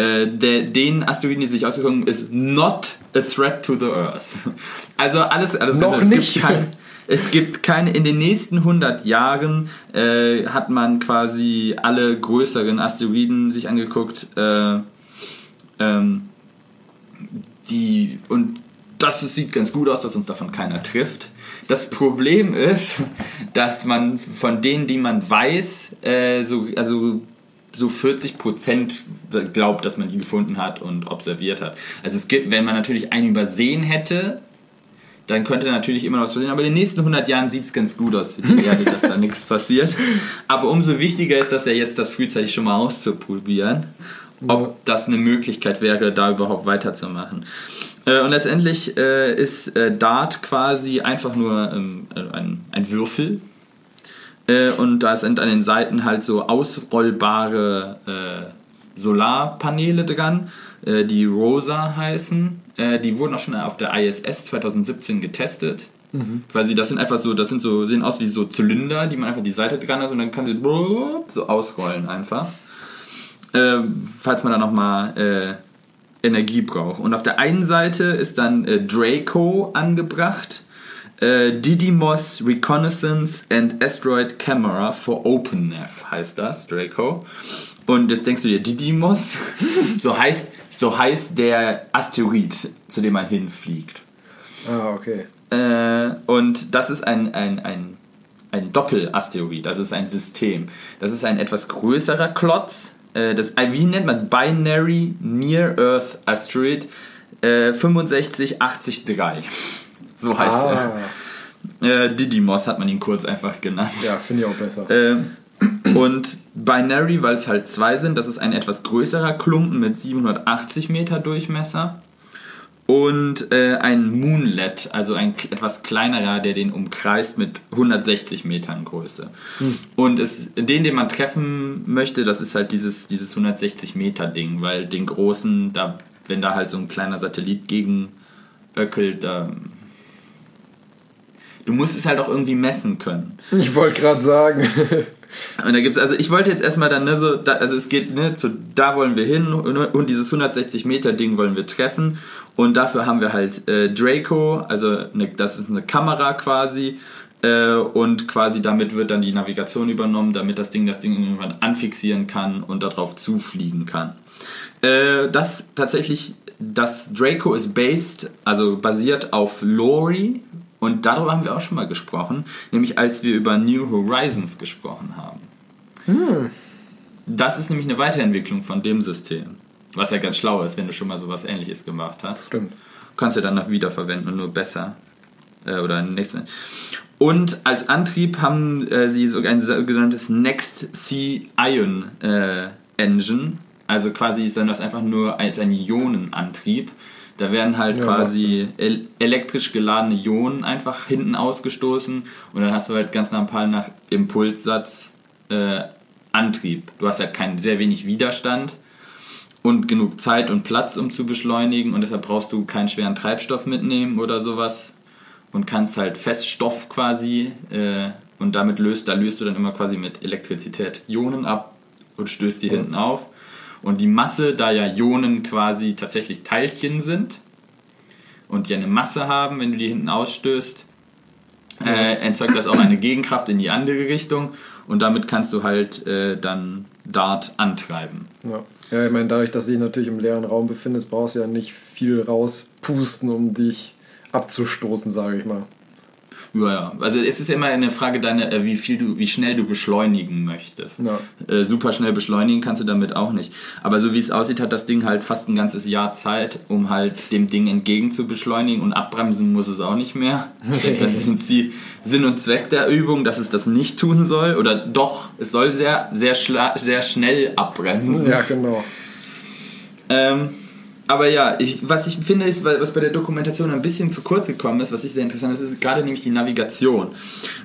äh, der, den Asteroiden, die sich ausgeguckt haben, ist not a threat to the Earth. Also alles, alles Noch es nicht. Gibt kein, es gibt keine, in den nächsten 100 Jahren äh, hat man quasi alle größeren Asteroiden sich angeguckt, äh, ähm, die, und das sieht ganz gut aus, dass uns davon keiner trifft. Das Problem ist, dass man von denen, die man weiß, äh, so, also so 40 Prozent glaubt, dass man die gefunden hat und observiert hat. Also es gibt, wenn man natürlich einen übersehen hätte, dann könnte natürlich immer noch was passieren. Aber in den nächsten 100 Jahren sieht es ganz gut aus für die Erde, dass da nichts passiert. Aber umso wichtiger ist, dass er jetzt das frühzeitig schon mal auszuprobieren, ob das eine Möglichkeit wäre, da überhaupt weiterzumachen. Äh, Und letztendlich äh, ist äh, Dart quasi einfach nur ähm, ein, ein Würfel. Und da sind an den Seiten halt so ausrollbare Solarpaneele dran, die Rosa heißen. Äh, Die wurden auch schon auf der ISS 2017 getestet. Quasi, das sind einfach so, das sind so, sehen aus wie so Zylinder, die man einfach die Seite dran hat und dann kann sie so ausrollen einfach. Ähm, falls man da nochmal äh, Energie braucht. Und auf der einen Seite ist dann äh, Draco angebracht. Äh, Didymos Reconnaissance and Asteroid Camera for OpenNav heißt das, Draco. Und jetzt denkst du dir, Didymos, so heißt, so heißt der Asteroid, zu dem man hinfliegt. Ah, okay. Äh, und das ist ein, ein, ein, ein Doppelasteroid, das ist ein System. Das ist ein etwas größerer Klotz. Äh, das, wie nennt man Binary Near Earth Asteroid äh, 65803. So heißt Ah, er. Äh, Didymos hat man ihn kurz einfach genannt. ja, finde ich auch besser. Ähm, und Binary, weil es halt zwei sind, das ist ein etwas größerer Klumpen mit 780 Meter Durchmesser. Und äh, ein Moonlet, also ein etwas kleinerer, der den umkreist mit 160 Metern Größe. Und es, den, den man treffen möchte, das ist halt dieses, dieses 160 Meter Ding, weil den großen, da, wenn da halt so ein kleiner Satellit gegen öckelt, da. Du musst es halt auch irgendwie messen können. Ich wollte gerade sagen. Und da gibt's also ich wollte jetzt erstmal dann ne, so da, also es geht ne zu da wollen wir hin und, und dieses 160 Meter Ding wollen wir treffen. Und dafür haben wir halt äh, Draco also ne, das ist eine Kamera quasi äh, und quasi damit wird dann die Navigation übernommen damit das Ding das Ding irgendwann anfixieren kann und darauf zufliegen kann. Äh, das tatsächlich das Draco ist based also basiert auf LORI Und darüber haben wir auch schon mal gesprochen, nämlich als wir über New Horizons gesprochen haben. Das ist nämlich eine Weiterentwicklung von dem System. Was ja ganz schlau ist, wenn du schon mal sowas ähnliches gemacht hast. Stimmt. Kannst du dann noch wiederverwenden und nur besser. Äh, oder nächstes. Und als Antrieb haben äh, sie so ein sogenanntes Next Sea Ion äh, Engine. Also quasi ist dann das einfach nur als ein Ionenantrieb. Da werden halt Ja, quasi el elektrisch geladene Ionen einfach hinten ausgestoßen und dann hast du halt ganz normal nach Impulssatz äh, Antrieb. Du hast halt keinen sehr wenig Widerstand und genug Zeit und Platz, um zu beschleunigen und deshalb brauchst du keinen schweren Treibstoff mitnehmen oder sowas und kannst halt Feststoff quasi äh, und damit löst, da löst du dann immer quasi mit Elektrizität Ionen ab und stößt die hinten auf. Und die Masse, da ja Ionen quasi tatsächlich Teilchen sind und die eine Masse haben, wenn du die hinten ausstößt, äh, erzeugt das auch eine Gegenkraft in die andere Richtung und damit kannst du halt äh, dann Dart antreiben. Ja. ja, ich meine, dadurch, dass du dich natürlich im leeren Raum befindest, brauchst du ja nicht viel rauspusten, um dich abzustoßen, sage ich mal. Ja, ja. Also es ist immer eine Frage deiner, äh, wie viel du, wie schnell du beschleunigen möchtest. Ja. Äh, super schnell beschleunigen kannst du damit auch nicht. Aber so wie es aussieht, hat das Ding halt fast ein ganzes Jahr Zeit, um halt dem Ding entgegen zu beschleunigen und abbremsen muss es auch nicht mehr. Das ist die Sinn und Zweck der Übung, dass es das nicht tun soll. Oder doch, es soll sehr, sehr, schla sehr schnell abbremsen. Ja, genau. Ähm, aber ja, ich, was ich finde, ist, was bei der Dokumentation ein bisschen zu kurz gekommen ist, was ich sehr interessant ist, ist gerade nämlich die Navigation.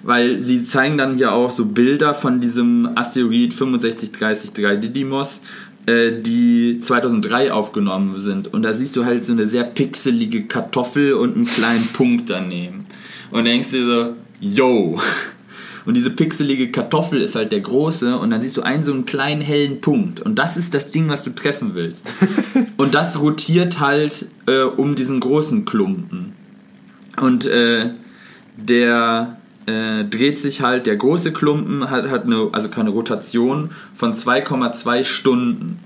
Weil sie zeigen dann hier auch so Bilder von diesem Asteroid 6533 Didymos, äh, die 2003 aufgenommen sind. Und da siehst du halt so eine sehr pixelige Kartoffel und einen kleinen Punkt daneben. Und denkst dir so, yo. Und diese pixelige Kartoffel ist halt der große und dann siehst du einen so einen kleinen hellen Punkt. Und das ist das Ding, was du treffen willst. und das rotiert halt äh, um diesen großen Klumpen. Und äh, der äh, dreht sich halt, der große Klumpen hat, hat eine, also keine Rotation von 2,2 Stunden.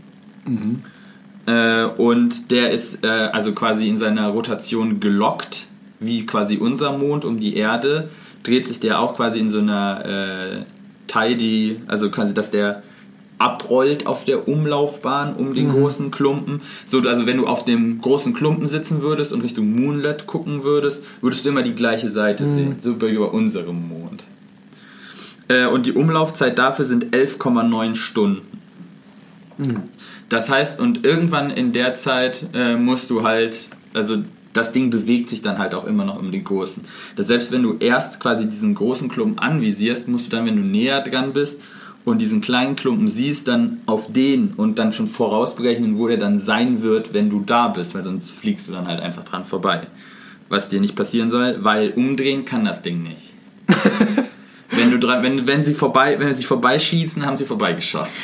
Äh, und der ist äh, also quasi in seiner Rotation gelockt, wie quasi unser Mond um die Erde, dreht sich der auch quasi in so einer äh, Tidy, also quasi, dass der abrollt auf der Umlaufbahn um den großen Klumpen. So, also wenn du auf dem großen Klumpen sitzen würdest und Richtung Moonlet gucken würdest, würdest du immer die gleiche Seite sehen, so wie bei unserem Mond. Äh, und die Umlaufzeit dafür sind 11,9 Stunden. Das heißt, und irgendwann in der Zeit äh, musst du halt, also das Ding bewegt sich dann halt auch immer noch um den großen. Das selbst wenn du erst quasi diesen großen Klumpen anvisierst, musst du dann, wenn du näher dran bist und diesen kleinen Klumpen siehst, dann auf den und dann schon vorausberechnen, wo der dann sein wird, wenn du da bist, weil sonst fliegst du dann halt einfach dran vorbei. Was dir nicht passieren soll, weil umdrehen kann das Ding nicht. wenn, du dran, wenn, wenn, sie vorbei, wenn sie vorbeischießen, haben sie vorbeigeschossen.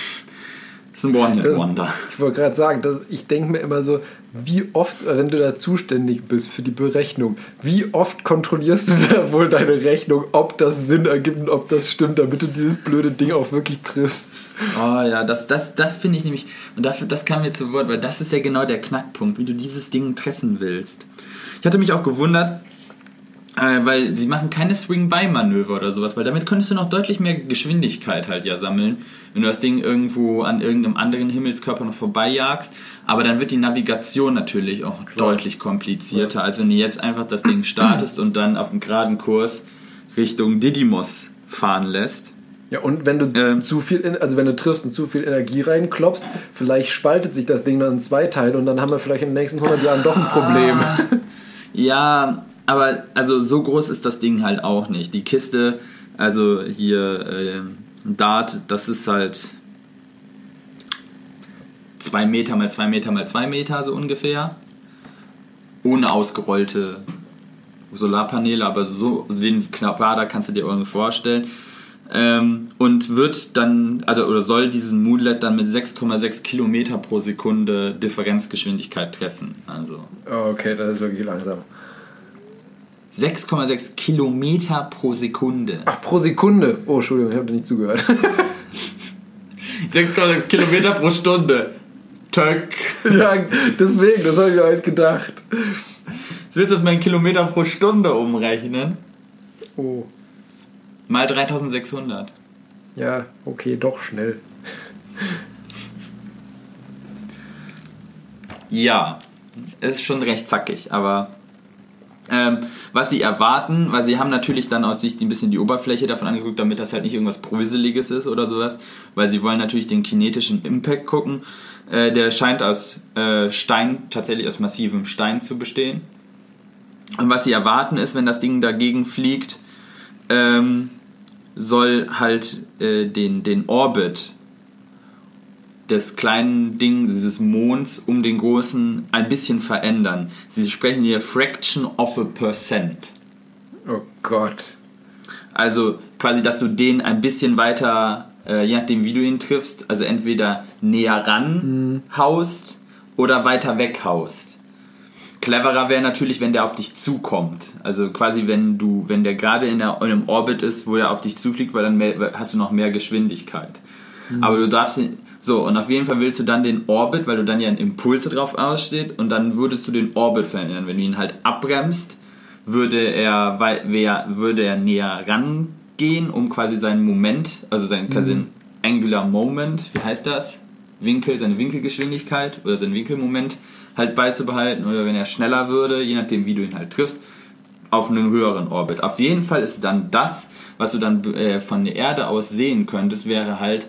Das ist ein One-Hit-Wonder. Ich wollte gerade sagen, dass ich denke mir immer so, wie oft, wenn du da zuständig bist für die Berechnung, wie oft kontrollierst du da wohl deine Rechnung, ob das Sinn ergibt und ob das stimmt, damit du dieses blöde Ding auch wirklich triffst. Oh ja, das, das, das finde ich nämlich, und dafür, das kam mir zu Wort, weil das ist ja genau der Knackpunkt, wie du dieses Ding treffen willst. Ich hatte mich auch gewundert, äh, weil sie machen keine Swing-By-Manöver oder sowas, weil damit könntest du noch deutlich mehr Geschwindigkeit halt ja sammeln, wenn du das Ding irgendwo an irgendeinem anderen Himmelskörper noch vorbeijagst. Aber dann wird die Navigation natürlich auch deutlich komplizierter, als wenn du jetzt einfach das Ding startest und dann auf einem geraden Kurs Richtung Didymos fahren lässt. Ja, und wenn du Ähm. zu viel, also wenn du triffst und zu viel Energie reinklopfst, vielleicht spaltet sich das Ding dann in zwei Teile und dann haben wir vielleicht in den nächsten 100 Jahren doch ein Problem. Ja, aber also so groß ist das Ding halt auch nicht. Die Kiste, also hier äh, Dart, das ist halt zwei Meter mal zwei Meter mal zwei Meter so ungefähr. Ohne ausgerollte Solarpaneele, aber so den Quader kannst du dir irgendwie vorstellen. Ähm, und wird dann, also oder soll diesen Moonlet dann mit 6,6 Kilometer pro Sekunde Differenzgeschwindigkeit treffen. Also Okay, das ist wirklich langsam. 6,6 Kilometer pro Sekunde. Ach, pro Sekunde. Oh, Entschuldigung, ich habe dir nicht zugehört. 6,6 Kilometer pro Stunde. Töck. ja, deswegen, das habe ich mir halt gedacht. willst du das mal in Kilometer pro Stunde umrechnen? Oh. Mal 3600. Ja, okay, doch schnell. Ja, es ist schon recht zackig, aber ähm, was sie erwarten, weil sie haben natürlich dann aus sich ein bisschen die Oberfläche davon angeguckt, damit das halt nicht irgendwas Bröseliges ist oder sowas, weil sie wollen natürlich den kinetischen Impact gucken. Äh, der scheint aus äh, Stein, tatsächlich aus massivem Stein zu bestehen. Und was sie erwarten ist, wenn das Ding dagegen fliegt, ähm, soll halt äh, den, den Orbit des kleinen Ding, dieses Monds um den großen ein bisschen verändern. Sie sprechen hier Fraction of a Percent. Oh Gott. Also quasi, dass du den ein bisschen weiter, äh, je nachdem wie du ihn triffst, also entweder näher ran haust oder weiter weg haust. Cleverer wäre natürlich, wenn der auf dich zukommt. Also quasi, wenn du, wenn der gerade in, der, in einem Orbit ist, wo er auf dich zufliegt, weil dann mehr, hast du noch mehr Geschwindigkeit. Aber du darfst ihn, so, und auf jeden Fall willst du dann den Orbit, weil du dann ja ein Impulse drauf aussteht, und dann würdest du den Orbit verändern. Wenn du ihn halt abbremst, würde er, wer, würde er näher rangehen, um quasi seinen Moment, also seinen quasi einen Angular Moment, wie heißt das? Winkel, seine Winkelgeschwindigkeit oder seinen Winkelmoment halt beizubehalten. Oder wenn er schneller würde, je nachdem wie du ihn halt triffst, auf einen höheren Orbit. Auf jeden Fall ist dann das, was du dann äh, von der Erde aus sehen könntest, wäre halt,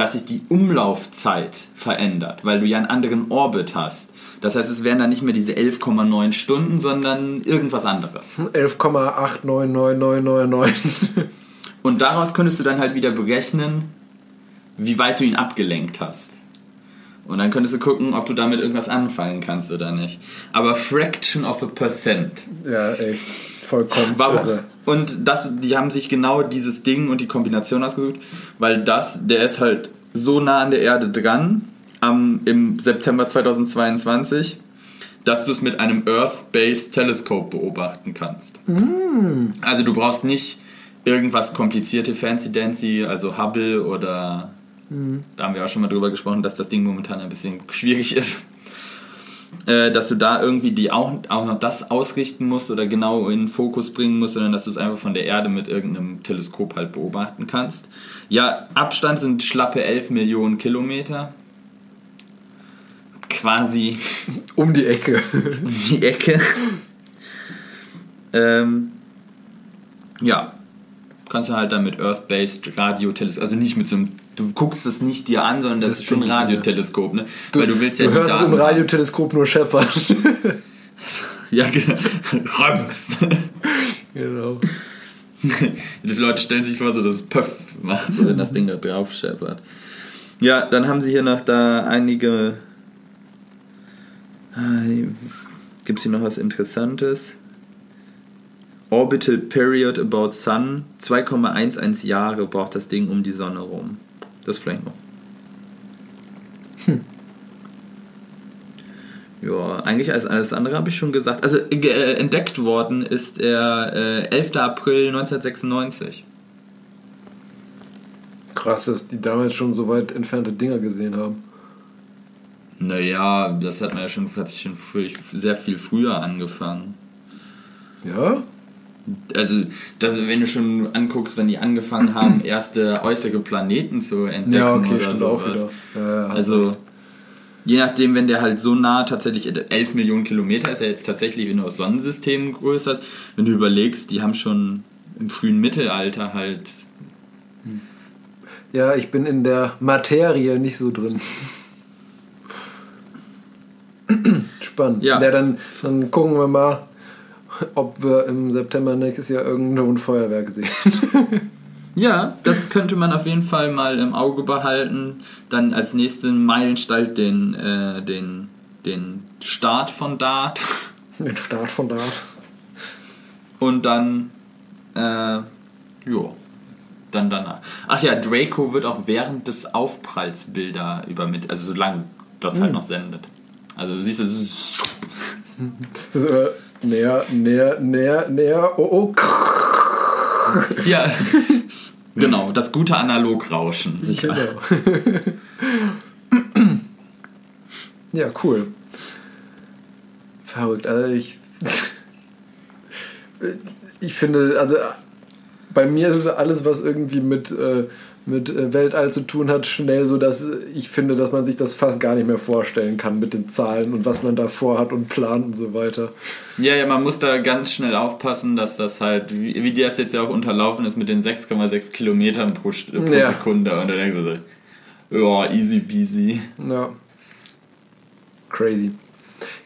dass sich die Umlaufzeit verändert, weil du ja einen anderen Orbit hast. Das heißt, es wären dann nicht mehr diese 11,9 Stunden, sondern irgendwas anderes. 11,899999. Und daraus könntest du dann halt wieder berechnen, wie weit du ihn abgelenkt hast. Und dann könntest du gucken, ob du damit irgendwas anfangen kannst oder nicht. Aber Fraction of a Percent. ja, echt. Vollkommen Warum? irre. Und das, die haben sich genau dieses Ding und die Kombination ausgesucht, weil das, der ist halt so nah an der Erde dran, am, im September 2022, dass du es mit einem Earth-Based Telescope beobachten kannst. Also du brauchst nicht irgendwas komplizierte Fancy Dancy, also Hubble oder da haben wir auch schon mal drüber gesprochen, dass das Ding momentan ein bisschen schwierig ist. Äh, dass du da irgendwie die auch, auch noch das ausrichten musst oder genau in den Fokus bringen musst, sondern dass du es einfach von der Erde mit irgendeinem Teleskop halt beobachten kannst. Ja, Abstand sind schlappe 11 Millionen Kilometer. Quasi Um die Ecke. um die Ecke. ähm, ja, kannst du halt dann mit Earth-based Radioteleskop, also nicht mit so einem, du guckst es nicht dir an, sondern das, Das ist schon ein. Radioteleskop, ne? Weil du willst ja du hörst es im. Radioteleskop nur scheppern. Ja, genau. Rams. genau. Die Leute stellen sich vor, so dass es Pöff macht, so wenn das Ding da drauf scheppert. Ja, dann haben sie hier noch da einige. Gibt es hier noch was Interessantes? Orbital Period about Sun. 2,11 Jahre braucht das Ding um die Sonne rum. Das vielleicht noch. Ja, eigentlich als alles andere habe ich schon gesagt. Also äh, entdeckt worden ist er äh, 11. April 1996. Krass, dass die damals schon so weit entfernte Dinger gesehen haben. Naja, das hat man ja schon, hat sich schon früh, sehr viel früher angefangen. Ja? Also, das, wenn du schon anguckst, wenn die angefangen haben, erste äußere Planeten zu entdecken Ja, okay, oder sowas. Ja, ja, Also, je nachdem, wenn der halt so nah tatsächlich, 11 Millionen Kilometer ist ja jetzt tatsächlich, wenn du aus Sonnensystemen größer ist, wenn du überlegst, die haben schon im frühen Mittelalter halt Ja, ich bin in der Materie nicht so drin. Spannend. Ja. dann, dann gucken wir mal, ob wir im September nächstes Jahr irgendwo ein Feuerwerk sehen. Ja, das könnte man auf jeden Fall mal im Auge behalten. Dann als nächsten Meilenstein den, äh, den, den Start von Dart. Den Start von da. Und dann, äh, jo, dann danach. Ach ja, Draco wird auch während des Aufpralls Bilder übermittelt, also solange das halt noch sendet. Also siehst du, ist- Das ist, äh, näher, näher, näher, näher. Oh, oh. ja, genau, das gute Analograuschen. Sicher. Genau. ja, cool. Verrückt. Also ich. ich finde, also bei mir ist es alles, was irgendwie mit, äh, mit äh, Weltall zu tun hat, schnell so, dass ich finde, dass man sich das fast gar nicht mehr vorstellen kann mit den Zahlen und was man da vorhat und plant und so weiter. Ja, ja, man muss da ganz schnell aufpassen, dass das halt, wie, wie das jetzt ja auch unterlaufen ist mit den 6,6 Kilometern pro, pro Ja. Sekunde. Und da denkst du so, ja, easy peasy. Ja. Crazy.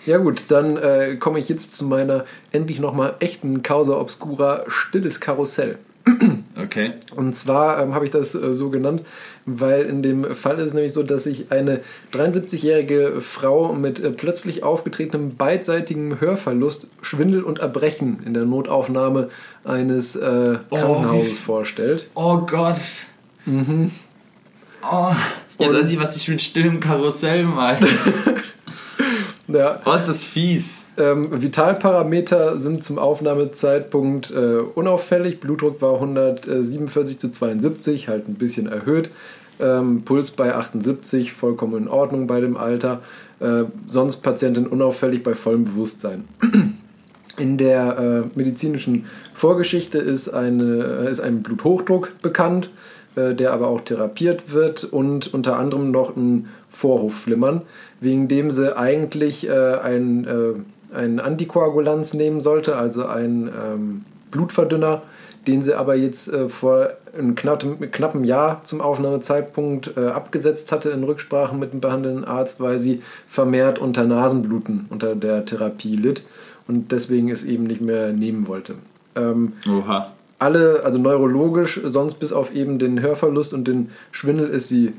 Ja gut, dann äh, komme ich jetzt zu meiner endlich nochmal echten Causa Obscura Stilles Karussell. Okay. Und zwar ähm, habe ich das äh, so genannt, weil in dem Fall ist es nämlich so, dass sich eine 73-jährige Frau mit äh, plötzlich aufgetretenem beidseitigen Hörverlust, Schwindel und Erbrechen in der Notaufnahme eines äh, Oh, Krankenhauses wie- vorstellt. Oh Gott. Oh, jetzt Und- weiß ich, was ich mit stillem Karussell meine. Ja, Oh, ist das fies. Ähm, Vitalparameter sind zum Aufnahmezeitpunkt äh, unauffällig. Blutdruck war 147 zu 72, halt ein bisschen erhöht. Ähm, Puls bei 78, vollkommen in Ordnung bei dem Alter. Äh, sonst Patientin unauffällig bei vollem Bewusstsein. In der äh, medizinischen Vorgeschichte ist, eine, äh, ist ein Bluthochdruck bekannt, äh, der aber auch therapiert wird und unter anderem noch ein Vorhofflimmern, wegen dem sie eigentlich äh, ein, äh, ein Antikoagulanz nehmen sollte, also ein ähm, Blutverdünner, den sie aber jetzt äh, vor einem knappen, knappen Jahr zum Aufnahmezeitpunkt äh, abgesetzt hatte in Rücksprache mit dem behandelnden Arzt, weil sie vermehrt unter Nasenbluten unter der Therapie litt und deswegen es eben nicht mehr nehmen wollte. Ähm, Oha. alle, also neurologisch, sonst bis auf eben den Hörverlust und den Schwindel ist sie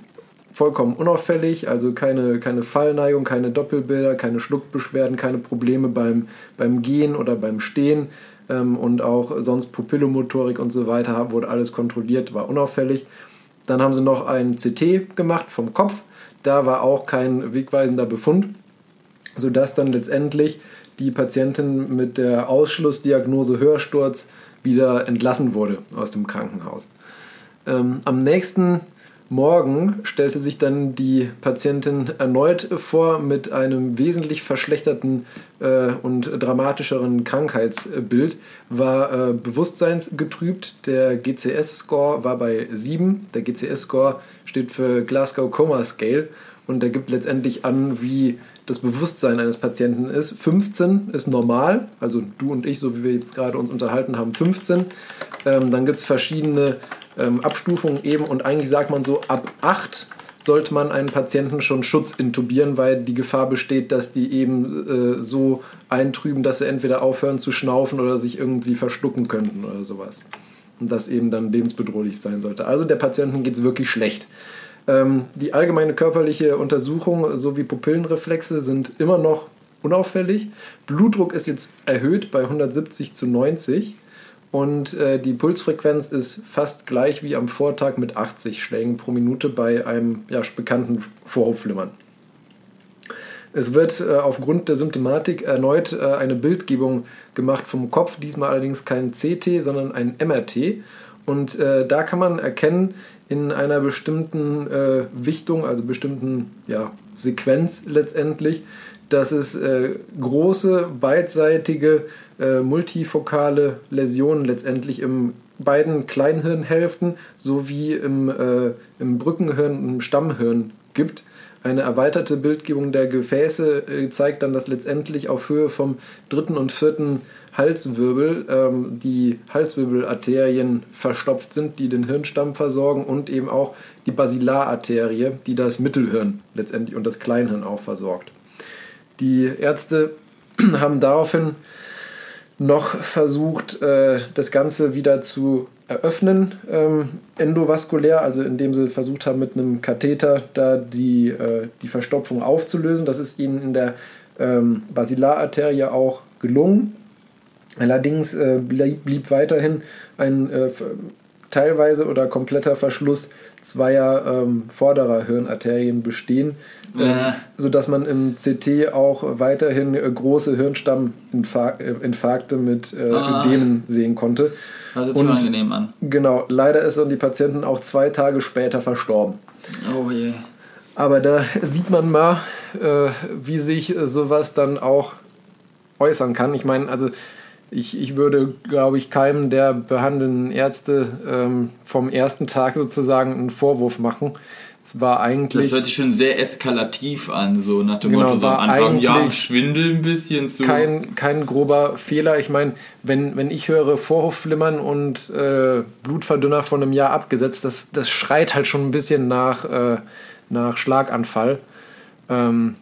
vollkommen unauffällig, also keine, keine Fallneigung, keine Doppelbilder, keine Schluckbeschwerden, keine Probleme beim, beim Gehen oder beim Stehen ähm, und auch sonst Pupillomotorik und so weiter wurde alles kontrolliert, war unauffällig. Dann haben sie noch ein CT gemacht vom Kopf, da war auch kein wegweisender Befund, sodass dann letztendlich die Patientin mit der Ausschlussdiagnose Hörsturz wieder entlassen wurde aus dem Krankenhaus. Ähm, am nächsten Morgen stellte sich dann die Patientin erneut vor mit einem wesentlich verschlechterten äh, und dramatischeren Krankheitsbild, war äh, bewusstseinsgetrübt. Der GCS-Score war bei 7. Der GCS-Score steht für Glasgow Coma Scale und der gibt letztendlich an, wie das Bewusstsein eines Patienten ist. 15 ist normal, also du und ich, so wie wir jetzt gerade uns unterhalten haben, 15. Ähm, dann gibt es verschiedene ähm, Abstufungen eben und eigentlich sagt man so, ab 8 sollte man einen Patienten schon Schutz intubieren, weil die Gefahr besteht, dass die eben äh, so eintrüben, dass sie entweder aufhören zu schnaufen oder sich irgendwie verschlucken könnten oder sowas. Und das eben dann lebensbedrohlich sein sollte. Also der Patienten geht es wirklich schlecht. Ähm, die allgemeine körperliche Untersuchung sowie Pupillenreflexe sind immer noch unauffällig. Blutdruck ist jetzt erhöht bei 170 zu 90 und äh, die Pulsfrequenz ist fast gleich wie am Vortag mit 80 Schlägen pro Minute bei einem ja, bekannten Vorhofflimmern. Es wird äh, aufgrund der Symptomatik erneut äh, eine Bildgebung gemacht vom Kopf, diesmal allerdings kein CT, sondern ein MRT. Und äh, da kann man erkennen, in einer bestimmten äh, Wichtung, also bestimmten ja, Sequenz letztendlich, dass es äh, große, beidseitige, äh, multifokale Läsionen letztendlich im beiden Kleinhirnhälften sowie im, äh, im Brückenhirn und im Stammhirn gibt. Eine erweiterte Bildgebung der Gefäße äh, zeigt dann, dass letztendlich auf Höhe vom dritten und vierten Halswirbel ähm, die Halswirbelarterien verstopft sind, die den Hirnstamm versorgen und eben auch die Basilararterie, die das Mittelhirn letztendlich und das Kleinhirn auch versorgt. Die Ärzte haben daraufhin noch versucht, äh, das Ganze wieder zu eröffnen, ähm, endovaskulär, also indem sie versucht haben, mit einem Katheter da die, äh, die Verstopfung aufzulösen. Das ist ihnen in der ähm, Basilararterie auch gelungen. Allerdings äh, blieb, weiterhin ein teilweise oder kompletter Verschluss zweier ähm, vorderer Hirnarterien bestehen, ähm, Äh. sodass man im CT auch weiterhin äh, große Hirnstamminfarkte mit äh, Ah. Ödemen sehen konnte. Hört sich unangenehm an. Genau, leider ist dann die Patientin auch zwei Tage später verstorben. Oh je. Aber da sieht man mal, äh, wie sich äh, sowas dann auch äußern kann. Ich meine, also ich, ich würde, glaube ich, keinem der behandelnden Ärzte ähm, vom ersten Tag sozusagen einen Vorwurf machen. Es war eigentlich. Das hört sich schon sehr eskalativ an, so nach dem Genau, Motto, so am Anfang, ja, Schwindel ein bisschen zu. kein, kein grober Fehler. Ich meine, wenn, wenn ich höre Vorhofflimmern und äh, Blutverdünner von einem Jahr abgesetzt, das, das schreit halt schon ein bisschen nach, äh, nach Schlaganfall. Ähm,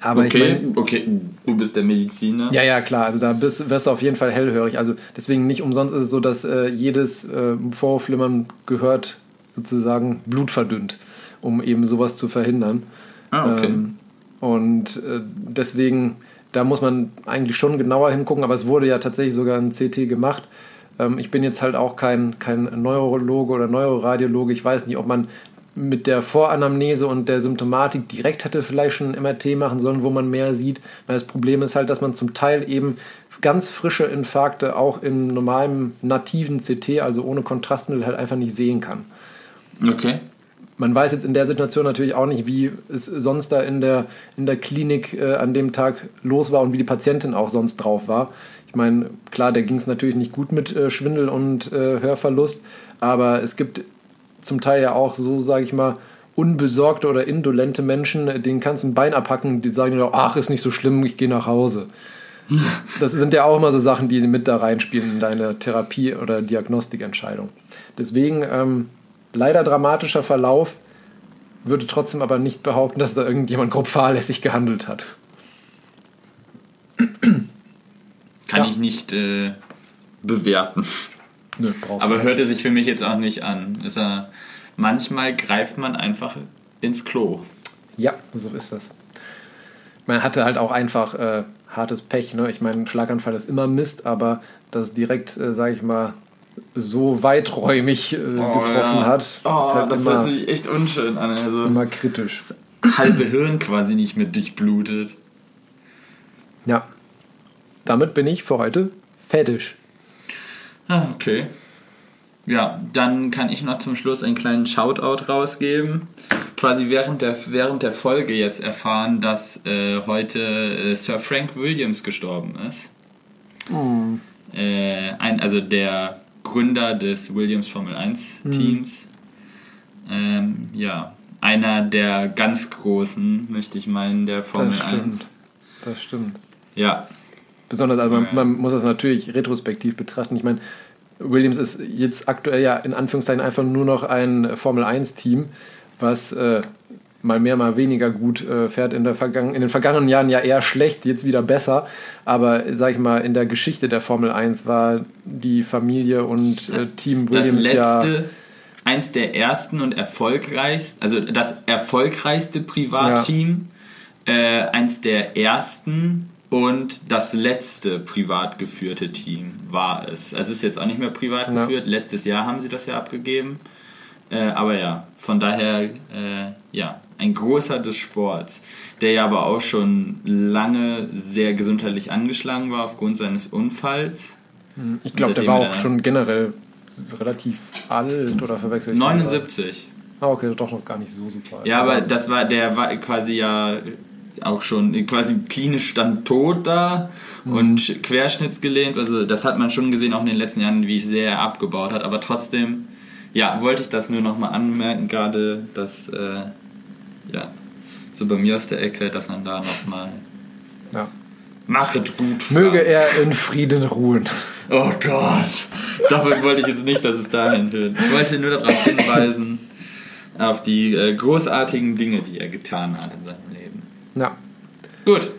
aber ich okay, mein, okay, du bist der Mediziner. ja, ja, klar, also da bist, wirst du auf jeden Fall hellhörig. Also deswegen nicht umsonst ist es so, dass äh, jedes äh, Vorhofflimmern gehört sozusagen blutverdünnt, um eben sowas zu verhindern. Ah, okay. Ähm, und äh, deswegen, da muss man eigentlich schon genauer hingucken, aber es wurde ja tatsächlich sogar ein CT gemacht. Ähm, ich bin jetzt halt auch kein, kein Neurologe oder Neuroradiologe. Ich weiß nicht, ob man mit der Voranamnese und der Symptomatik direkt hätte vielleicht schon ein MRT machen sollen, wo man mehr sieht. Weil das Problem ist halt, dass man zum Teil eben ganz frische Infarkte auch im normalen nativen CT, also ohne Kontrastmittel, halt einfach nicht sehen kann. okay. Man weiß jetzt in der Situation natürlich auch nicht, wie es sonst da in der, in der Klinik äh, an dem Tag los war und wie die Patientin auch sonst drauf war. Ich meine, klar, da ging es natürlich nicht gut mit äh, Schwindel und äh, Hörverlust, aber es gibt zum Teil ja auch so, sage ich mal, unbesorgte oder indolente Menschen, denen kannst du ein Bein abhacken, die sagen dir, ach, ist nicht so schlimm, ich gehe nach Hause. Das sind ja auch immer so Sachen, die mit da reinspielen in deine Therapie- oder Diagnostikentscheidung. Deswegen ähm, leider dramatischer Verlauf, würde trotzdem aber nicht behaupten, dass da irgendjemand grob fahrlässig gehandelt hat. Kann Ja. ich nicht äh, bewerten. Nö, brauchst Aber du hörte sich für mich jetzt auch nicht an. Ist er, manchmal greift man einfach ins Klo. Ja, so ist das. Man hatte halt auch einfach äh, hartes Pech. Ne? Ich meine, Schlaganfall ist immer Mist, aber dass es direkt, äh, sage ich mal, so weiträumig äh, getroffen ja. hat, Oh, halt das immer, hört sich echt unschön an. Also immer kritisch. halbe Hirn quasi nicht mehr durchblutet. Ja. Damit bin ich für heute fertig. Ah, okay. Ja, dann kann ich noch zum Schluss einen kleinen Shoutout rausgeben. Quasi während der, während der Folge jetzt erfahren, dass äh, heute äh, Sir Frank Williams gestorben ist. Äh, ein, also der Gründer des Williams Formel 1 Teams. Ähm, ja, einer der ganz großen, möchte ich meinen, der Formel Das 1. stimmt. Das stimmt. Ja, Besonders, also man, Ja. man muss das natürlich retrospektiv betrachten. Ich meine, Williams ist jetzt aktuell ja in Anführungszeichen einfach nur noch ein Formel-1-Team, was äh, mal mehr, mal weniger gut äh, fährt. In, der Vergangen in den vergangenen Jahren ja eher schlecht, jetzt wieder besser. Aber sag ich mal, in der Geschichte der Formel 1 war die Familie und äh, Team das Williams ja. letzte, eins der ersten und erfolgreichsten, also das erfolgreichste Privatteam, äh, eins der ersten und das letzte privat geführte Team war es. Also es ist jetzt auch nicht mehr privat Ja. geführt. Letztes Jahr haben sie das ja abgegeben. Äh, aber ja, von daher, äh, ja, ein großer des Sports, der ja aber auch schon lange sehr gesundheitlich angeschlagen war aufgrund seines Unfalls. Ich glaube, der war auch schon generell relativ alt oder verwechselt. ich den gerade? 79. Ah, okay, doch noch gar nicht so super. alt. Ja, aber das war, der war quasi ja auch schon quasi klinisch stand tot da und querschnittsgelähmt. Also das hat man schon gesehen, auch in den letzten Jahren, wie sehr er abgebaut hat. Aber trotzdem, ja, wollte ich das nur nochmal anmerken, gerade, dass, äh, ja, so bei mir aus der Ecke, dass man da nochmal Ja. machet gut. Möge Frank. er in Frieden ruhen. Oh Gott, damit wollte ich jetzt nicht, dass es dahin führt. Ich wollte nur darauf hinweisen, auf die äh, großartigen Dinge, die er getan hat in seinem. Ja. Gut,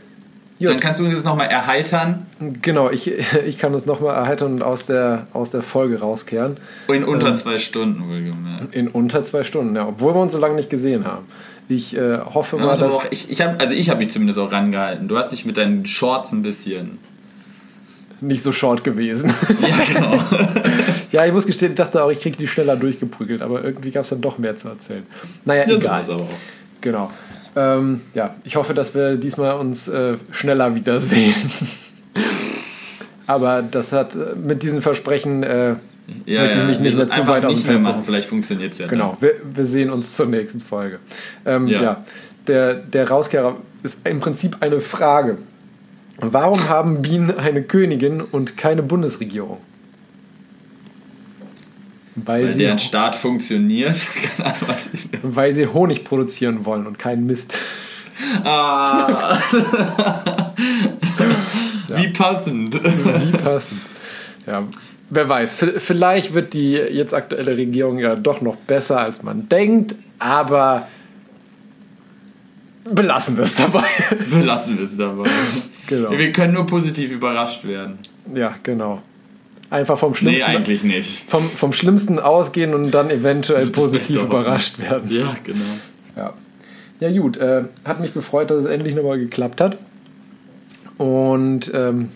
Gut. dann kannst du uns jetzt nochmal erheitern Genau, ich, ich kann uns nochmal erheitern und aus der, aus der Folge rauskehren. in unter zwei Stunden wohlgemerkt. In unter zwei Stunden, ja, obwohl wir uns so lange nicht gesehen haben. Ich äh, hoffe mal, Also dass. auch, ich, ich hab, also ich habe mich zumindest auch rangehalten. Du hast mich mit deinen Shorts ein bisschen. nicht so short gewesen. Ja, genau. ja, ich muss gestehen, ich dachte auch, ich kriege die schneller durchgeprügelt, aber irgendwie gab es dann doch mehr zu erzählen. Naja, ja, egal. sowas aber auch. Genau. Ähm, ja, ich hoffe, dass wir diesmal uns äh, schneller wiedersehen. aber das hat äh, mit diesen Versprechen, äh, Ja, Möchte ich ja, mich nicht wir mehr zu weit aus nicht mehr machen. Vielleicht funktioniert es ja. genau, wir, wir sehen uns zur nächsten Folge. Ähm, ja. Ja. der, der Rauskehrer ist im Prinzip eine Frage. Warum haben Bienen eine Königin und keine Bundesregierung? Weil, Weil deren Staat funktioniert. Keine Ahnung, was ich. weil sie Honig produzieren wollen und keinen Mist. Ah. Wie passend. Wie passend. Ja, wer weiß. Vielleicht wird die jetzt aktuelle Regierung ja doch noch besser, als man denkt, aber belassen wir es dabei. Belassen wir es dabei. Genau. Wir können nur positiv überrascht werden. Ja, genau. Einfach vom Nee, Schlimmsten, eigentlich nicht. vom, vom Schlimmsten ausgehen und dann eventuell positiv überrascht werden. Ja, genau. Ja, ja gut. Äh, hat mich gefreut, dass es endlich nochmal geklappt hat. Und ähm,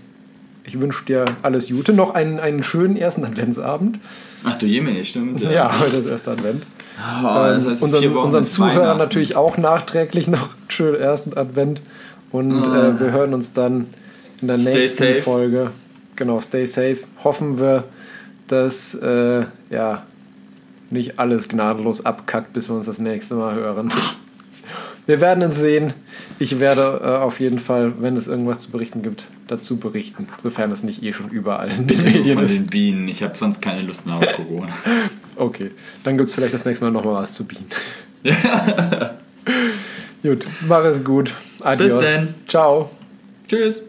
ich wünsche dir alles Gute. Noch einen, einen schönen ersten Adventsabend. Ach du Jemini, stimmt. Ja, heute ist erster Advent. Oh, das heißt, in unseren unseren Zuhörern natürlich auch nachträglich noch einen schönen ersten Advent. Und Ah. äh, wir hören uns dann in der Stay nächsten safe. Folge. Genau, stay safe. Hoffen wir, dass äh, ja, nicht alles gnadenlos abkackt, bis wir uns das nächste Mal hören. Wir werden es sehen. Ich werde äh, auf jeden Fall, wenn es irgendwas zu berichten gibt, dazu berichten, sofern es nicht eh schon überall in den Bitte nur Medien von ist. den Bienen. Ich habe sonst keine Lust mehr auf Corona. Okay, dann gibt es vielleicht das nächste Mal nochmal was zu bieten. gut, mach es gut. Adios. dann. Ciao. Tschüss.